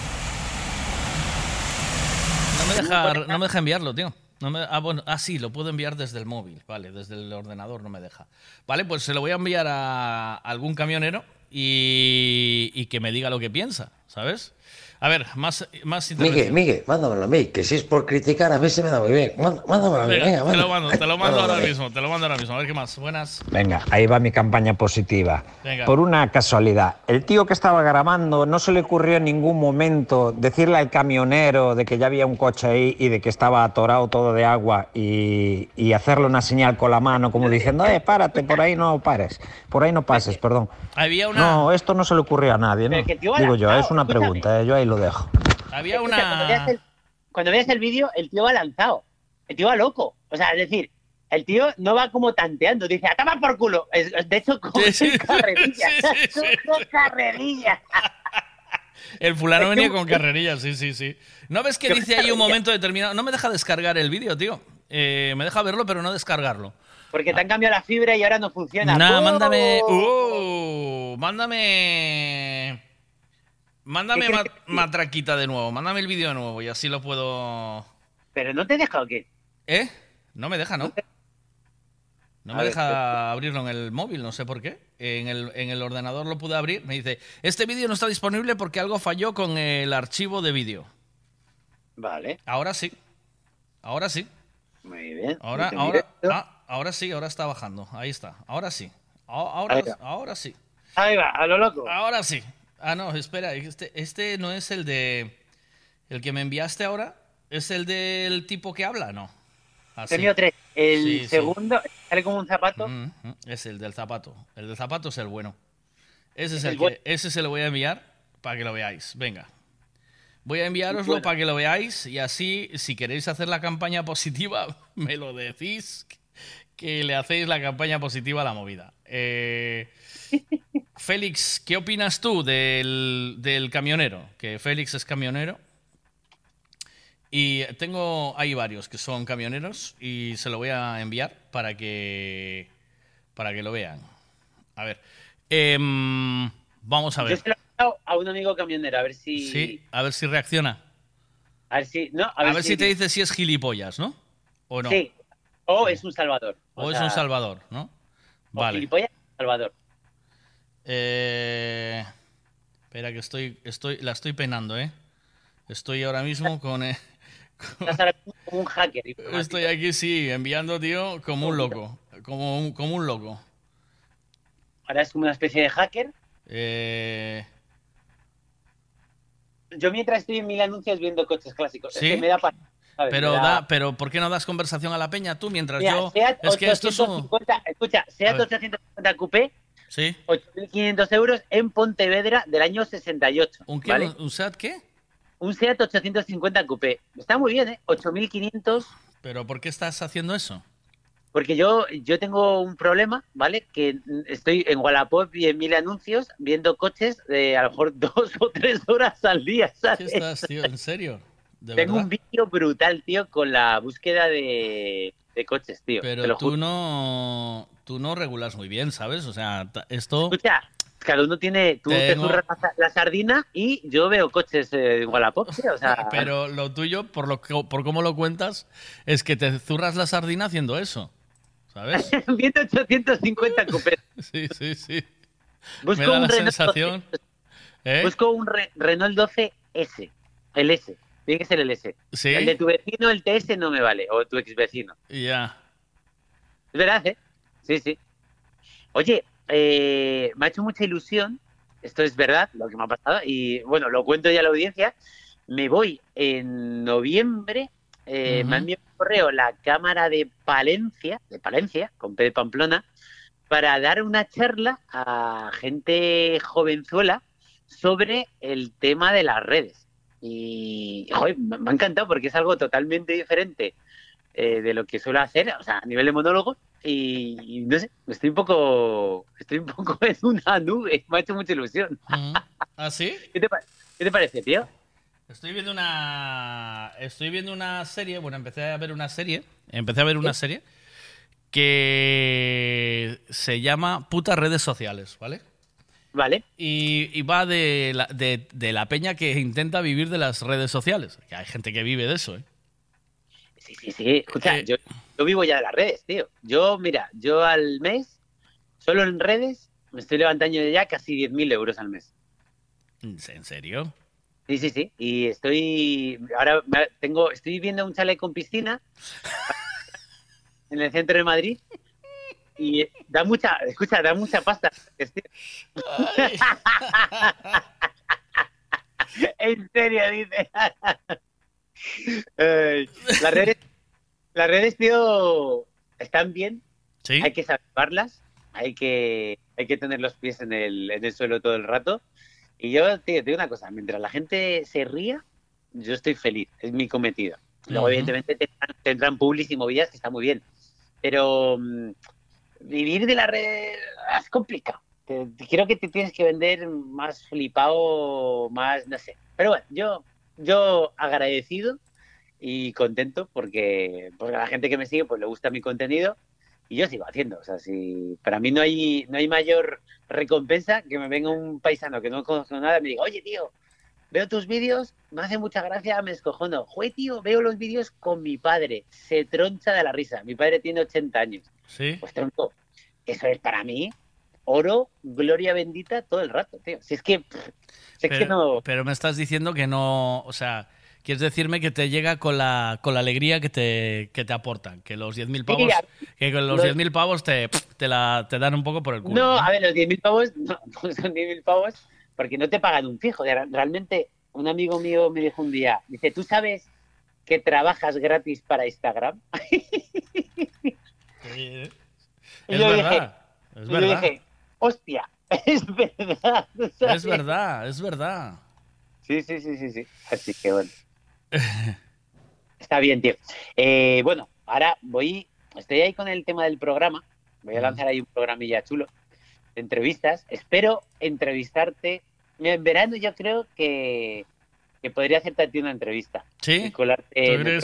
No me deja, no me deja enviarlo, tío. No me- ah, bueno, ah, sí, lo puedo enviar desde el móvil, vale, desde el ordenador no me deja. Vale, pues se lo voy a enviar a algún camionero y, y que me diga lo que piensa, ¿sabes? A ver, más, más Miguel. Miguel, mándamelo a mí, que si es por criticar, a mí se me da muy bien. Mánd- Mándamelo a mí, Venga, venga, te lo mando, te lo mando ahora mismo, te lo mando ahora mismo. A ver qué más. Buenas. Venga, ahí va mi campaña positiva. Venga. Por una casualidad, el tío que estaba grabando no se le ocurrió en ningún momento decirle al camionero de que ya había un coche ahí y de que estaba atorado todo de agua y, y hacerle una señal con la mano como diciendo, eh, párate, por ahí no pares, por ahí no pases, perdón. Había una. No, esto no se le ocurrió a nadie, ¿no? Digo yo, es una pregunta, eh, yo ahí lo dejo. Había Escucha, Cuando veas una. el, cuando veas el vídeo, el tío va lanzado. El tío va loco. O sea, es decir, el tío no va como tanteando. Dice, a tomar por culo. Es- de hecho, como Sí, sí, carrerilla. sí, sí, sí. Coge carrerilla. El fulano venía con carrerillas, sí, sí, sí. ¿No ves que dice ahí un carrerilla. momento determinado? No me deja descargar el vídeo, tío. Eh, me deja verlo, pero no descargarlo. Porque te han cambiado la fibra y ahora no funciona. Nah, ¡Oh! mándame. ¡Uh! mándame. Mándame ¿Qué ma- crees que- matraquita de nuevo. Mándame el vídeo de nuevo y así lo puedo. Pero no te deja o qué? ¿Eh? No me deja, ¿no? No me deja abrirlo en el móvil, no sé por qué. En el, en el ordenador lo pude abrir. Me dice, este vídeo no está disponible porque algo falló con el archivo de vídeo. Vale. Ahora sí. Ahora sí. Muy bien. Ahora, ahora, ah, ahora sí, ahora está bajando. Ahí está. Ahora sí. Ahora, Ahí va. ahora sí. Ahí va, a lo loco. Ahora sí. Ah, no, espera. Este, este no es el de. El que me enviaste ahora. ¿Es el del tipo que habla? No. Ah. Tenía tres. El Sí, sí. segundo sale como un zapato. Mm, Es el del zapato. El del zapato es el bueno. Ese es El el bueno. que, ese se lo voy a enviar para que lo veáis. Venga. Voy a enviároslo Bueno. para que lo veáis y así, si queréis hacer la campaña positiva, me lo decís que le hacéis la campaña positiva a la movida. Eh, Félix, ¿qué opinas tú del, del camionero? Que Félix es camionero. Y tengo, hay varios que son camioneros y se lo voy a enviar para que, para que lo vean. A ver, em, vamos a Yo ver. se lo he dado a un amigo camionero, a ver si. Sí, a ver si reacciona. A ver si. No, A ver, si te dice si es gilipollas, ¿no? ¿O no? Sí. O es un salvador. O es sea, un salvador, ¿no? Vale. salvador. Eh, espera que estoy, estoy, la estoy penando, ¿eh? Estoy ahora mismo con... eh, Estás ahora mismo como un hacker. estoy aquí, sí, enviando, tío, como un loco. Como un, como un loco. Ahora es como una especie de hacker. Eh, Yo mientras estoy en mil anuncios viendo coches clásicos. Es que me da para. ¿Sabes? pero, da- da, pero ¿por qué no das conversación a la peña tú mientras Mira, yo... Seat Es que esto es un... 850, escucha, Seat A ver. 850 Coupé, ¿Sí? 8.500 euros en Pontevedra del año 68. ¿Un qué? ¿vale? ¿Un SEAT qué? Un Seat 850 Coupé. Está muy bien, ¿eh? 8.500 ¿Pero por qué estás haciendo eso? Porque yo, yo tengo un problema, ¿vale? Que estoy en Wallapop y en mil anuncios viendo coches de a lo mejor dos o tres horas al día, ¿Qué ¿sabes? estás, tío? ¿En serio? ¿De Tengo verdad? un vídeo brutal, tío, con la búsqueda de, de coches, tío. Pero tú juro. no, tú no regulas muy bien, ¿sabes? O sea, esto... Escucha, cada uno tiene... Tú te zurras la, sardina y yo veo coches eh, Wallapop, tío. O sea, Pero lo tuyo, por lo que- por cómo lo cuentas, es que te zurras la sardina haciendo eso, ¿sabes? viendo 850 coupés. Sí, sí, sí. Busco Me da un la Renault sensación... ¿Eh? Busco un Re- Renault 12S, el S. Tiene que ser el S. Sí. El de tu vecino, el TS, no me vale. O tu ex vecino. Ya. Es verdad, ¿eh? Sí, sí. Oye, eh, me ha hecho mucha ilusión. Esto es verdad, lo que me ha pasado. Y bueno, lo cuento ya a la audiencia. Me voy en noviembre. eh. Me ha enviado un correo la Cámara de Palencia, de Palencia, con P de Pamplona, para dar una charla a gente jovenzuela sobre el tema de las redes. Y joder, me ha encantado porque es algo totalmente diferente eh, de lo que suelo hacer, o sea, a nivel de monólogo. Y, y no sé, estoy un poco, estoy un poco en una nube. Me ha hecho mucha ilusión. ¿Ah, sí? ¿Qué te, qué te parece, tío? Estoy viendo una. Estoy viendo una serie. Bueno, empecé a ver una serie. Empecé a ver una serie que se llama Putas redes sociales, ¿vale? Vale. Y, y va de la, de, de la peña que intenta vivir de las redes sociales. Que hay gente que vive de eso, ¿eh? Sí, sí, sí. Escucha, yo, yo vivo ya de las redes, tío. Yo, mira, yo al mes, solo en redes, me estoy levantando ya casi 10.000 euros al mes. ¿En serio? Sí, sí, sí. Y estoy. Ahora tengo. Estoy viendo un chalet con piscina en el centro de Madrid. Y da mucha. Escucha, da mucha pasta. En serio, dice. Las redes. Las redes, tío, están bien. Sí. Hay que salvarlas. Hay que, hay que tener los pies en el, en el suelo todo el rato. Y yo, tío, te digo una cosa, mientras la gente se ría, yo estoy feliz, es mi cometido. Luego, Ujú. evidentemente, tendrán, tendrán y movidas que está muy bien. Pero mm, vivir de la red es complicado. Creo que te tienes que vender más flipado, más, no sé. Pero bueno, yo, yo agradecido y contento porque, porque a la gente que me sigue pues le gusta mi contenido y yo sigo haciendo. O sea, si para mí no hay, no hay mayor recompensa que me venga un paisano que no conozco nada y me diga, oye, tío, veo tus vídeos, me hace mucha gracia, me escojono. Joder, tío, veo los vídeos con mi padre, se troncha de la risa. Mi padre tiene 80 años. Sí. Pues tronco, eso es para mí oro, gloria bendita todo el rato, tío. Si es que, pff, si es que Pero, no... pero me estás diciendo que no. O sea, quieres decirme que te llega con la, con la alegría que te, que te aportan. Que los 10.000 pavos. Mira, que con los los- 10.000 pavos te, te, la, te dan un poco por el culo. No, a ver, los 10.000 pavos no, no son 10.000 pavos porque no te pagan un fijo. Realmente, un amigo mío me dijo un día, dice, ¿tú sabes que trabajas gratis para Instagram? Sí. Y Es yo verdad. dije- es yo verdad. dije, hostia, es verdad. ¿sabes? Es verdad, es verdad. Sí, sí, sí, sí, sí. Así que bueno. Está bien, tío. Eh, bueno, ahora voy, estoy ahí con el tema del programa. Voy a lanzar ahí un programilla chulo de entrevistas. Espero entrevistarte. En verano yo creo que, que podría hacerte a ti una entrevista. ¿Sí? ¿Tú crees,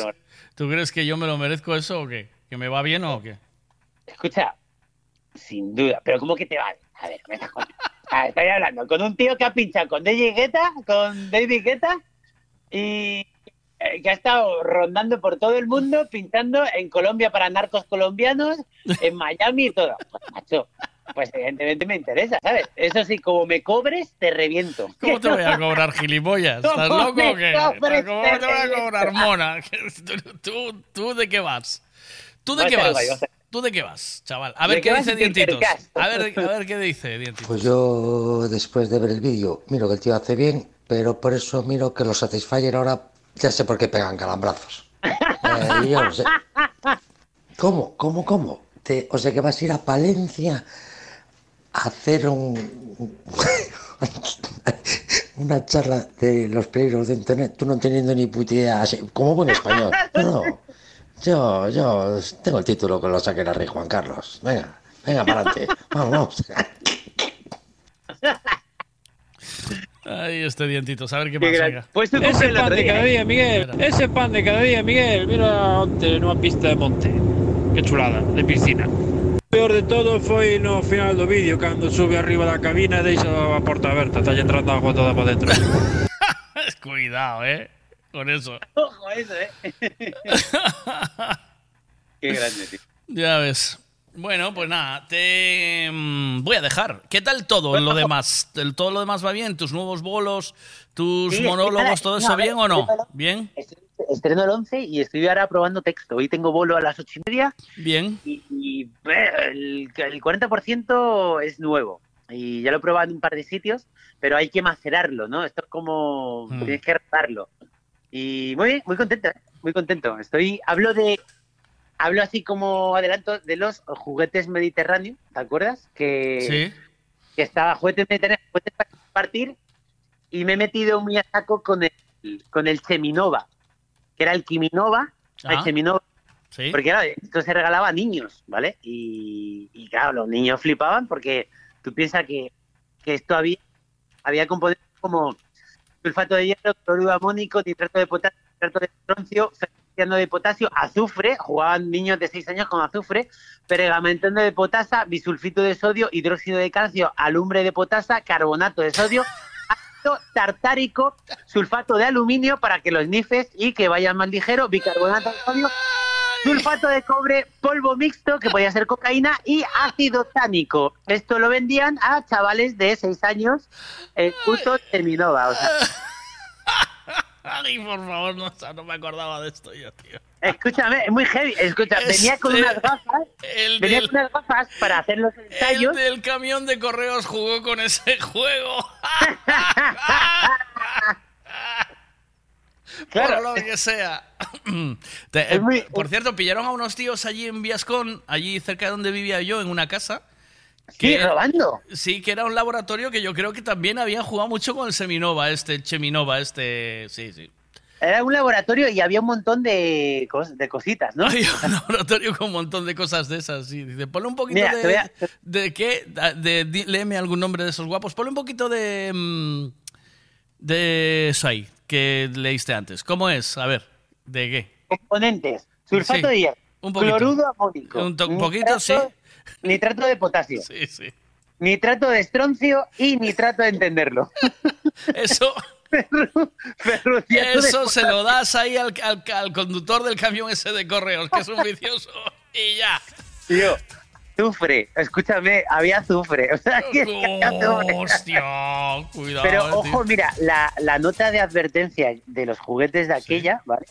programa. ¿Tú crees que yo me lo merezco eso o qué? ¿Que me va bien o qué? Escucha, sin duda, pero ¿cómo que te vale? A ver, me estás Ah, estoy hablando con un tío que ha pinchado con David Guetta, con David Guetta y eh, que ha estado rondando por todo el mundo, pinchando en Colombia para narcos colombianos, en Miami y todo. Pues, macho, pues evidentemente me interesa, ¿sabes? Eso sí, como me cobres, te reviento. ¿Cómo te voy a cobrar, gilipollas? ¿Estás ¿Cómo loco o qué? cobres, ¿Cómo te voy a cobrar, mona? ¿Tú, tú, de qué vas? ¿Tú de qué vas? ¿Tú de qué vas, chaval? A ¿De ver qué dice Dientitos. A ver, a ver qué dice Dientitos. Pues yo, después de ver el vídeo, miro que el tío hace bien, pero por eso miro que los Satisfyer ahora ya sé por qué pegan calambrazos. Eh, yo no sé. ¿Cómo? ¿Cómo? ¿Cómo? Te- o sea que vas a ir a Palencia a hacer un, una charla de los peligros de Internet, tú no teniendo ni puta idea, así, como buen español. No, no. Yo, yo tengo el título que lo saque el rey Juan Carlos. Venga, venga para adelante. Vamos, vamos. Ahí este Dientitos, a ver qué Qué pasa. Pues tú Ese pan de cada ¿eh? día, Miguel. Ese pan de cada día, Miguel. Mira onte nunha pista de monte. Que chulada, de piscina. Peor de todo foi no final do vídeo, cando sube arriba da cabina e deixa a porta aberta. Está entrando agua toda para dentro. Cuidado, eh. Con eso. Ojo a eso, ¿eh? Qué grande, tío. Ya ves. Bueno, pues nada, te mm, voy a dejar. ¿Qué tal todo en lo demás? ¿El- ¿Todo lo demás va bien? ¿Tus nuevos bolos, tus Sí, monólogos, todo no, eso a ver, bien o no? ¿Bien? Estreno el 11 y estoy ahora probando texto. Hoy tengo bolo a las 8 y media Bien. y, y, eh, el, el 40% es nuevo. Y ya lo he probado en un par de sitios, pero hay que macerarlo, ¿no? Esto es como... Mm. Tienes que retarlo. Y muy bien, muy contento, muy contento. Estoy... Hablo de... Hablo así como adelanto de los juguetes mediterráneos, ¿te acuerdas? Que, Sí. que estaba juguetes mediterráneos, juguetes para compartir, y me he metido muy a saco con el, con el Cheminova, que era el Kiminova, el Ah. Cheminova, Sí. porque claro, esto se regalaba a niños, ¿vale? Y, y, claro, los niños flipaban porque tú piensas que, que esto había, había componentes como sulfato de hierro, cloruro amónico, nitrato de potasio, nitrato de estroncio, ferriciano de potasio, azufre, jugaban niños de 6 años con azufre, pergamentano de potasa, bisulfito de sodio, hidróxido de calcio, alumbre de potasa, carbonato de sodio, ácido tartárico, sulfato de aluminio para que los nifes y que vayan más ligero, bicarbonato de sodio, sulfato de cobre, polvo mixto, que podía ser cocaína, y ácido tánico. Esto lo vendían a chavales de 6 años en justo Terminova. O sea, Ay, por favor, no, no me acordaba de esto yo, tío. escúchame, es muy heavy. Escucha, venía con Este- unas gafas, El venía del, con unas gafas para hacer los el ensayos. del camión de correos jugó con ese juego. Claro. Por lo que sea. Te- eh, por cierto, pillaron a unos tíos allí en Viascon, allí cerca de donde vivía yo, en una casa. Sí, robando. Sí, que era un laboratorio que yo creo que también habían jugado mucho con el Seminova, este Cheminova, este. Sí, sí. Era un laboratorio y había un montón de, cos- de cositas, ¿no? Había un laboratorio con un montón de cosas de esas. Sí. Dice, ponle un poquito Mira, de. a- ¿De qué? De, léeme algún nombre de esos guapos. Ponle un poquito de. mm, De eso ahí, que leíste antes. ¿Cómo es? A ver, ¿de qué? Componentes. Sulfato Sí, de hierro. un poquito. Cloruro amónico. Un to- poquito, sí. Nitrato de potasio. Sí, sí. Nitrato de estroncio y nitrato de entenderlo. Eso. De Eso se lo das ahí al, al- al conductor del camión ese de correos, que es un vicioso. Y ya. Tío, azufre. Escúchame, había azufre. O sea, que había azufre. Hostia, cuidado. Pero eh, ojo, tío. mira, la, la nota de advertencia de los juguetes de aquella, ¿vale?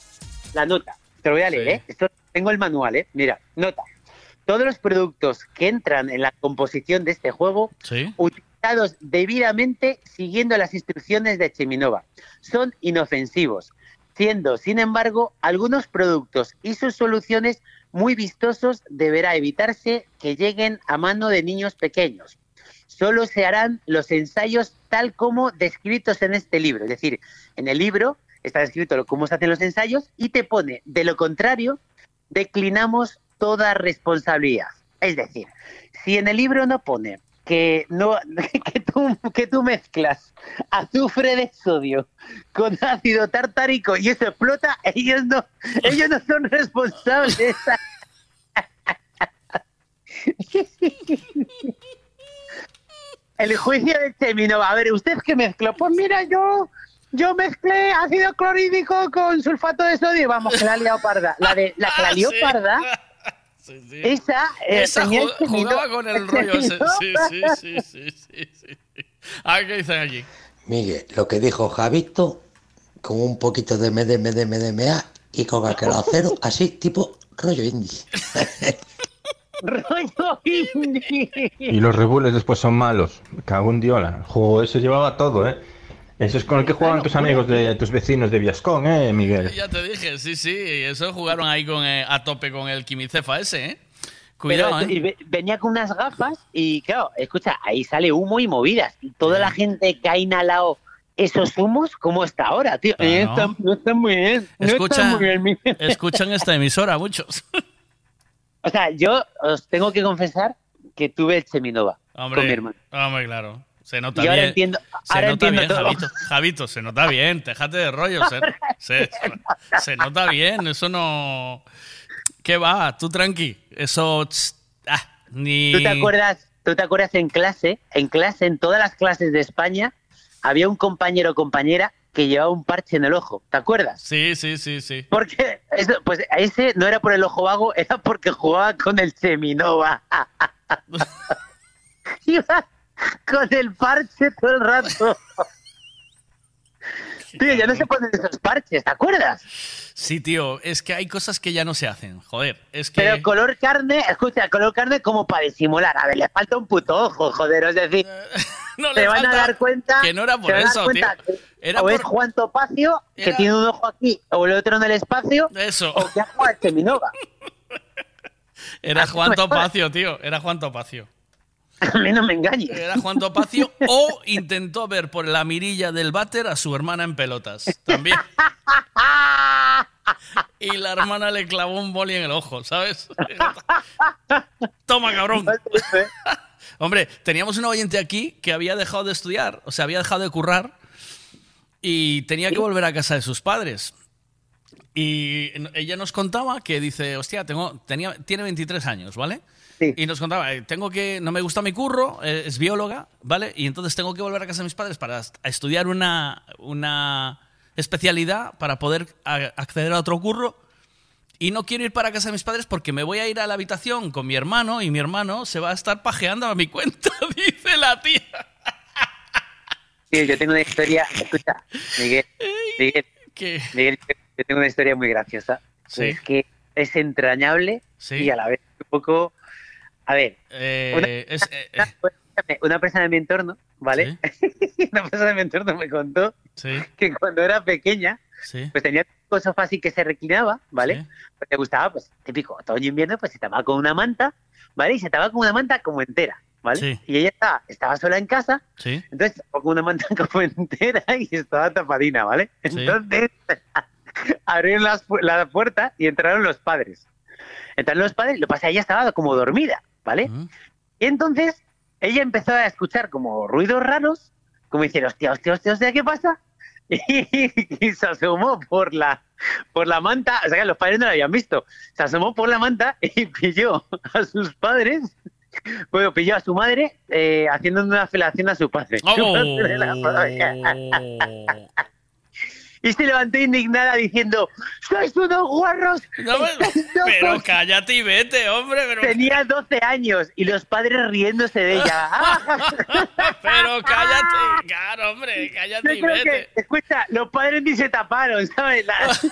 La nota, te lo voy a leer, Sí. ¿eh? Esto, tengo el manual, ¿eh? Mira, nota. Todos los productos que entran en la composición de este juego, Sí. utilizados debidamente siguiendo las instrucciones de Cheminova, son inofensivos, siendo, sin embargo, algunos productos y sus soluciones muy vistosos deberá evitarse que lleguen a mano de niños pequeños. solo se harán los ensayos tal como descritos en este libro. Es decir, en el libro está descrito cómo se hacen los ensayos y te pone, de lo contrario, declinamos toda responsabilidad. Es decir, si en el libro no pone que no que tú, que tú mezclas azufre de sodio con ácido tartárico y eso explota, ellos no, ellos no son responsables. El juicio de Cheminova. A ver, ¿usted qué mezcló? Pues mira, yo yo mezclé ácido clorhídrico con sulfato de sodio. Vamos, que la ha liado parda. La, de, la que la lió Sí. esa, eh, Esa el jugaba con el rollo ese. Sí, sí, sí, sí, sí, sí. A ver qué dicen allí. Miguel, lo que dijo Javito, con un poquito de MDM, de MDMA y con aquel acero, así, tipo rollo indie. Rollo indie. Y los rebules después son malos. En diola. El juego ese llevaba todo, ¿eh? Eso es con el que jugaban tus amigos, de tus vecinos de Viascón, ¿eh, Miguel? Ya te dije, sí, sí. Eso jugaron ahí con, eh, a tope con el quimicefa ese, ¿eh? Cuidado, ¿eh? ve- venía con unas gafas y claro, escucha, ahí sale humo y movidas. Y toda la gente que ha inhalado esos humos, ¿cómo está ahora, tío? Claro. Eh, está- no está muy bien. No Escucha, está muy bien, Miguel. escuchan esta emisora muchos. O sea, yo os tengo que confesar que tuve el Cheminova Hombre, con mi hermano. hombre, claro. Se nota Y ahora bien. entiendo- se ahora nota entiendo bien, todo. Javito. Javito, se nota bien. Déjate de rollo. Se, se- se nota bien. Eso no. ¿Qué va? Tú tranqui. Eso. ah, ni. ¿Tú te acuerdas? ¿Tú te acuerdas en clase? En clase, en todas las clases de España, había un compañero o compañera que llevaba un parche en el ojo. ¿Te acuerdas? Sí, sí, sí, sí. Porque eso, pues ese no era por el ojo vago, era porque jugaba con el Cheminova. Iba con el parche todo el rato. Tío, ya no se ponen esos parches, ¿te acuerdas? Sí, tío. Es que hay cosas que ya no se hacen. Joder. Es que. Pero color carne, escucha, color carne como para disimular. A ver, le falta un puto ojo, joder, es decir, no se le van a dar cuenta. que no era por eso, tío. Era o es Juan Topacio, que Era- tiene un ojo aquí, o el otro en el espacio, Eso. o que ha jugado Cheminova. Era Juan. Topacio, tío. Era Juan Topacio. A mí no me engañes. Era Juan Topacio o intentó ver por la mirilla del váter a su hermana en pelotas. También. Y la hermana le clavó un boli en el ojo, ¿sabes? Toma, cabrón. Hombre, teníamos un oyente aquí que había dejado de estudiar, o sea, había dejado de currar y tenía que volver a casa de sus padres. Y ella nos contaba que dice, hostia, tengo, tenía, tiene 23 años, ¿vale? Y nos contaba, eh, tengo que, no me gusta mi curro, eh, es bióloga, ¿vale? Y entonces tengo que volver a casa de mis padres para estudiar una, una especialidad para poder acceder a otro curro. Y no quiero ir para casa de mis padres porque me voy a ir a la habitación con mi hermano y mi hermano se va a estar pajeando a mi cuenta, dice la tía. Sí, yo tengo una historia, escucha, Miguel, Miguel, ¿Qué? Miguel, yo tengo una historia muy graciosa. Sí. Es que es entrañable Sí. y a la vez un poco... A ver, Eh, una, es- eh, una- persona de mi entorno, ¿vale? una persona de mi entorno me contó Sí, que cuando era pequeña, sí. pues tenía un sofá así que se reclinaba, ¿vale? Pues le gustaba, pues típico, otoño invierno, pues se tapaba con una manta, ¿vale? Y se tapaba con una manta como entera, ¿vale? Sí. Y ella estaba, estaba sola en casa, Sí. entonces con una manta como entera y estaba tapadina, ¿vale? Entonces abrieron las la puerta y entraron los padres. Entraron los padres, lo que pasa, ella estaba como dormida, ¿vale? Y entonces ella empezó a escuchar como ruidos raros, como dice, hostia, hostia, hostia, hostia, ¿qué pasa? Y, se asomó por la, por la manta, o sea que los padres no la habían visto, se asomó por la manta y pilló a sus padres, bueno, pilló a su madre eh, haciendo una felación a su padre. Y se levantó indignada diciendo, ¡sois unos guarros! No, pero locos". cállate y vete, hombre. Pero, Tenía 12 años y los padres riéndose de ella. pero cállate, claro, hombre, cállate y vete. que, escucha, los padres ni se taparon, ¿sabes? La-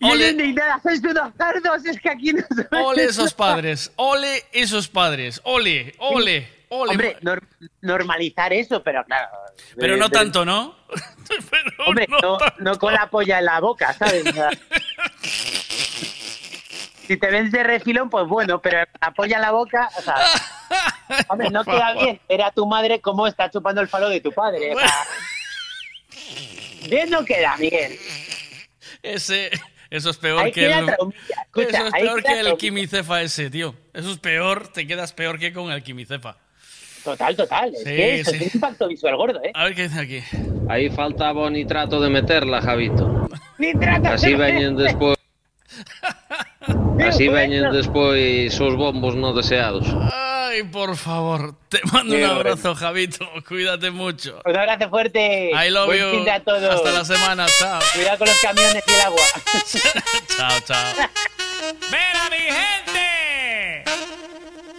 ella indignada, sois unos cerdos, es que aquí no Ole esos padres, ole esos padres, ole, ole, ole. Hombre, nor- normalizar eso, pero claro. Pero de- no de- tanto, ¿no? Hombre, no, no con la polla en la boca, ¿sabes? Si te ves de refilón, pues bueno, pero apoya la boca, o sea, hombre, no queda bien. Era tu madre como está chupando el falo de tu padre. bien no queda, Miguel. Ese, eso es peor Ahí que el. Escucha, eso es peor que el quimicefa ese, tío. Eso es peor, te quedas peor que con el quimicefa. Total, total. Es que eso sí. es un impacto visual gordo, ¿eh? A ver qué dice aquí. Aí faltaba nitrato de meterla, Javito. Nitrato Así de veñen meterla. despois. Así veñen despois os bombos no deseados. Ay, por favor. Te mando un abrazo, Javito. Cuídate mucho. Un abrazo fuerte. I love Buen you. fin de a todos. Hasta la semana. Chao. Cuidado con los camiones y el agua. Chao, chao. ¡Mira, mi gente!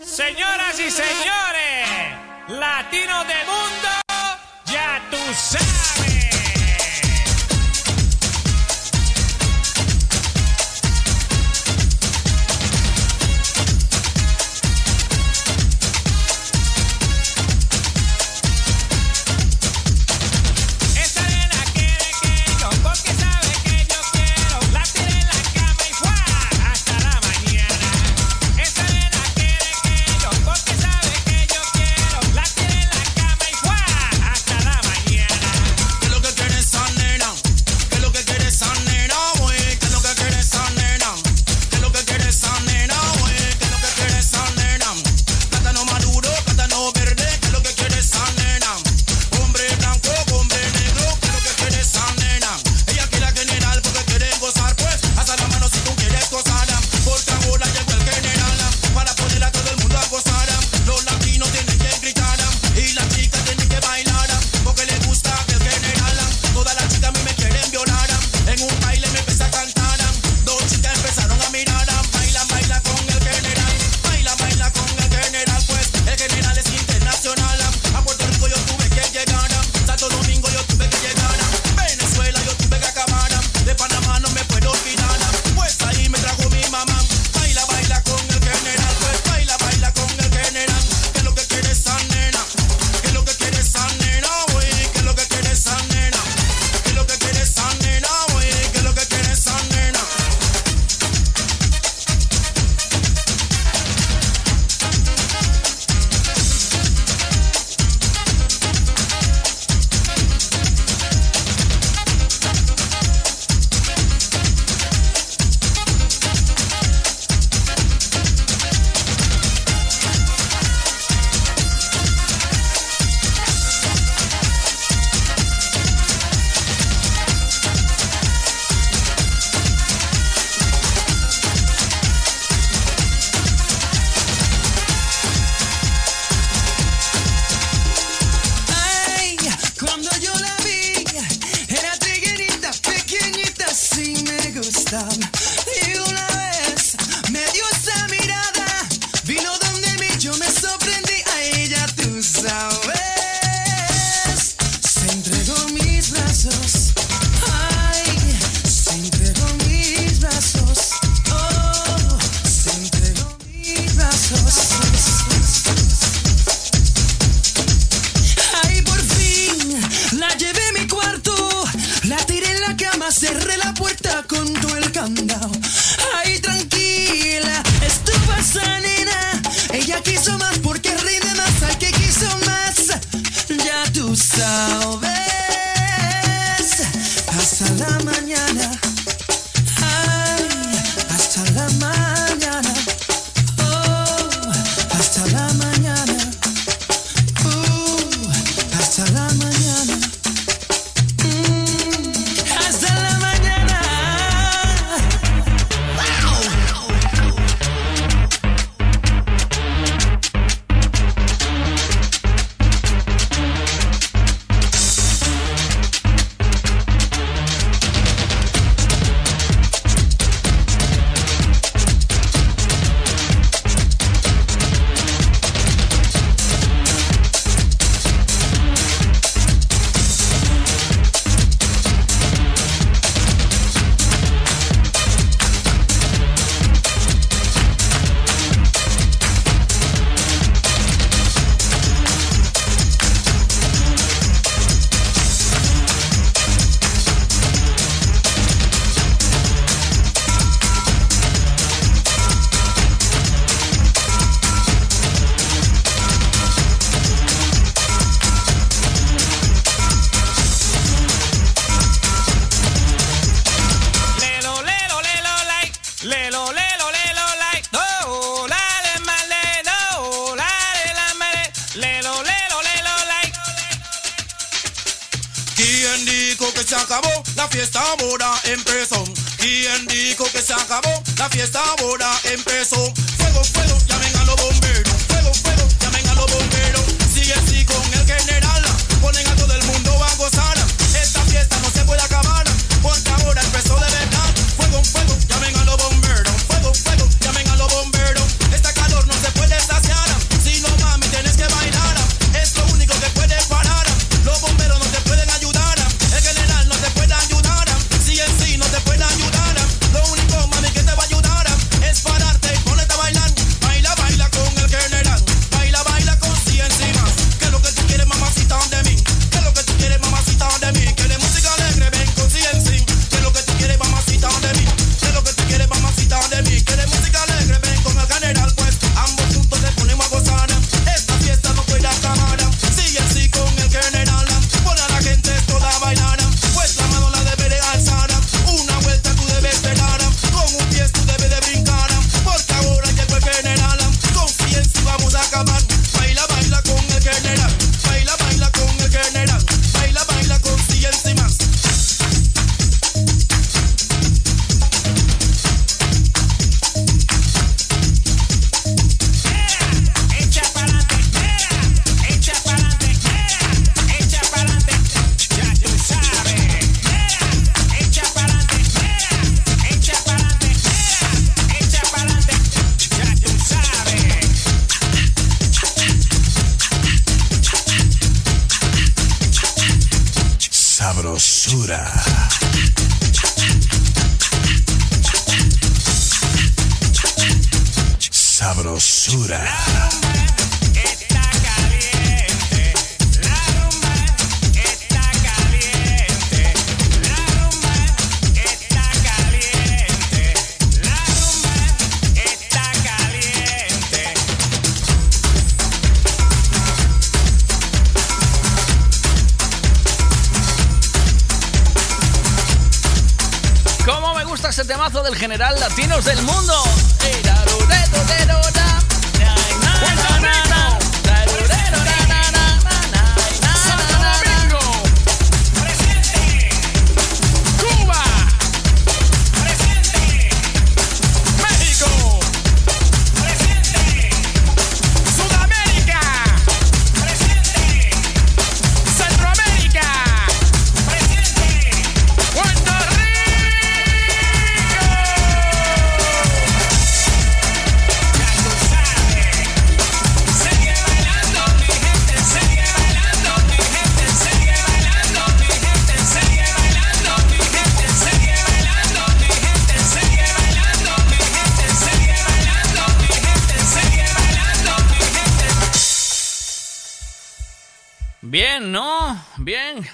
Señoras y señores, latinos del mundo, ya tú sabes.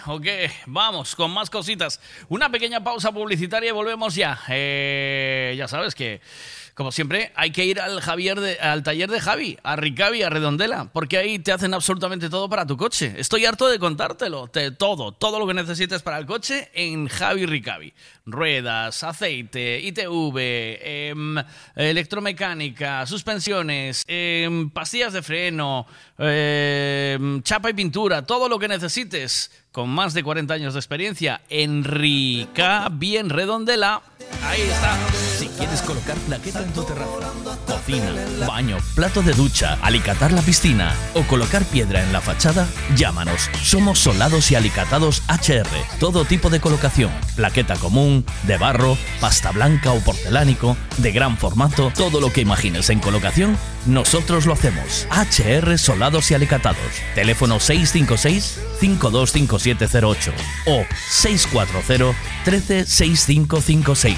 Ok, vamos con más cositas. Una pequeña pausa publicitaria y volvemos ya. Eh, ya sabes que, como siempre, hay que ir al, Javier de, al taller de Javi, a Ricavi, a Redondela, porque ahí te hacen absolutamente todo para tu coche. Estoy harto de contártelo. Te, todo, todo lo que necesites para el coche en Javi Ricavi. Ruedas, aceite, ITV, em, electromecánica, suspensiones, em, pastillas de freno, em, chapa y pintura, todo lo que necesites con más de 40 años de experiencia, Enrica Bien Redondela. Ahí está. Si quieres colocar plaqueta en tu terraza, cocina, baño, plato de ducha, alicatar la piscina o colocar piedra en la fachada, llámanos. Somos Solados y Alicatados HR. Todo tipo de colocación: plaqueta común, de barro, pasta blanca o porcelánico, de gran formato, todo lo que imagines en colocación, nosotros lo hacemos. HR Solados y Alicatados. Teléfono 656 5256 5708 o 640 136556.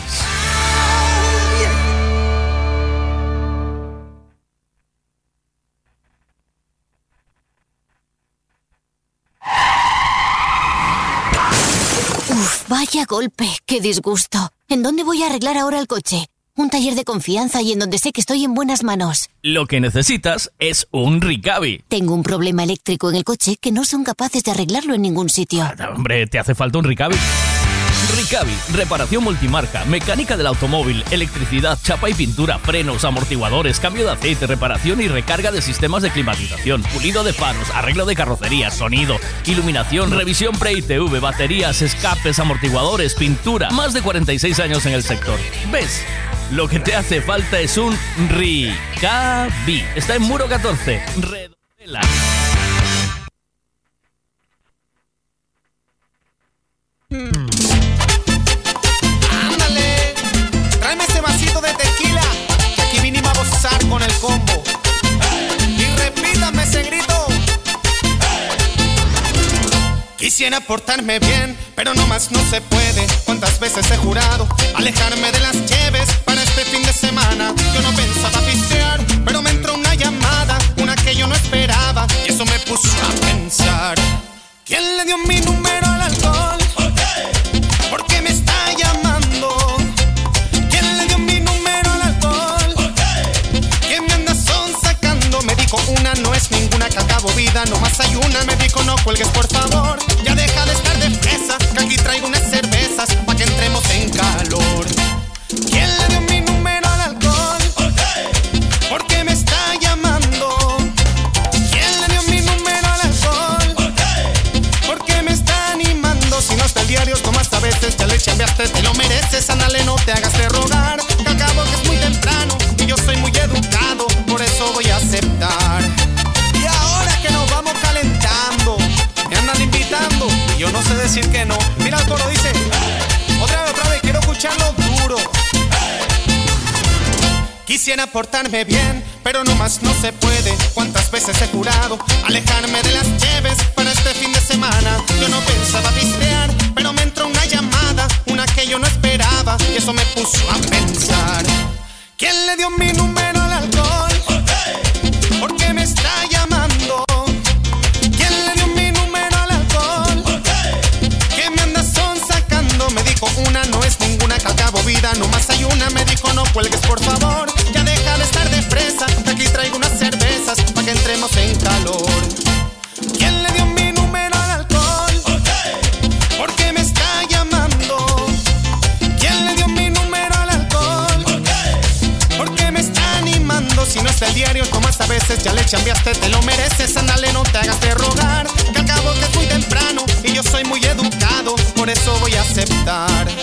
Uf, vaya golpe, qué disgusto. ¿En dónde voy a arreglar ahora el coche? Un taller de confianza y en donde sé que estoy en buenas manos. Lo que necesitas es un Ricavi. Tengo un problema eléctrico en el coche que no son capaces de arreglarlo en ningún sitio. Ah, hombre, te hace falta un Ricavi. Ricavi, reparación multimarca, mecánica del automóvil, electricidad, chapa y pintura, frenos, amortiguadores, cambio de aceite, reparación y recarga de sistemas de climatización, pulido de faros, arreglo de carrocería, sonido, iluminación, revisión pre-ITV, baterías, escapes, amortiguadores, pintura. Más de 46 años en el sector. ¿Ves? Lo que te hace falta es un Ricavi. Está en Muro 14. Redondela. Ándale, tráeme ese vasito de tequila, que aquí vinimos a gozar con el combo. Quisiera portarme bien, pero no más no se puede. Cuántas veces he jurado alejarme de las lleves para este fin de semana. Yo no pensaba pistear, pero me entró una llamada, una que yo no esperaba, y eso me puso a pensar. ¿Quién le dio mi número vida, no más hay una. Me dijo no cuelgues por favor. Ya deja de estar de fresa, que aquí traigo unas cervezas pa' que entremos en calor. ¿Quién le dio mi número al alcohol? ¿Por qué me está llamando? ¿Quién le dio mi número al alcohol? ¿Por qué me está animando? Si no está el diario, tomas a veces, ya le chambeaste, te lo mereces, ándale, no te hagas de rogar. Que al cabo que es muy temprano y yo soy muy educado, por eso voy a aceptar. Yo no sé decir que no. Mira el coro, dice, otra vez, otra vez, quiero escucharlo duro. Quisiera portarme bien, pero no más no se puede. ¿Cuántas veces he jurado alejarme de las lleves para este fin de semana? Yo no pensaba pistear, pero me entró una llamada, una que yo no esperaba, y eso me puso a pensar. ¿Quién le dio mi número al alcohol? Una. Me dijo no cuelgues por favor, ya deja de estar de fresa, que aquí traigo unas cervezas para que entremos en calor. ¿Quién le dio mi número al alcohol? ¿Por qué me está llamando? ¿Quién le dio mi número al alcohol? ¿Por qué me está animando? Si no está el diario, tomas a veces, ya le chambeaste, te lo mereces, ándale, no te hagas de rogar. Que al cabo que es muy temprano y yo soy muy educado, por eso voy a aceptar.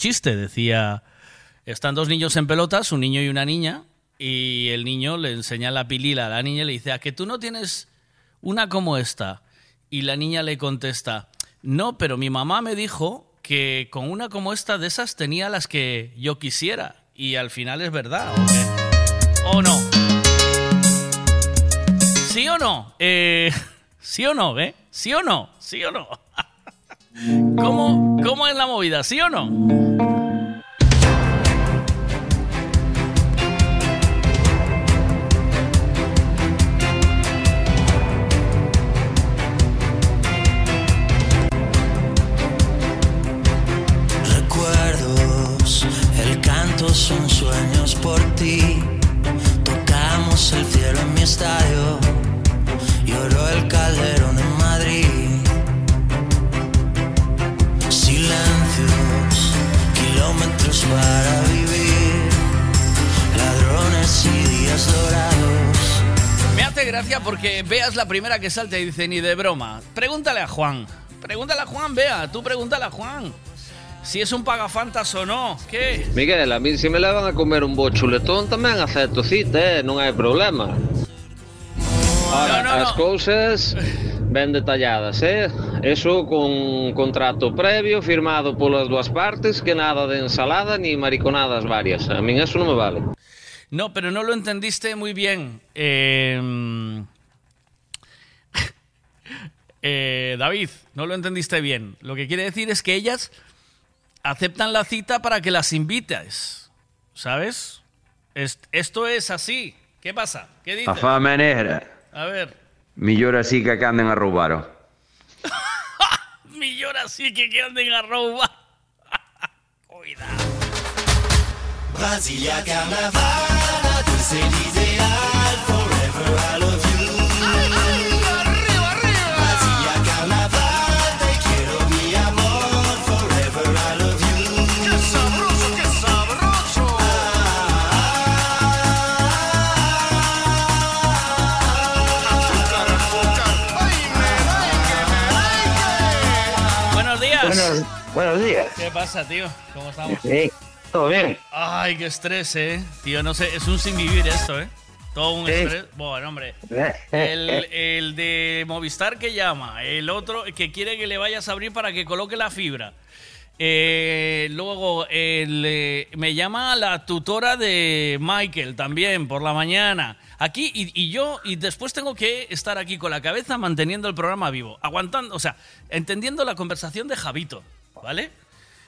Chiste. Decía. Están dos niños en pelotas, un niño y una niña. Y el niño le enseña la pilila a la niña y le dice: ¿A que tú no tienes una como esta? Y la niña le contesta, no, pero mi mamá me dijo que con una como esta de esas tenía las que yo quisiera. Y al final es verdad, ¿o? ¿O no? ¿Sí o no? Eh, ¿Sí o no, eh? ¿Sí o no? ¿Sí o no? ¿Cómo, ¿Cómo es la movida? ¿Sí o no? Porque veas la primera que salta y dice ni de broma. Pregúntale a Juan. Pregúntale a Juan, vea. Tú pregúntale a Juan. Si es un pagafantas o no. ¿Qué? Miguel, a mí se me levan a comer un bo chuletón tamén acepto cita, eh? non hai problema. Ahora, No, no, as cousas ben detalladas, eh? Eso con contrato previo firmado polas dúas partes que nada de ensalada ni mariconadas varias. A min eso non me vale. No, pero no lo entendiste muy bien. Eh, eh, David, no lo entendiste bien. Lo que quiere decir es que ellas aceptan la cita para que las invites. ¿Sabes? Es- esto es así. ¿Qué pasa? ¿Qué dices? A fame negra. A ver. Millor así que que anden a roubar. Millor así que que anden a roubar. Brasilia Carnaval, dulce ideal, forever I love pasa, tío? ¿Cómo estamos? Sí, todo bien. Ay, qué estrés, eh. Tío, no sé, es un sin vivir esto, eh. Todo un Sí. estrés. Bueno, hombre. El, el de Movistar que llama, el otro que quiere que le vayas a abrir para que coloque la fibra. Eh, luego el, eh, me llama la tutora de Michael también por la mañana. Aquí y, y yo, y después tengo que estar aquí con la cabeza manteniendo el programa vivo, aguantando, o sea, entendiendo la conversación de Javito, ¿vale?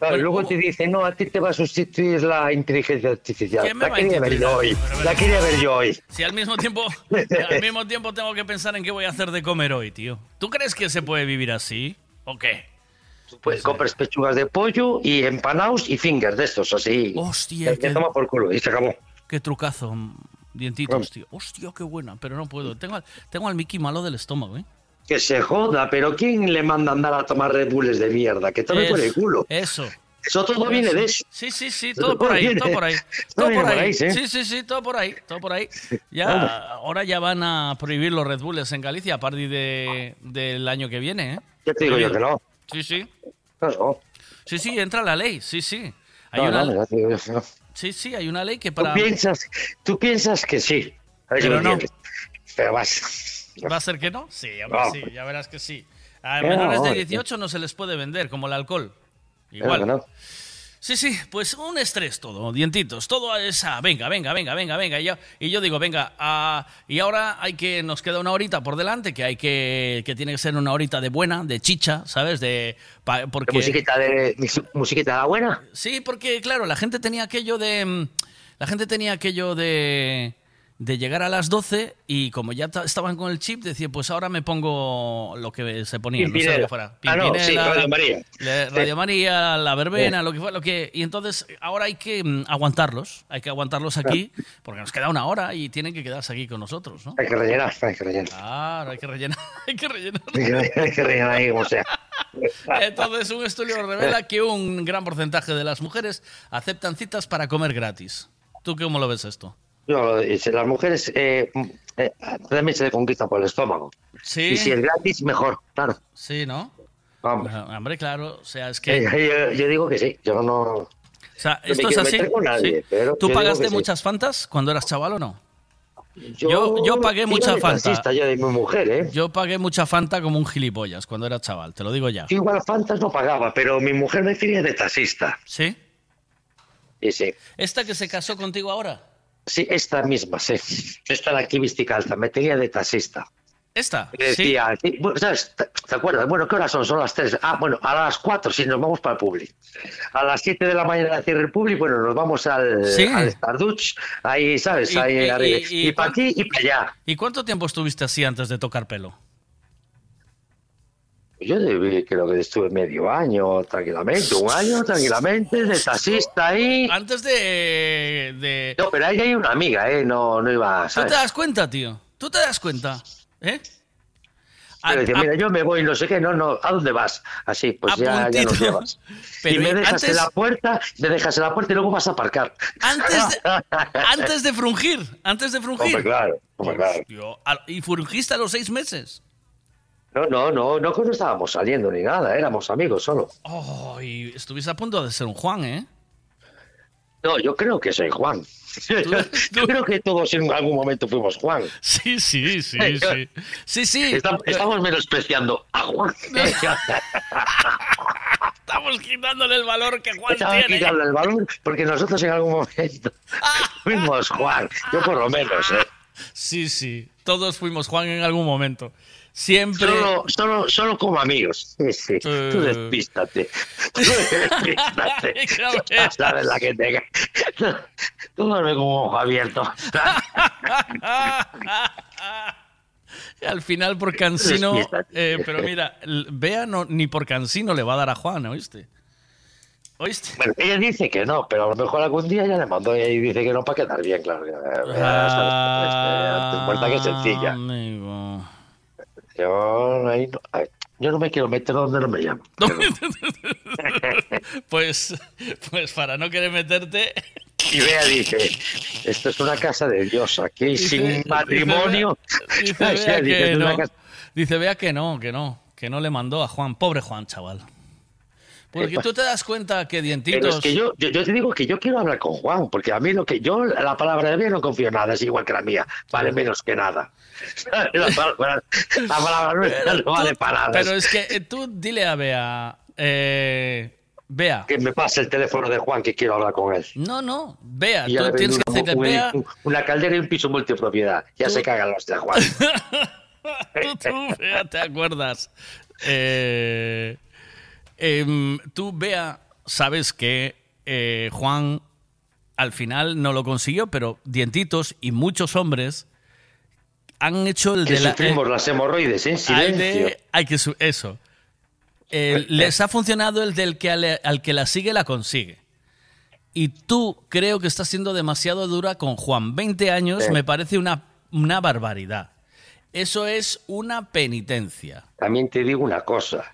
Claro, Bueno, luego te dicen, no, a ti te va a sustituir la inteligencia artificial. ¿Qué me La quería ver yo hoy. La quería ver yo hoy. Si al mismo tiempo, al mismo tiempo tengo que pensar en qué voy a hacer de comer hoy, tío. ¿Tú crees que se puede vivir así? ¿O qué? Pues compras pechugas de pollo y empanados y fingers de estos, así. Hostia, Te, toma por culo y se acabó. Qué trucazo, dientitos, tío. Hostia, qué buena, pero no puedo. Tengo al, tengo al Mickey malo del estómago, ¿eh? Que se joda, pero ¿quién le manda a andar a tomar Red Bulls de mierda? Que tome por el culo. Eso. Eso todo viene de eso. Sí, sí, sí, todo por ahí, viene- todo por ahí. Todo por ahí. ahí, sí. Sí, sí, sí, todo por ahí, todo por ahí. Ya, Vamos. ahora ya van a prohibir los Red Bulls en Galicia a partir de, del año que viene, ¿eh? Ya te digo yo que no. Sí, sí. Sí, sí, entra la ley, sí, sí. Hay No, una, no, no. Sí, sí, hay una ley que Tú para... piensas, tú piensas que sí. A ver si Pero me no. Pero vas. ¿Va a ser que no? Sí, hombre, No. sí, ya verás que sí. A No, menores de no, 18 no se les puede vender, como el alcohol. Igual. no. Sí, sí, pues un estrés todo, dientitos, todo esa, venga, venga, venga, venga, venga. Y yo, y yo digo, venga, ah, y ahora hay que, nos queda una horita por delante, que hay que, que tiene que ser una horita de buena, de chicha, ¿sabes? De, pa- porque... ¿De musiquita de, musiquita buena? Sí, porque claro, la gente tenía aquello de. mm, La gente tenía aquello de. De llegar a las 12 y como ya ta- estaban con el chip, decía, pues ahora me pongo lo que se ponía, no sé lo Pimpinela. que fuera. Ah, no, sí, Pimpinela, Radio María. Sí. Radio María, la verbena, Sí. lo que fue, lo que. Y entonces ahora hay que mm, aguantarlos, hay que aguantarlos aquí, porque nos queda una hora y tienen que quedarse aquí con nosotros, ¿no? Hay que rellenar, hay que rellenar. Claro, hay que rellenar, hay que rellenar. Hay que, hay que rellenar ahí como sea. Entonces, un estudio revela que un gran porcentaje de las mujeres aceptan citas para comer gratis. ¿Tú cómo lo ves esto? Yo, dice, las mujeres eh, eh, también se conquistan por el estómago. Sí. Y si es gratis, mejor, claro. Sí, ¿no? Vamos. Hombre, claro, o sea, es que... Eh, yo, yo digo que sí, yo no... O sea, no esto es así. meter con nadie, ¿sí? pero ¿Tú pagaste sí. muchas fantas cuando eras chaval o no? Yo, yo pagué mucha Fanta. yo de mi mujer, ¿eh? Yo pagué mucha Fanta como un gilipollas cuando era chaval, te lo digo ya. Yo igual Fantas no pagaba, pero mi mujer me tenía de taxista. ¿Sí? Sí, sí. ¿Esta que se casó contigo ahora? Sí, esta misma, sí. Esta la activística alta, me tenía de taxista. ¿Esta? Decía, sí, bueno, ¿sabes? ¿Te, acuerdas? Bueno, ¿qué horas son? Son las 3. Ah, bueno, a las 4, si nos vamos para el Publi. A las 7 de la mañana cierra el Publi, bueno, nos vamos al, Sí. al Starduch, ahí, ¿sabes? Ahí y- arriba. y- Y, y para aquí y para allá. ¿Y cuánto tiempo estuviste así antes de tocar pelo? Yo debí- creo que estuve medio año tranquilamente, un año tranquilamente, de taxista ahí. Antes de... de... No, pero ahí hay una amiga, ¿eh? No, no iba, ¿Tú ¿sabes? te das cuenta, tío? ¿Tú te das cuenta? ¿Eh? Pero decía, mira, yo me voy, no sé qué, no, no, ¿a dónde vas? Así, pues ya, ya nos llevas. Pero y me dejas antes- en la puerta, me dejas en la puerta y luego vas a aparcar. Antes de, antes de frungir, antes de frungir. Hombre, claro, hombre, claro. A- ¿Y frungiste a los seis meses? No, no, no, no que no estábamos saliendo ni nada, éramos amigos solo. Oh, y estuviste a punto de ser un Juan, ¿eh? No, yo creo que soy Juan. Yo creo que todos en algún momento fuimos Juan. Sí, sí, sí, sí. Sí, sí. Estam- Estamos menospreciando a Juan. Estamos quitándole el valor que Juan Estaba tiene. quitando el balón porque nosotros en algún momento fuimos Juan. Yo por lo menos, ¿eh? Sí, sí. Todos fuimos Juan en algún momento. Siempre. Solo, solo, solo como amigos. Sí, sí. Tú Eh. despístate. Tú despístate. Sabes la que tenga. Tú duerme con un ojo abierto. Y al final por Cansino. eh, pero mira, Bea no, ni por Cansino le va a dar a Juan, ¿oíste? ¿Oíste? Bueno, ella dice que no, pero a lo mejor algún día ya le mandó y dice que no para quedar bien, claro. que, eh, esta puerta que es sencilla. Amigo. Yo, ahí no, ay, yo no me quiero meter donde no me llaman. Pues, pues para no querer meterte. Y Bea dice, esto es una casa de Dios, aquí Dice- sin matrimonio. Dice Bea dice, que es una no. casa- Dice Bea que no, que no, que no le mandó a Juan. Pobre Juan, chaval. Porque tú te das cuenta que Pero dientitos. es que yo, yo, yo te digo que yo quiero hablar con Juan, porque a mí lo que yo, la palabra de Bea no confío en nada, es igual que la mía, vale menos que nada. La palabra, la palabra no vale para nada. Pero es que eh, tú dile a Bea. Eh, Bea. Que me pase el teléfono de Juan que quiero hablar con él. No, no. Bea, tú tienes que Bea. una caldera y un piso multipropiedad. Ya se cagan los de Juan. tú, tú, Bea, te acuerdas. Eh, em, tú, Bea, sabes que eh, Juan al final no lo consiguió, pero Dientitos y muchos hombres han hecho el Que de la. sufrimos eh, las hemorroides en hay silencio. de- hay que eso. Eh, les ha funcionado el del que al, al que la sigue la consigue. Y tú creo que estás siendo demasiado dura con Juan. 20 años Sí. me parece una, una barbaridad. Eso es una penitencia. También te digo una cosa.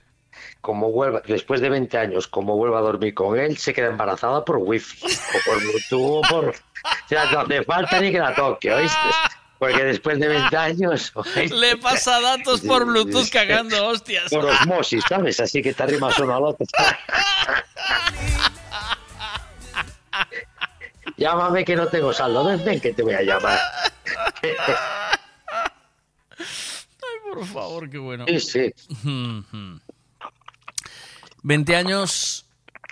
Como vuelva, después de 20 años, como vuelva a dormir con él, se queda embarazada por wifi, o por Bluetooth, o por... O sea, no hace falta ni que la toque, ¿oíste? Porque después de 20 años... ¿oíste? Le pasa datos por Bluetooth cagando hostias. Por osmosis, ¿sabes? Así que te arrimas uno al otro. Llámame que no tengo saldo. Ven, ven que te voy a llamar. Por favor, qué bueno. Sí, sí. 20 años.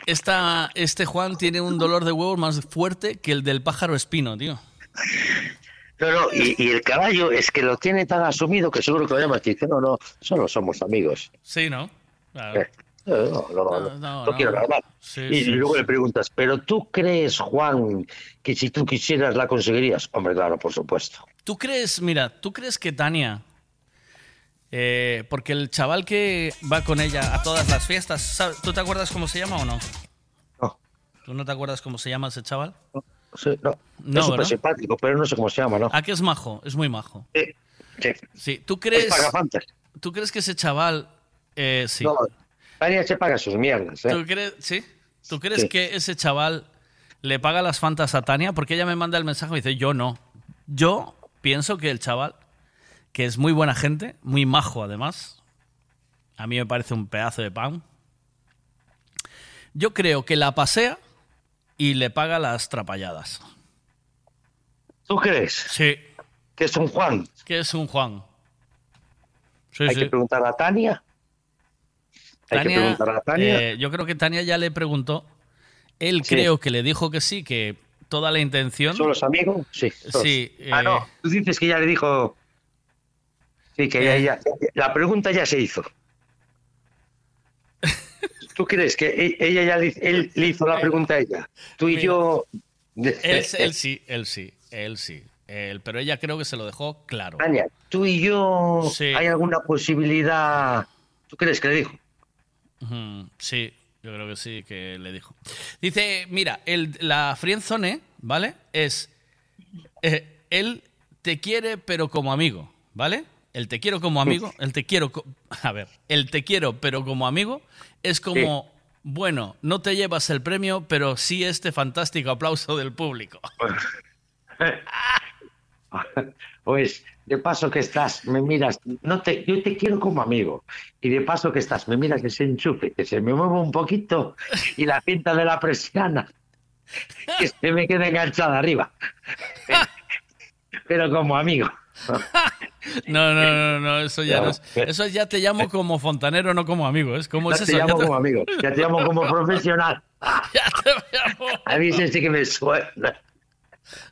Esta, este Juan tiene un dolor de huevos más fuerte que el del pájaro espino, tío. No, no, y, y el caballo es que lo tiene tan asumido que seguro que lo llamas y dice, no, no, solo somos amigos. Sí, ¿no? Claro. Eh, No, no, no, no, no, no, no quiero no. hablar. Sí, y sí, luego sí. le preguntas, ¿pero tú crees, Juan, que si tú quisieras la conseguirías? Hombre, claro, por supuesto. ¿Tú crees, mira, tú crees que Tania, eh, porque el chaval que va con ella a todas las fiestas, ¿sabe- ¿tú te acuerdas cómo se llama o no? No. ¿Tú no te acuerdas cómo se llama ese chaval? Sí, no. No, es simpático, pero no sé cómo se llama, ¿no? ¿A qué es majo? Es muy majo. Sí, sí. Sí, ¿tú crees. ¿tú crees que ese chaval... eh, sí. No, Tania se paga sus mierdas, ¿eh? ¿Tú crees, sí? ¿Tú crees Sí. que ese chaval le paga las fantas a Tania? Porque ella me manda el mensaje y dice, yo no. Yo pienso que el chaval, que es muy buena gente, muy majo además, a mí me parece un pedazo de pan, yo creo que la pasea y le paga las trapalladas. ¿Tú crees? Sí. ¿Qué es un Juan? ¿Qué es un Juan? Sí, Hay sí. que preguntar a Tania. Hay que Tania, preguntar a Tania. eh, yo creo que Tania ya le preguntó. Él Sí. creo que le dijo que sí, que toda la intención. ¿Son los amigos? Sí. todos. Sí. Ah, eh, no. Tú dices que ya le dijo. Sí, que Eh. ya, ya- La pregunta ya se hizo. ¿Tú crees que e- ella ya le, él le hizo la pregunta a ella? Tú y Mira. yo. Él, él sí, él sí, él sí. Él, pero ella creo que se lo dejó claro. Tania, tú y yo. Sí. ¿Hay alguna posibilidad? ¿Tú crees que le dijo? Sí, yo creo que sí, que le dijo. Dice, mira, el, la friendzone, ¿vale? Es, eh, él te quiere pero como amigo, ¿vale? El te quiero como amigo, el te quiero, a ver, el te quiero pero como amigo es como, bueno, no te llevas el premio, pero sí este fantástico aplauso del público. Pues de paso que estás, me miras, no te, yo te quiero como amigo. Y de paso que estás, me miras ese enchufe, que se me mueve un poquito y la cinta de la persiana, que se me queda enganchada arriba. Pero como amigo. No, no, no, no, eso ya no es, eso ya te llamo como fontanero, no como amigo, es como Ya es te eso, ya llamo te- como amigo, ya te llamo como profesional. A mí sí que me suena.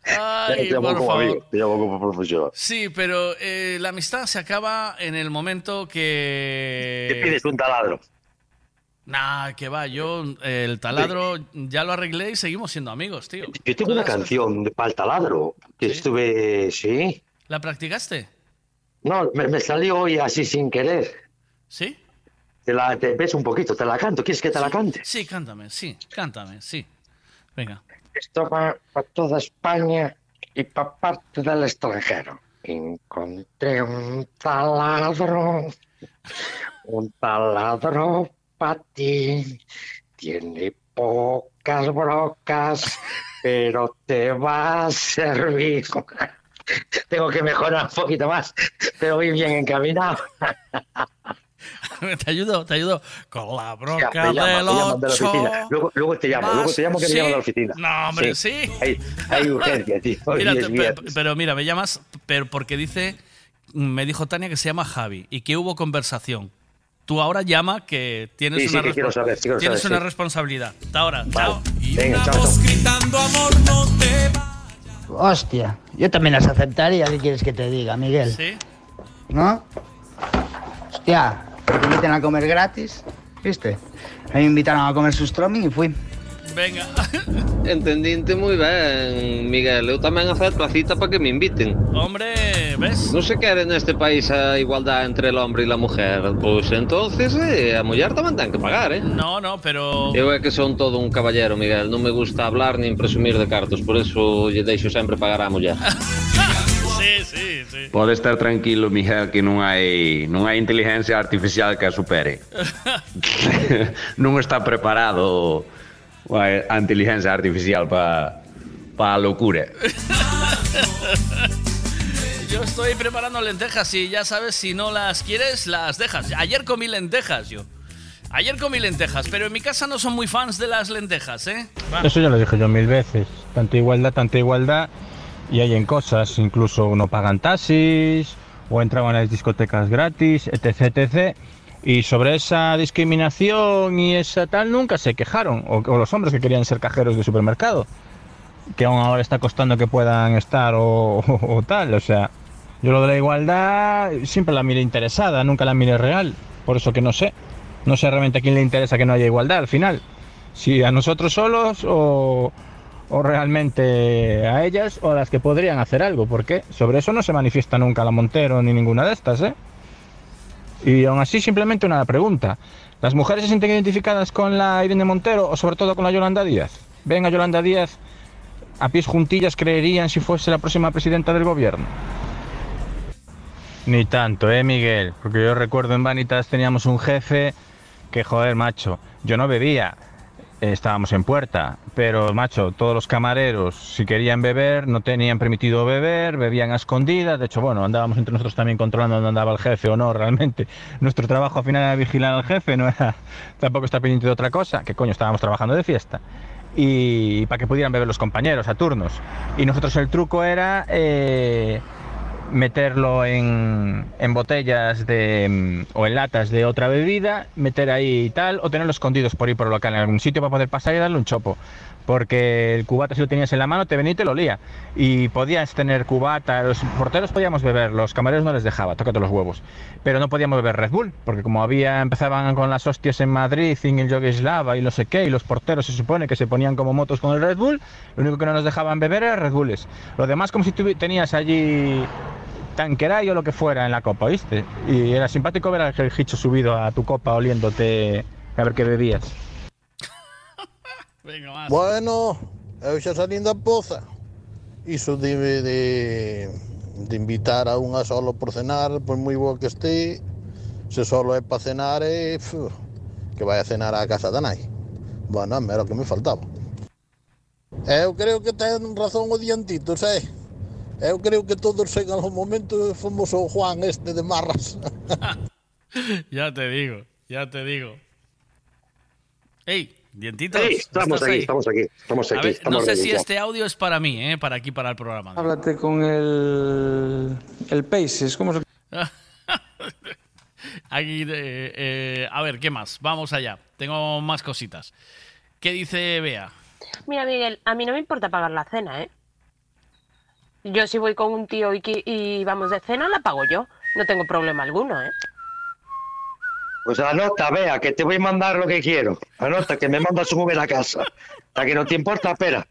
Ya Ay, te llamo por como favor. amigo, te llamo como profesional. Sí, pero eh, la amistad se acaba en el momento que... Te pides un taladro. Nah, que va, yo eh, el taladro ya lo arreglé y seguimos siendo amigos, tío. Yo tengo una canción para el taladro que estuve, sí. ¿La practicaste? No, me, me salió hoy así sin querer. ¿Sí? Te la te ves un poquito, te la canto. ¿Quieres que te la cante? Sí, cántame, sí, cántame, sí. Venga. Esto va para toda España y para parte del extranjero. Encontré un taladro, un taladro para ti. Tiene pocas brocas, pero te va a servir. Tengo que mejorar un poquito más, pero voy bien encaminado. te ayudo, te ayudo. Con la broca del de la oficina. Luego, luego te llamo, luego te llamo que ¿Sí? me llaman de la oficina. No, hombre, sí. Hay, hay urgencia, tío. Mira, pero mira, me llamas pero porque dice, me dijo Tania que se llama Javi y que hubo conversación. Tú ahora llama que tienes Sí, una, que quiero respon- saber, quiero tienes saber, una responsabilidad. Hasta ahora. Chao. Venga, chao, chao. Gritando amor no te va. Hostia, yo también las aceptaría, ¿qué quieres que te diga, Miguel? Sí. ¿No? Hostia, te inviten a comer gratis, ¿viste? A mí me invitaron a comer sustroming y fui. Venga. Entendinte moi ben, Miguel. Eu tamén acepto a cita para que me inviten. Hombre, ves? Non se quere neste país a igualdade entre el hombre e la mujer. Pois entonces eh, a muller tamén ten que pagar, eh? No, no, pero... Eu é que son todo un caballero, Miguel. Non me gusta hablar nin presumir de cartos, por eso lle deixo sempre pagar á muller. Sí, sí, sí. Pode estar tranquilo, Miguel, que non hai non hai inteligencia artificial que a supere. non está preparado a inteligencia artificial para pa locura. Yo estoy preparando lentejas y ya sabes, si no las quieres, las dejas. Ayer comí lentejas yo. Ayer comí lentejas, pero en mi casa no son muy fans de las lentejas, ¿eh? Eso ya lo dije yo mil veces. Tanta igualdad, tanta igualdad. Y hay en cosas, incluso no pagan taxis, o entraban a las discotecas gratis, etc, etc. Y sobre esa discriminación y esa tal nunca se quejaron. O, los hombres que querían ser cajeros de supermercado. Que aún ahora está costando que puedan estar o tal. O sea, yo lo de la igualdad siempre la miré interesada, nunca la miré real. Por eso que no sé. No sé realmente a quién le interesa que no haya igualdad al final. Si a nosotros solos o, o realmente a ellas o a las que podrían hacer algo. Porque sobre eso no se manifiesta nunca la Montero ni ninguna de estas, ¿eh? Y aún así simplemente una pregunta. ¿Las mujeres se sienten identificadas con la Irene Montero o sobre todo con la Yolanda Díaz? ¿Ven a Yolanda Díaz a pies juntillas creerían si fuese la próxima presidenta del gobierno? Ni tanto, ¿eh, Miguel? Porque yo recuerdo en Vanitas teníamos un jefe que, joder, macho, yo no bebía, estábamos en puerta, pero, macho, todos los camareros, si querían beber, no tenían permitido beber, bebían a escondidas, de hecho, bueno, andábamos entre nosotros también controlando dónde andaba el jefe o no, realmente. Nuestro trabajo al final era vigilar al jefe, no era tampoco estar pendiente de otra cosa, que coño, estábamos trabajando de fiesta. Y para que pudieran beber los compañeros a turnos. Y nosotros el truco era... eh, meterlo en, en botellas de, mm, o en latas de otra bebida, meter ahí y tal, o tenerlo escondidos por ahí por el local en algún sitio para poder pasar y darle un chopo. Porque el cubata si lo tenías en la mano te venía y te lo olía. Y podías tener cubata, los porteros podíamos beber, los camareros no les dejaba, tócate los huevos. Pero no podíamos beber Red Bull, porque como había, empezaban con las hostias en Madrid, en el Yogueslava y no sé qué, y los porteros se supone que se ponían como motos con el Red Bull, lo único que no nos dejaban beber era Red Bulls. Lo demás como si tuvi- tenías allí tanqueray o lo que fuera en la copa, ¿viste? Y era simpático ver al hicho subido a tu copa oliéndote a ver qué bebías. Venga, más. Bueno, eu xa salín da poza. Iso de, de, de invitar a unha solo por cenar, por moi boa que este, se solo é para cenar, é, pf, que vai a cenar á casa da nai. Bueno, era o que me faltaba. Eu creo que ten razón o diantitos, eh? Eu creo que todos en algún momento fomos o Juan este de Marras. Ya te digo, ya te digo. ¡Ey! Dientitos. Estamos ¿estás aquí, estamos aquí, estamos A aquí, ver, estamos no sé si ya. este audio es para mí, ¿eh? Para aquí, para el programa. Háblate con el. El Paces, ¿cómo se.? Aquí, eh, eh, a ver, ¿qué más? Vamos allá. Tengo más cositas. ¿Qué dice Bea? Mira, Miguel, a mí no me importa pagar la cena, ¿eh? Yo si voy con un tío y, vamos de cena, la pago yo. No tengo problema alguno, ¿eh? Pues anota, vea, que te voy a mandar lo que quiero. Anota, que me mandas un Uber a casa. Para que no te importa, espera.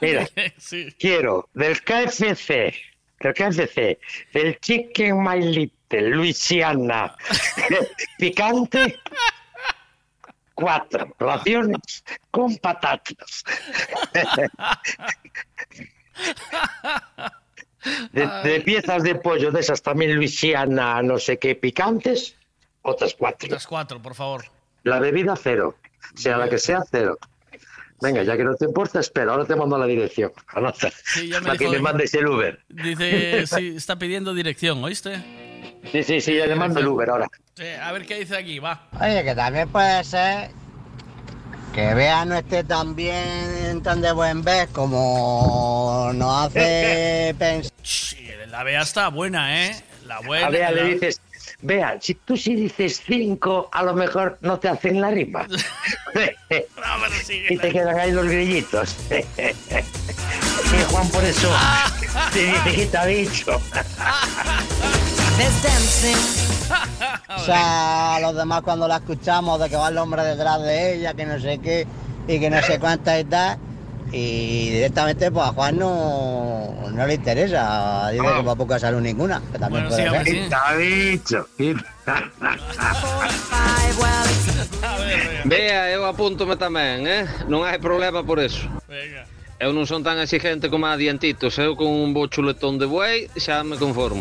Mira, quiero del KFC, del KFC, del Chicken My Little, Luisiana, picante, cuatro raciones con patatas. De, de piezas de pollo de esas también Luisiana, no sé qué, picantes, otras cuatro. Las cuatro, por favor. La bebida cero, sea la que sea cero. Venga, ya que no te importa, espera, ahora te mando la dirección. Anota. Sí, ya me para que me mandes el Uber. Dice, sí, está pidiendo dirección, ¿oíste? Sí, sí, sí, ya le mando el Uber ahora. Sí, a ver qué dice aquí, va. Oye, que también puede ser que Bea no esté tan bien, tan de buen ver como nos hace pensar. La Bea está buena, ¿eh? La buena. A Bea le dices, Vea, si tú sí dices cinco, a lo mejor no te hacen la rima. y te quedan ahí los grillitos. y Juan por eso te dice que te ha dicho. O sea, los demás cuando la escuchamos de que va el hombre detrás de ella, que no sé qué, y que no sé cuántas y tal. Y directamente pues a Juan no, no le interesa. Dice que va poca salud ninguna. Que también puede ser. Te ha dicho. Vea, eu apúntome tamén, eh? Non hai problema por eso. Venga. Eu non son tan exigente como a dientitos. Eu con un bo chuletón de buey xa me conformo.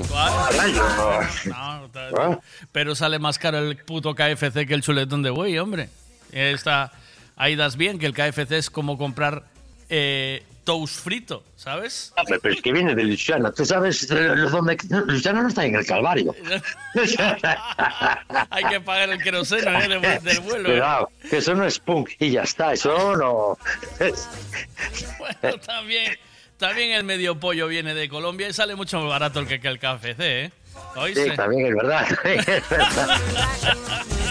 No, ta- Pero sale más caro el puto KFC que el chuletón de buey, hombre. Está, ahí das bien que el KFC es como comprar eh, toast frito, ¿sabes? Pero es que viene de Luciana. ¿Tú sabes eh, dónde? Luciana no está en el Calvario. Hay que pagar el queroseno ¿eh? de- del vuelo. ¿eh? Cuidado, que eso no es punk y ya está. Eso no. Bueno, también, también el medio pollo viene de Colombia y sale mucho más barato el que, que el KFC, ¿eh? ¿Oíste? Sí, también es verdad. Es verdad.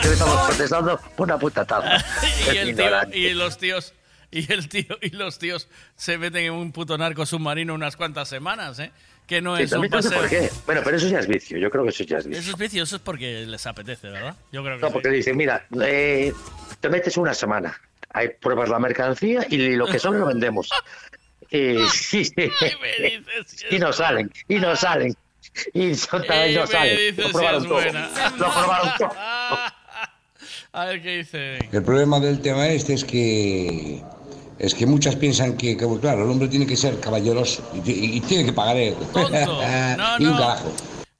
Que estamos protestando por una puta taza. y el tío, y los tíos y el tío y los tíos se meten en un puto narco submarino unas cuantas semanas, ¿eh? Que no Sí, es un también paseo. por qué. Bueno, pero eso ya es vicio. Yo creo que eso ya es vicio. Eso es vicio, eso es porque les apetece, ¿verdad? Yo creo que No, sí. porque dicen, mira, eh, te metes una semana, ahí pruebas la mercancía y lo que sobra lo vendemos. Y, y no salen, y no salen. Y son y no salen. Lo probaron todo. Lo probaron todo. A ver qué dice. El problema del tema este es que es que muchas piensan que, que, claro, el hombre tiene que ser caballeroso y, y- y tiene que pagar él. No, y un no. carajo.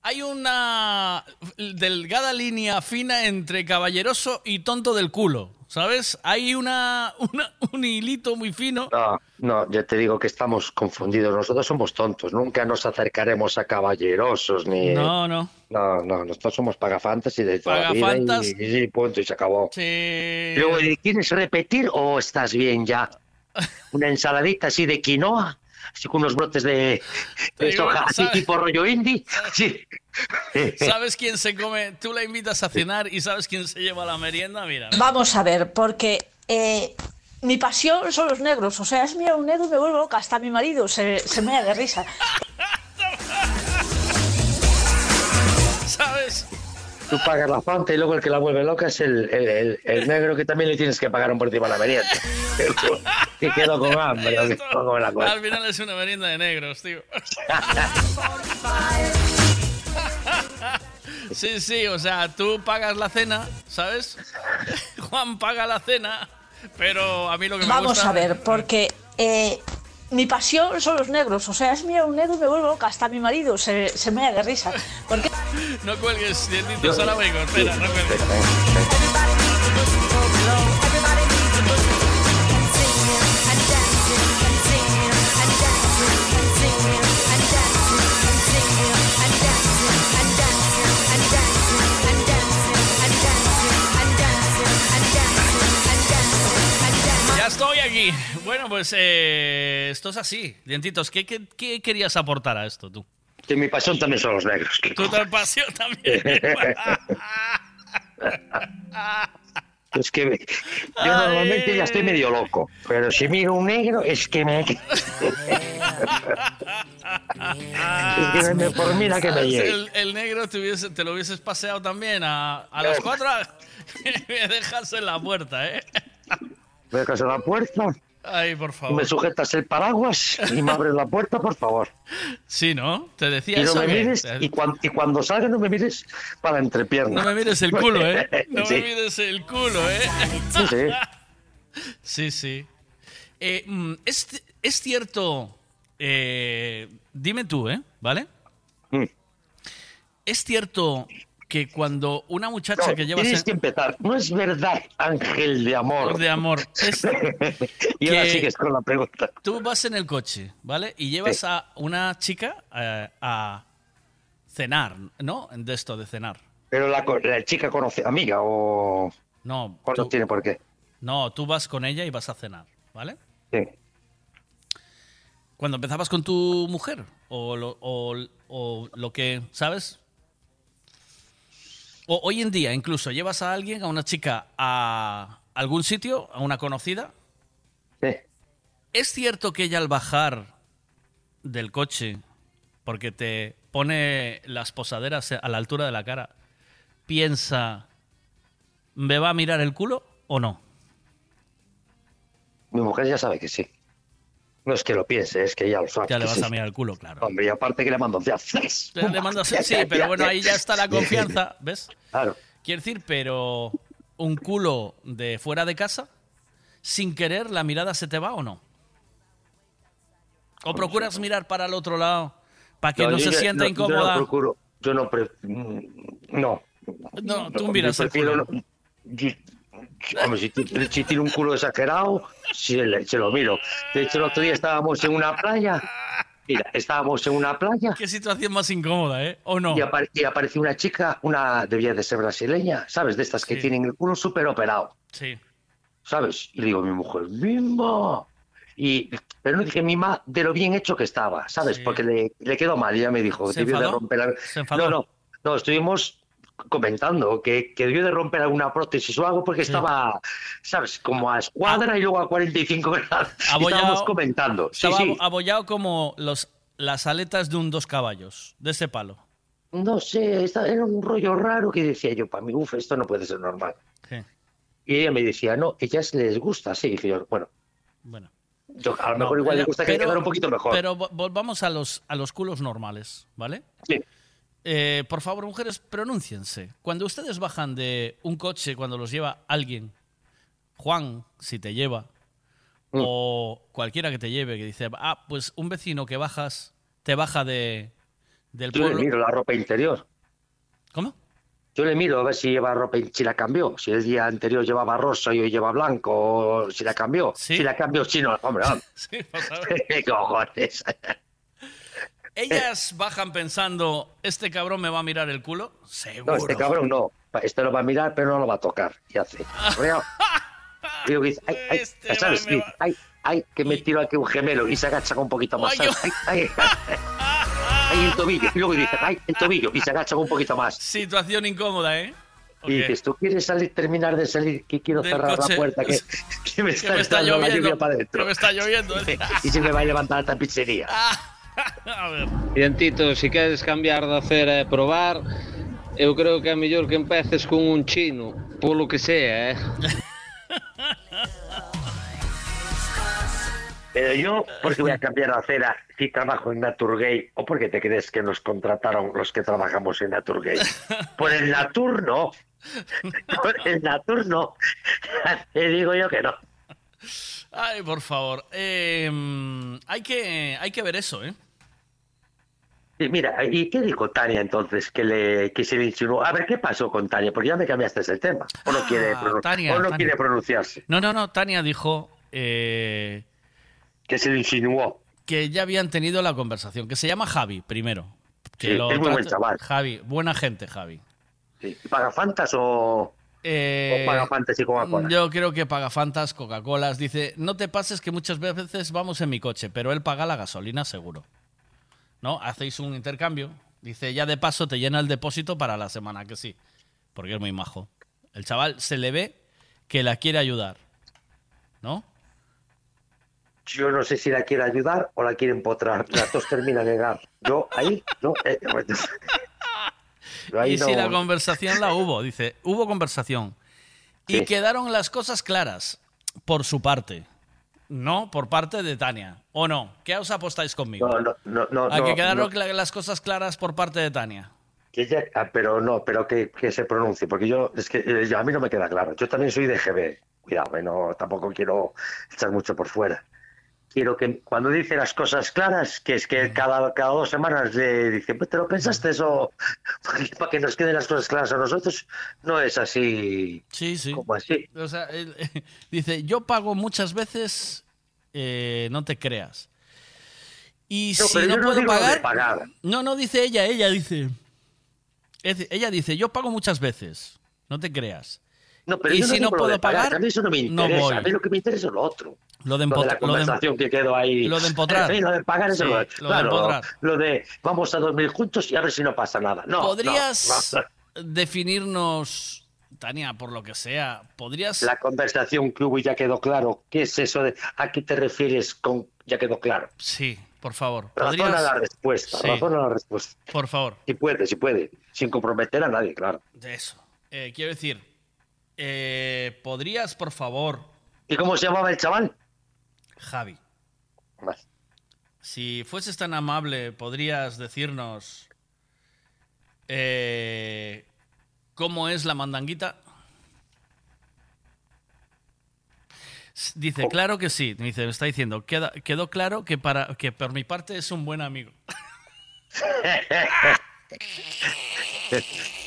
Hay una delgada línea fina entre caballeroso y tonto del culo, ¿sabes? Hay una, una- un hilito muy fino. No, no, ya te digo que estamos confundidos. Nosotros somos tontos. Nunca nos acercaremos a caballerosos ni. No, no. No, no, nosotros somos pagafantas y de toda la vida Pagafantas. y, y punto, y se acabó. Sí. Luego, ¿quieres repetir o estás bien ya? Una ensaladita así de quinoa así con unos brotes de, de digo, soja, así tipo rollo indie. Sí. ¿Sabes quién se come? Tú la invitas a cenar y ¿sabes quién se lleva la merienda? Mira. Vamos a ver, porque eh, mi pasión son los negros. O sea, es mirar un negro y me vuelvo loca. Hasta mi marido se, se mea de risa. ¿Sabes? Tú pagas la fanta y luego el que la vuelve loca es el, el, el- el negro que también le tienes que pagar un por encima de la merienda. que quedo con hambre, no come la. Al final es una merienda de negros, tío. Sí, sí, o sea, tú pagas la cena, ¿sabes? Juan paga la cena, pero a mí lo que me Vamos gusta... a ver, porque eh, mi pasión son los negros. O sea, es mirar un negro y me vuelvo loca. Hasta mi marido se, se mea de risa. Porque No cuelgues, dientitos, ahora vengo, espera, no cuelgues. Estoy aquí. Bueno, pues eh, esto es así. Dientitos, ¿qué, qué, qué querías aportar a esto tú? Que mi pasión también son los negros. Tu pasión también. Es que yo normalmente ya estoy medio loco, pero si miro un negro es que me... es que me por mira que me llegue. el, el negro te, hubiese- te lo hubieses paseado también a, a las cuatro me dejas en la puerta, ¿eh? Me dejas en la puerta, Ay, por favor. me sujetas el paraguas y me abres la puerta, por favor. Sí, ¿no? Te decía Y no eso. me mires, y, cuan- y cuando salga no me mires para entrepierna. No me mires el culo, ¿eh? No Sí. me mires el culo, ¿eh? Sí, sí. Sí, sí. Eh, mm, es, es cierto, eh, dime tú, ¿eh? ¿Vale? Mm. Es cierto que cuando una muchacha No, que llevas tienes en- que empezar. No es verdad, ángel de amor. de amor, es y ahora sigues con la pregunta. tú vas en el coche, ¿vale? Y llevas Sí. a una chica eh, a cenar, ¿no? De esto de cenar. Pero la, chica conoce amiga o... No, o no tiene por qué. No, tú vas con ella y vas a cenar, ¿vale? Sí. Cuando empezabas con tu mujer, o lo, o- o lo que, ¿sabes? O hoy en día, incluso, llevas a alguien, a una chica, a algún sitio, a una conocida. Sí. ¿Es cierto que ella al bajar del coche, porque te pone las posaderas a la altura de la cara, piensa, ¿me va a mirar el culo o no? Mi mujer ya sabe que sí. No es que lo piense, es que ya lo sabe. Ya le vas a mirar el culo, claro. Hombre, y aparte que le mando. ¡zas! Le, le mandas- sí, pero bueno, ahí ya está la confianza, ¿ves? Claro. Quiero decir, pero un culo de fuera de casa, sin querer, la mirada se te va o no. O procuras mirar para el otro lado para que no, yo se ya- sienta no, incómoda. Yo no procuro. Yo no. pre- no. No, tú miras el culo. no- Hombre, si, ti- si tiene un culo exagerado, sí, le- se lo miro. De hecho, el otro día estábamos en una playa. Mira, estábamos en una playa. Qué situación más incómoda, ¿eh? ¿O no? Y, apare- y apareció una chica, una debía de ser brasileña, ¿sabes? De estas que tienen el culo súper operado, Sí. ¿sabes? Y le digo a mi mujer, ¡Mima! Y, pero no dije mima de lo bien hecho que estaba, ¿sabes? Sí. Porque le, le quedó mal, y ella me dijo, ¿Se debió de romper... al- ¿Se enfadó? No, no, no, estuvimos comentando que, que debió de romper alguna prótesis o algo porque estaba, ¿sabes? Como a escuadra y luego a 45 grados. Abollado- Estábamos comentando. Sí, Estaba sí. abollado como los, las aletas de un dos caballos, de ese palo. No sé, era un rollo raro que decía yo, para mí, uff, esto no puede ser normal. Y ella me decía, no, ellas les gusta, sí. Y yo, bueno, Bueno. yo, a lo No, mejor igual ella- le gusta que pero- quedara un poquito mejor. Pero vo- volvamos a los, a los culos normales, ¿vale? Sí. Eh, por favor, mujeres, pronúnciense. Cuando ustedes bajan de un coche, cuando los lleva alguien, Juan, si te lleva, Mm. o cualquiera que te lleve, que dice, ah, pues un vecino que bajas, te baja de, del Yo le pueblo. miro la ropa interior. ¿Cómo? Yo le miro a ver si lleva ropa, si la cambió. Si el día anterior llevaba rosa y hoy lleva blanco, o si la cambió. Si la cambió, si no, hombre, hombre. Sí. ¿Qué cojones? Ellas bajan pensando, ¿este cabrón me va a mirar el culo? Seguro. No, este cabrón no. Este lo va a mirar, pero no lo va a tocar. Y hace. Ay, ay, Este ¿sabes? va, ay, ay, que me tiro aquí un gemelo y se agacha un poquito más. Ay. Ay, ay, el tobillo. Y luego dice, ay, el tobillo y se agacha un poquito más. Situación incómoda, ¿eh? Y dices, ¿tú quieres salir, terminar de salir? Que quiero Del cerrar coche. la puerta, que, que me Que está, me está entrando la lloviendo. lluvia para adentro. Que me está lloviendo. y se me va a levantar la tapicería. A ver. Diantito, se queres cambiar de cera e probar, eu creo que é mellor que empeces con un chino, polo que sea, eh? Pero yo, ¿por qué voy a cambiar la acera si trabajo en Naturgay? ¿O porque te crees que nos contrataron los que trabajamos en Naturgay? Por el Natur no. Por el Natur no. Te digo yo que no. Ay, por favor. Eh, mm, hay, que, hay que ver eso, ¿eh? Y mira, ¿y qué dijo Tania entonces que, le, que se le insinuó? A ver, ¿qué pasó con Tania? Porque ya me cambiaste el tema. ¿O no, Ah, quiere, Tania, o no Tania. quiere pronunciarse? No, no, no. Tania dijo eh, Que se le insinuó. que ya habían tenido la conversación. Que se llama Javi, primero. Que Sí, lo es muy buen chaval. Javi, buena gente, Javi. Sí. ¿Paga Fantas o, Eh, o y Coca-Cola? Yo creo que paga Fantas, Coca-Colas. Dice, no te pases que muchas veces vamos en mi coche, pero él paga la gasolina seguro. ¿No? Hacéis un intercambio. Dice, ya de paso te llena el depósito para la semana, que sí. Porque es muy majo. El chaval se le ve que la quiere ayudar. ¿No? Yo no sé si la quiere ayudar o la quiere empotrar. Las dos terminan en gar. Yo ahí, no. eh, y si la conversación la hubo, dice, hubo conversación. Y quedaron las cosas claras por su parte. No por parte de Tania. ¿O no? ¿Qué os apostáis conmigo? No, no, no, A que quedaron las cosas claras por parte de Tania. Que ah, pero no, pero que, que se pronuncie, porque yo, es que eh, a mí no me queda claro. Yo también soy de GB, cuidado, eh, no, tampoco quiero echar mucho por fuera. Quiero que cuando dice las cosas claras, que es que cada, cada dos semanas le dice, pues te lo pensaste eso, para que nos queden las cosas claras a nosotros, no es así Sí, sí. como así. O sea, él- dice, yo pago muchas veces, eh, no te creas. Y No, si no puedo pagar, pagar. No, no dice ella, ella dice. Es ella dice, yo pago muchas veces, no te creas. No, pero y si no lo puedo de pagar, pagar, a mí eso no me no interesa. voy. A mí lo que me interesa es lo otro. Lo de, Lo de la lo de- conversación que quedó ahí. lo de empotrar. Lo de pagar eso. Sí, lo, de claro, empotrar. lo de vamos a dormir juntos y a ver si no pasa nada. No, ¿Podrías no, no. definirnos, Tania, por lo que sea, podrías... La conversación que hubo y ya quedó claro. ¿Qué es eso de a qué te refieres con ya quedó claro? Sí, por favor. Razón ¿Podrías... a la respuesta. Sí. Razón a la respuesta. Por favor. Si puede, si puede. Sin comprometer a nadie, claro. De eso. Eh, quiero decir, eh, ¿podrías, por favor, ¿Y cómo se llamaba el chaval? Javi, Vale. si fueses tan amable, podrías decirnos eh, cómo es la mandanguita? Dice, claro que sí. Dice, me está diciendo, queda, quedó claro que, para, que por mi parte es un buen amigo.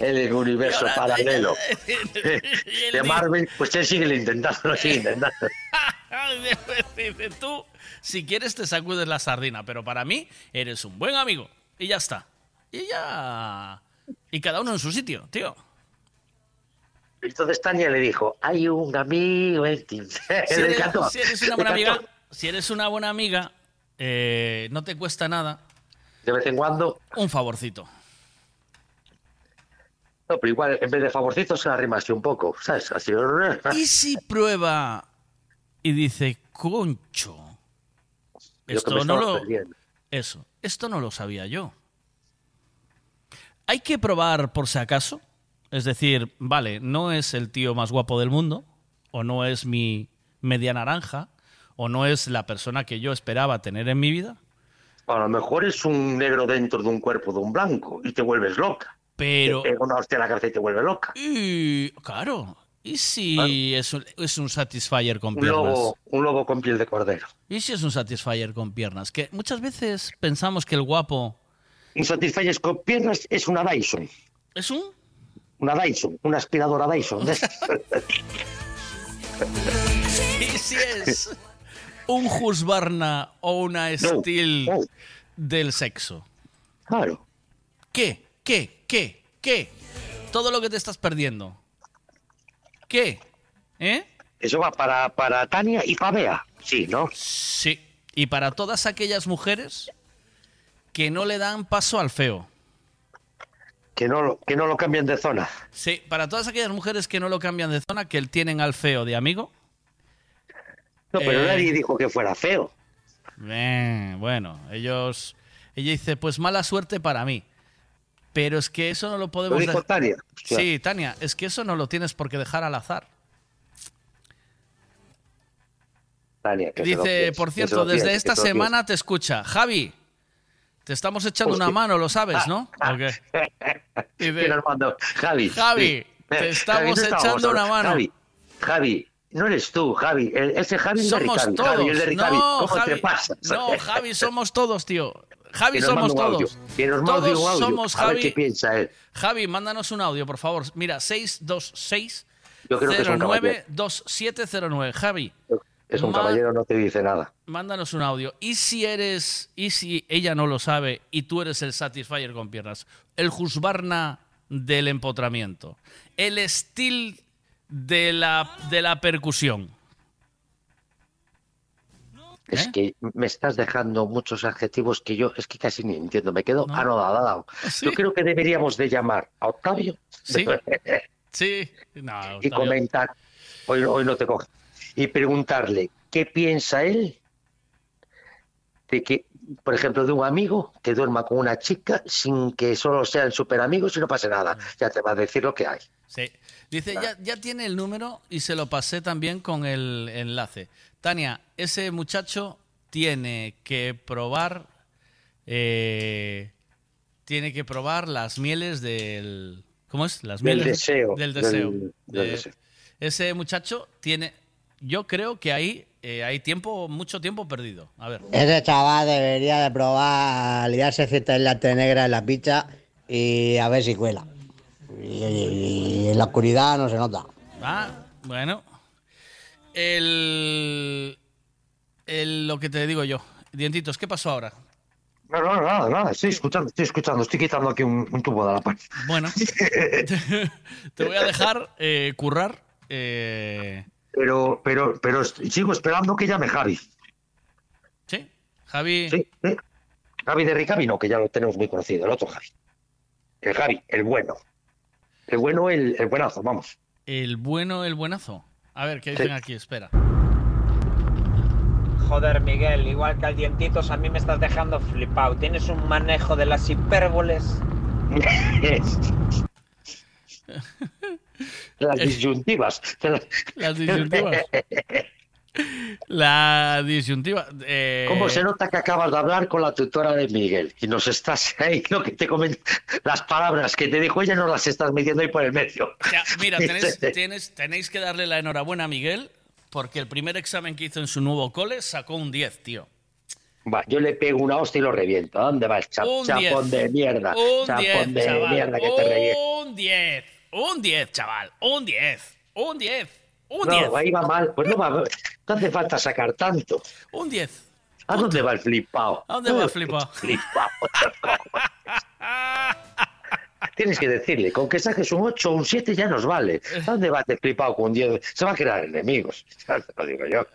El universo paralelo de Marvel, pues él sigue intentando, lo sigue intentando. Dice, tú, si quieres te sacudes la sardina, pero para mí eres un buen amigo. Y ya está. Y ya... Y cada uno en su sitio, tío. Entonces Tania le dijo, hay un amigo en ti. Si eres, si eres una buena amiga, si eres una buena amiga, eh, no te cuesta nada. De vez en cuando. Un favorcito. No, pero igual en vez de se la un poco, ¿sabes? Así. ¿Y si prueba y dice, concho? Esto no lo... Eso, esto no lo sabía yo. Hay que probar por si acaso. Es decir, vale, no es el tío más guapo del mundo, o no es mi media naranja, o no es la persona que yo esperaba tener en mi vida, A lo mejor es un negro dentro de un cuerpo de un blanco y te vuelves loca. Pero... Te pega una hostia en la cabeza y te vuelve loca. Y, claro, ¿y si es, un, es un Satisfyer con Un piernas? lobo, un lobo con piel de cordero. ¿Y si es un Satisfyer con piernas? Que muchas veces pensamos que el guapo... Un Satisfyer con piernas es una Dyson. ¿Es un? Una Dyson, una aspiradora Dyson. ¿Y si es un Husqvarna o una Steel del sexo? Claro. ¿Qué? ¿Qué? ¿Qué? ¿Qué? Todo lo que te estás perdiendo. ¿Qué? ¿Eh? Eso va para, para Tania y para Bea. Sí, ¿no? Sí. Y para todas aquellas mujeres que no le dan paso al feo. Que no, lo- que no lo cambien de zona. Sí, para todas aquellas mujeres que no lo cambian de zona, que tienen al feo de amigo. No, pero Eh. nadie dijo que fuera feo. Eh, bueno, ellos. Ella dice, pues mala suerte para mí. Pero es que eso no lo podemos. Lo dijo Tania. Hostia. Sí, Tania, es que eso no lo tienes por qué dejar al azar. Tania, que Dice, por cierto, desde esta semana te escucha. Javi, te estamos echando Hostia. una mano, lo sabes, ¿no? ¿O qué? piense. ¿Quién nos mandó? Javi. Javi, te Javi, estamos no estábamos echando una mano. Javi, Javi, no eres tú, Javi. Ese Javi de Somos Ricavi. todos. Javi, el de Ricavi. no, ¿Cómo Javi, te pasas? no, Javi, somos todos, tío. Javi, somos todos. Que nos Todos un audio. somos A ver qué Javi. piensa él. Javi, mándanos un audio, por favor. Mira, 626 Yo creo que es un 09 2709. Javi, Es un caballero, no te dice nada. mándanos un audio. ¿Y si eres, y si ella no lo sabe y tú eres el Satisfyer con piernas? El Husbarna del empotramiento. El estilo de la, de la percusión. ¿Eh? Es que me estás dejando muchos adjetivos que yo es que casi ni entiendo. Me quedo anodadado. Yo creo que deberíamos de llamar a Octavio Sí. Sí. No, y comentar. Hoy, hoy no te coge. Y preguntarle qué piensa él de que, por ejemplo, de un amigo que duerma con una chica sin que solo sean super amigos y no pase nada. Ya te va a decir lo que hay. Sí. Dice, ya, ya tiene el número y se lo pasé también con el enlace. Tania, ese muchacho tiene que probar. eh, tiene que probar las mieles del. ¿Cómo es? Las Del mieles deseo, Del deseo. del- del De- deseo. Ese muchacho tiene. Yo creo que ahí eh, hay tiempo, mucho tiempo perdido. A ver. Ese chaval debería de probar liarse cierta late negra en la picha y a ver si cuela. Y, y- y en la oscuridad no se nota. Ah, bueno. El, el- lo que te digo yo. Dientitos, ¿qué pasó ahora? No, no, nada, nada. Estoy escuchando, estoy escuchando. Estoy quitando aquí un, un tubo de la pared. Bueno, te voy a dejar eh, currar. eh, Pero, pero, pero sigo esperando que llame Javi. Sí, Javi. Sí, sí. Javi de Ricavi, no, que ya lo tenemos muy conocido. El otro Javi. El Javi, el bueno. El bueno, el, el buenazo, vamos. el bueno, el buenazo. A ver, ¿qué dicen Sí. aquí? Espera. Joder, Miguel, igual que al dientitos, a mí me estás dejando flipado. Tienes un manejo de las hipérboles. Las disyuntivas. Las disyuntivas. La disyuntiva. eh, ¿Cómo se nota que acabas de hablar con la tutora de Miguel? Y nos estás ahí, lo que te comen, las palabras que te dijo ella, no las estás metiendo ahí por el medio. mira, tenéis, tienes- tenéis que darle la enhorabuena a Miguel porque el primer examen que hizo en su nuevo cole sacó un 10, tío. Va, yo le pego una hostia y lo reviento. ¿A dónde va el cha- Un chapón 10. de mierda? Un chapón 10, de chaval. mierda que te reviento. Un 10. Un 10, chaval. Un 10. Un 10. Un 10. No, ahí va mal. Pues no va. No hace falta sacar tanto. Un 10. ¿A dónde va el flipao? ¿A dónde va el flipao? Flipao. Tienes que decirle, con que saques un 8 o un 7 ya nos vale. ¿A dónde vas de flipao con 10? Se van a crear enemigos. Lo digo yo.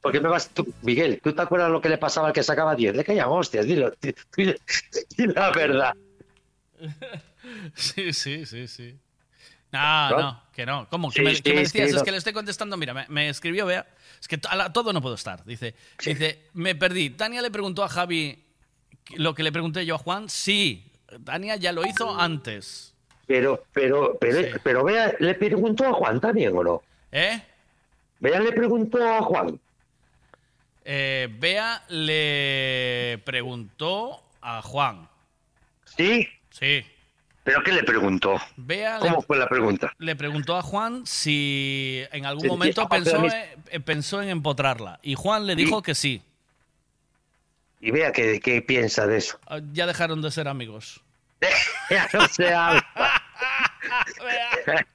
Porque me vas tú, Miguel, ¿tú te acuerdas lo que le pasaba al que sacaba 10? Le caían hostias, dilo. di- di- di la verdad. Sí, sí, sí, sí. No, ¿No? no, que no. ¿Cómo? Sí, ¿Qué me, sí, qué me decías? sí, es que le estoy contestando. Mira, me, me escribió, vea. Es que a la- todo no puedo estar. Dice, dice, me perdí. Tania le preguntó a Javi lo que le pregunté yo a Juan. Sí, Tania ya lo hizo antes. Pero, pero, pero, pero vea, le preguntó a Juan también, ¿o no? ¿Eh? Vea, le preguntó a Juan. Eh, Bea le preguntó a Juan. ¿Sí? Sí. ¿Pero qué le preguntó? Bea ¿Cómo le, fue la pregunta? le preguntó a Juan si en algún Sí, momento pensó, mis- eh, pensó en empotrarla. Y Juan le dijo que sí. Y vea qué, qué piensa de eso. Ah, Ya dejaron de ser amigos. Ya no se habla.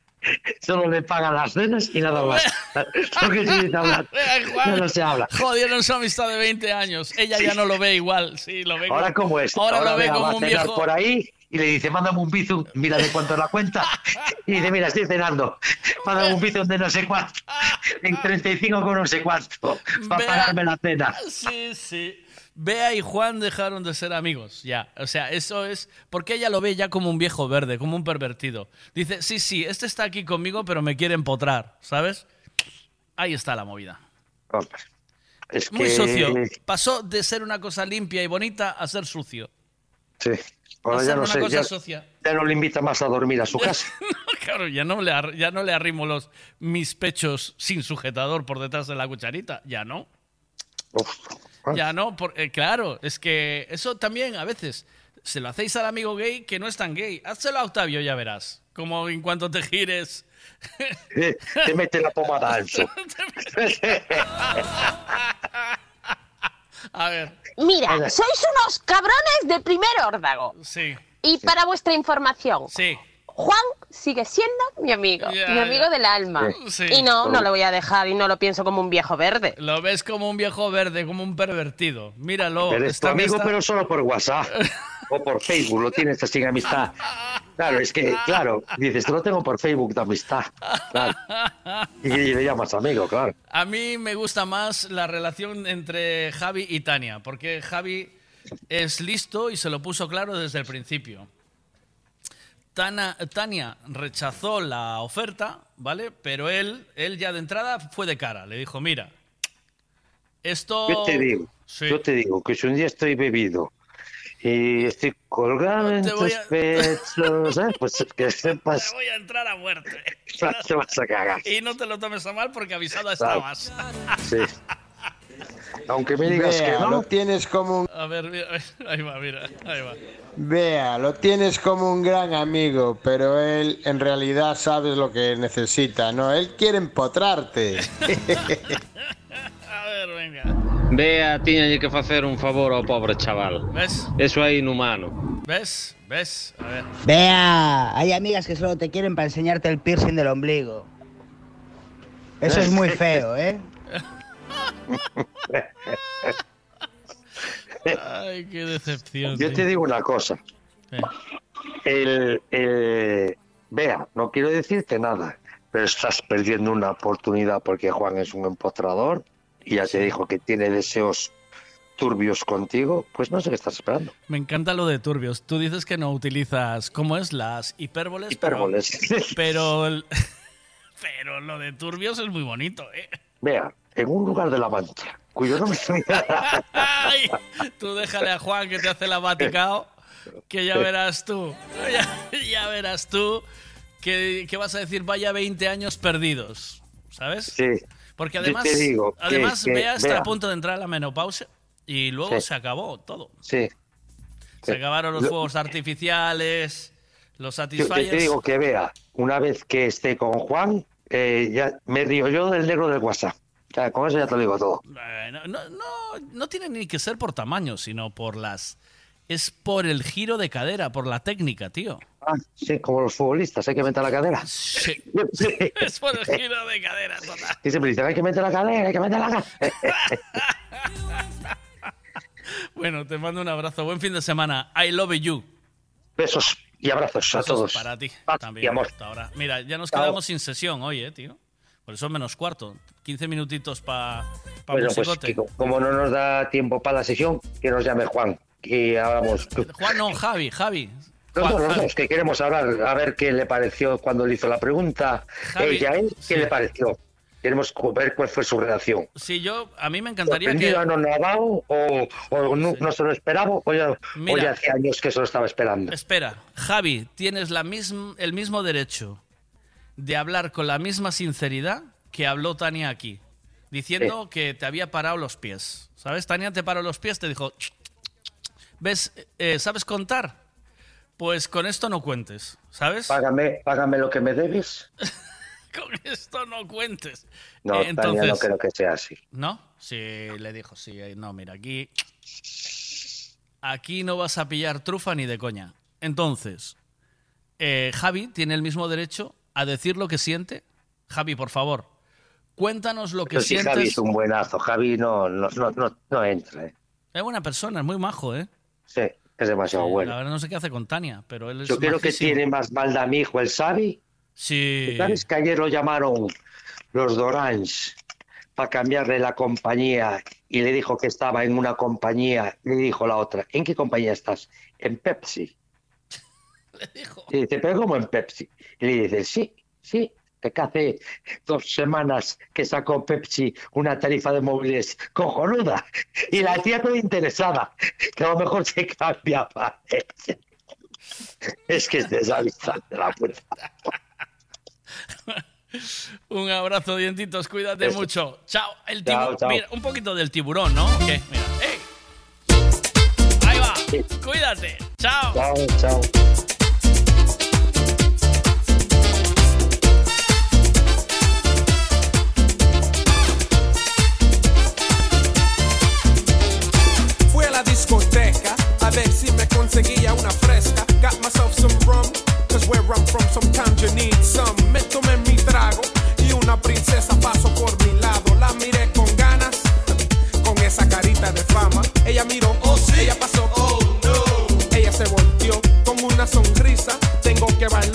Solo le pagan las cenas y nada más. Lo que sí se habla. Vea, Juan, Ya no se habla. Jodieron su amistad de 20 años. Ella ya no lo ve igual. Sí, lo ve Ahora como- cómo es. Ahora, lo ve como un viejo. por ahí y le dice, mándame un bizum, mira de cuánto es la cuenta. Y dice, mira, estoy cenando, mándame un bizum de no sé cuánto, en 35 con no sé cuánto, para Vea. pagarme la cena. Sí, sí. Bea y Juan dejaron de ser amigos, ya. O sea, eso es porque ella lo ve ya como un viejo verde, como un pervertido. Dice, sí, sí, este está aquí conmigo, pero me quiere empotrar, ¿sabes? Ahí está la movida. Muy sucio. Pasó de ser una cosa limpia y bonita a ser sucio. Sí. Ahora ya no sé, ya, no le invita más a dormir a su casa. Claro, ya no le, ya no le arrimo los, mis pechos sin sujetador por detrás de la cucharita. Ya no. Ya no, por- eh, claro, es que eso también a veces se lo hacéis al amigo gay que no es tan gay. Házelo a Octavio, ya verás. Como en cuanto te gires. Te mete la pomada ancho. A ver. Mira, sois unos cabrones de primer órdago. Sí. Y para vuestra información, Sí. Juan sigue siendo mi amigo, mi amigo del alma. Sí. Y no, no lo voy a dejar y no lo pienso como un viejo verde. Lo ves como un viejo verde, como un pervertido. Míralo. Eres tu amigo, está- pero solo por WhatsApp o por Facebook, lo tienes así en amistad. Claro, es que, claro, dices, te lo tengo por Facebook de amistad. Claro. Y le llamas amigo, claro. A mí me gusta más la relación entre Javi y Tania, porque Javi es listo y se lo puso claro desde el principio. Tana- Tania rechazó la oferta, ¿vale? Pero él, él ya de entrada fue de cara. Le dijo, mira, esto... Yo te digo, Sí. yo te digo que si un día estoy bebido y estoy colgado en Te voy tus a- pechos, ¿eh? pues que sepas, Te voy a entrar a muerte. te vas a cagar. Y no te lo tomes a mal porque avisado estabas. Sí. Aunque me digas Vea, que no, lo tienes como un... A ver, mira, ahí va, mira, ahí va. Vea, lo tienes como un gran amigo, pero él en realidad sabes lo que necesita, ¿no? Él quiere empotrarte. A ver, venga. Bea tiñalle que facer un favor ao pobre chaval. Ves? Eso é inhumano. ¿Ves? ¿Ves? A ver. Vea, hay amigas que solo te quieren para enseñarte el piercing del ombligo. Eso es muy feo, ¿eh? Ay, qué decepción. yo tío. te digo una cosa. El, el- Vea, no quiero decirte nada, pero estás perdiendo una oportunidad porque Juan es un empotrador y ya te dijo que tiene deseos turbios contigo, pues no sé qué estás esperando. Me encanta lo de turbios. Tú dices que no utilizas, ¿cómo es? Las hipérboles. pero- Hipérboles. Pero, el- pero lo de turbios es muy bonito, ¿eh? Vea, en un lugar de la Mancha, cuyo nombre Ay, tú déjale a Juan que te hace la vaticao, que ya verás tú. Ya, ya verás tú que, que vas a decir, vaya 20 años perdidos, ¿sabes? Sí. Porque además, digo además que- Bea está Bea. a punto de entrar a la menopausia y luego Sí. se acabó todo. Sí. Se acabaron los Lo- fuegos artificiales, los Yo, yo te satisfyers. digo que vea, una vez que esté con Juan, eh, ya me río yo del negro del WhatsApp. Con eso ya te lo digo todo. No, no, no, no tiene ni que ser por tamaño, sino por las... Es por el giro de cadera, por la técnica, tío. Ah, sí, como los futbolistas, hay que meter la cadera. Sí. Sí. Es por el giro de cadera, total. Y siempre dicen, hay que meter la cadera, hay que meter la cadera. Bueno, te mando un abrazo. Buen fin de semana. I love you. Besos y abrazos a todos. Para ti Paz también. y amor. hasta ahora. Mira, ya nos Chao. quedamos sin sesión hoy, eh, tío. Por eso menos cuarto. 15 minutitos para pa Bueno, pues como no nos da tiempo para la sesión, que nos llame Juan. Y hablamos. Juan, no, Javi, Javi. Dos, los que queremos hablar, a ver qué le pareció cuando le hizo la pregunta. Javi, Ella, él, qué le pareció. Queremos ver cuál fue su reacción. Sí, yo, a mí me encantaría que... ¿Sorprendido, anonadado o, o no, no se lo esperaba o ya, o Mira. ya hace años que se lo estaba esperando? Espera, Javi, tienes la mism- el mismo derecho de hablar con la misma sinceridad que habló Tania aquí, diciendo que te había parado los pies. ¿Sabes? Tania te paró los pies, te dijo. ¿ves? Eh, ¿Sabes contar? Pues con esto no cuentes, ¿sabes? Págame, págame lo que me debes. Con esto no cuentes. No, Eh, Tania, no creo que sea así. ¿No? Sí, le dijo, sí, no, mira, aquí. Aquí no vas a pillar trufa ni de coña. Entonces, eh, Javi tiene el mismo derecho a decir lo que siente. Javi, por favor, cuéntanos lo que Pero sí, sientes. Javi es un buenazo. Javi no, no, no, no, no entra. ¿eh? Es buena persona, es muy majo, ¿eh? Sí. Es demasiado La bueno. verdad no sé qué hace con Tania, pero él es Yo creo que tiene más maldad mi hijo, el Xavi. Sí. ¿Sabes que ayer lo llamaron los Dorange para cambiarle la compañía y le dijo que estaba en una compañía? Le dijo la otra, ¿en qué compañía estás? En Pepsi. Y dice, pero ¿cómo en Pepsi? Y le dice, sí, sí, que hace dos semanas que sacó Pepsi una tarifa de móviles cojonuda. Y la tía toda interesada, que a lo mejor se cambiaba. Es que es desavistante la puta. Un abrazo, dientitos, cuídate Eso. mucho. Chao. El tiburón. chao. Mira, un poquito del tiburón, ¿no? ¿Qué? Mira. ¡Ey! Ahí va. Cuídate. Chao. Chao, chao. Ver si me conseguía una fresca. Got myself some rum, cause where I'm from sometimes you need some. Me tomé mi trago y una princesa pasó por mi lado. La miré con ganas, con esa carita de fama. Ella miró, oh sí, ella pasó, oh no. Ella se volteó con una sonrisa. Tengo que bailar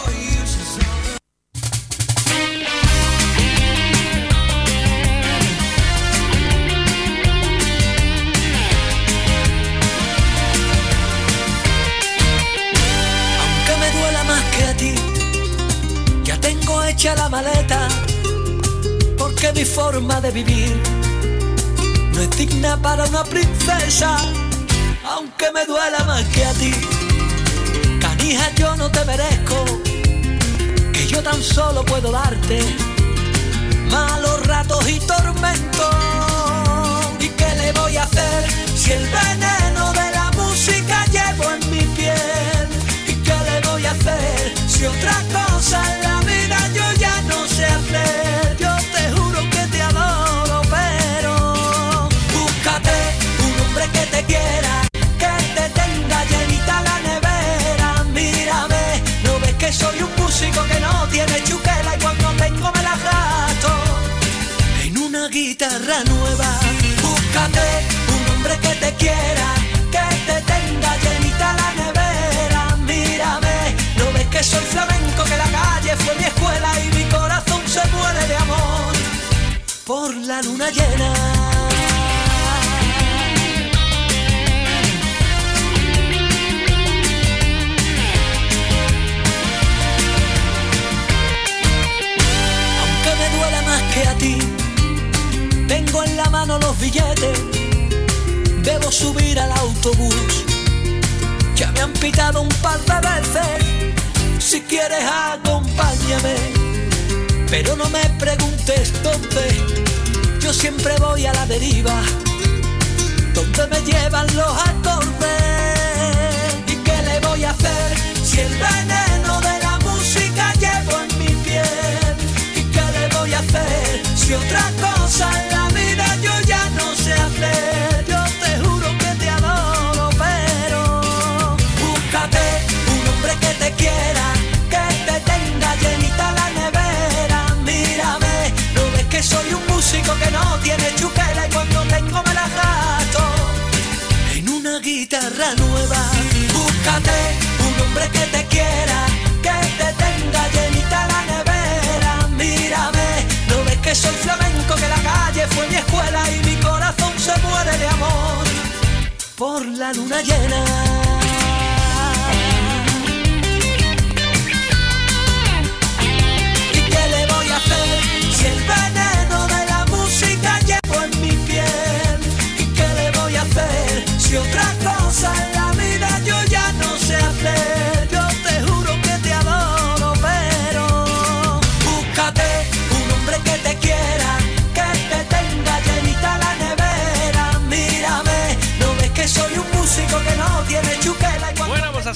hecha la maleta, porque mi forma de vivir no es digna para una princesa. Aunque me duela más que a ti, canija yo no te merezco, que yo tan solo puedo darte malos ratos y tormentos. ¿Y qué le voy a hacer si el veneno de la música llevo en mi piel? ¿Y qué le voy a hacer si otra cosa guitarra nueva. Búscate un hombre que te quiera, que te tenga llenita la nevera. Mírame, no ves que soy flamenco, que la calle fue mi escuela y mi corazón se muere de amor por la luna llena. Tengo en la mano los billetes, debo subir al autobús. Ya me han pitado un par de veces, si quieres acompáñame, pero no me preguntes dónde, yo siempre voy a la deriva, donde me llevan los acordes. ¿Y qué le voy a hacer si el veneno músico que no tiene chuquera y cuando tengo me la gasto en una guitarra nueva. Búscate un hombre que te quiera, que te tenga llenita la nevera. Mírame, no ves que soy flamenco, que la calle fue mi escuela y mi corazón se muere de amor por la luna llena.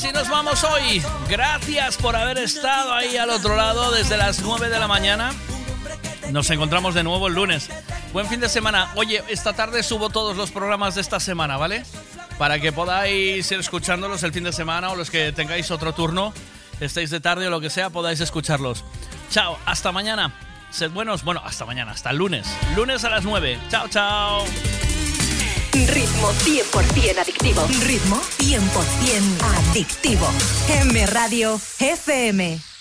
Despedimos hoy. Gracias por haber estado ahí al otro lado desde las 9 de la mañana. Nos encontramos de nuevo el lunes. Buen fin de semana. Oye, esta tarde subo todos los programas de esta semana, ¿vale? Para que podáis ir escuchándolos el fin de semana o los que tengáis otro turno, estéis de tarde o lo que sea, podáis escucharlos. Chao, hasta mañana. Sed buenos. Bueno, hasta mañana, hasta el lunes. Lunes a las 9. Chao, chao. Ritmo 100% adictivo. Ritmo 100% adictivo. M Radio FM.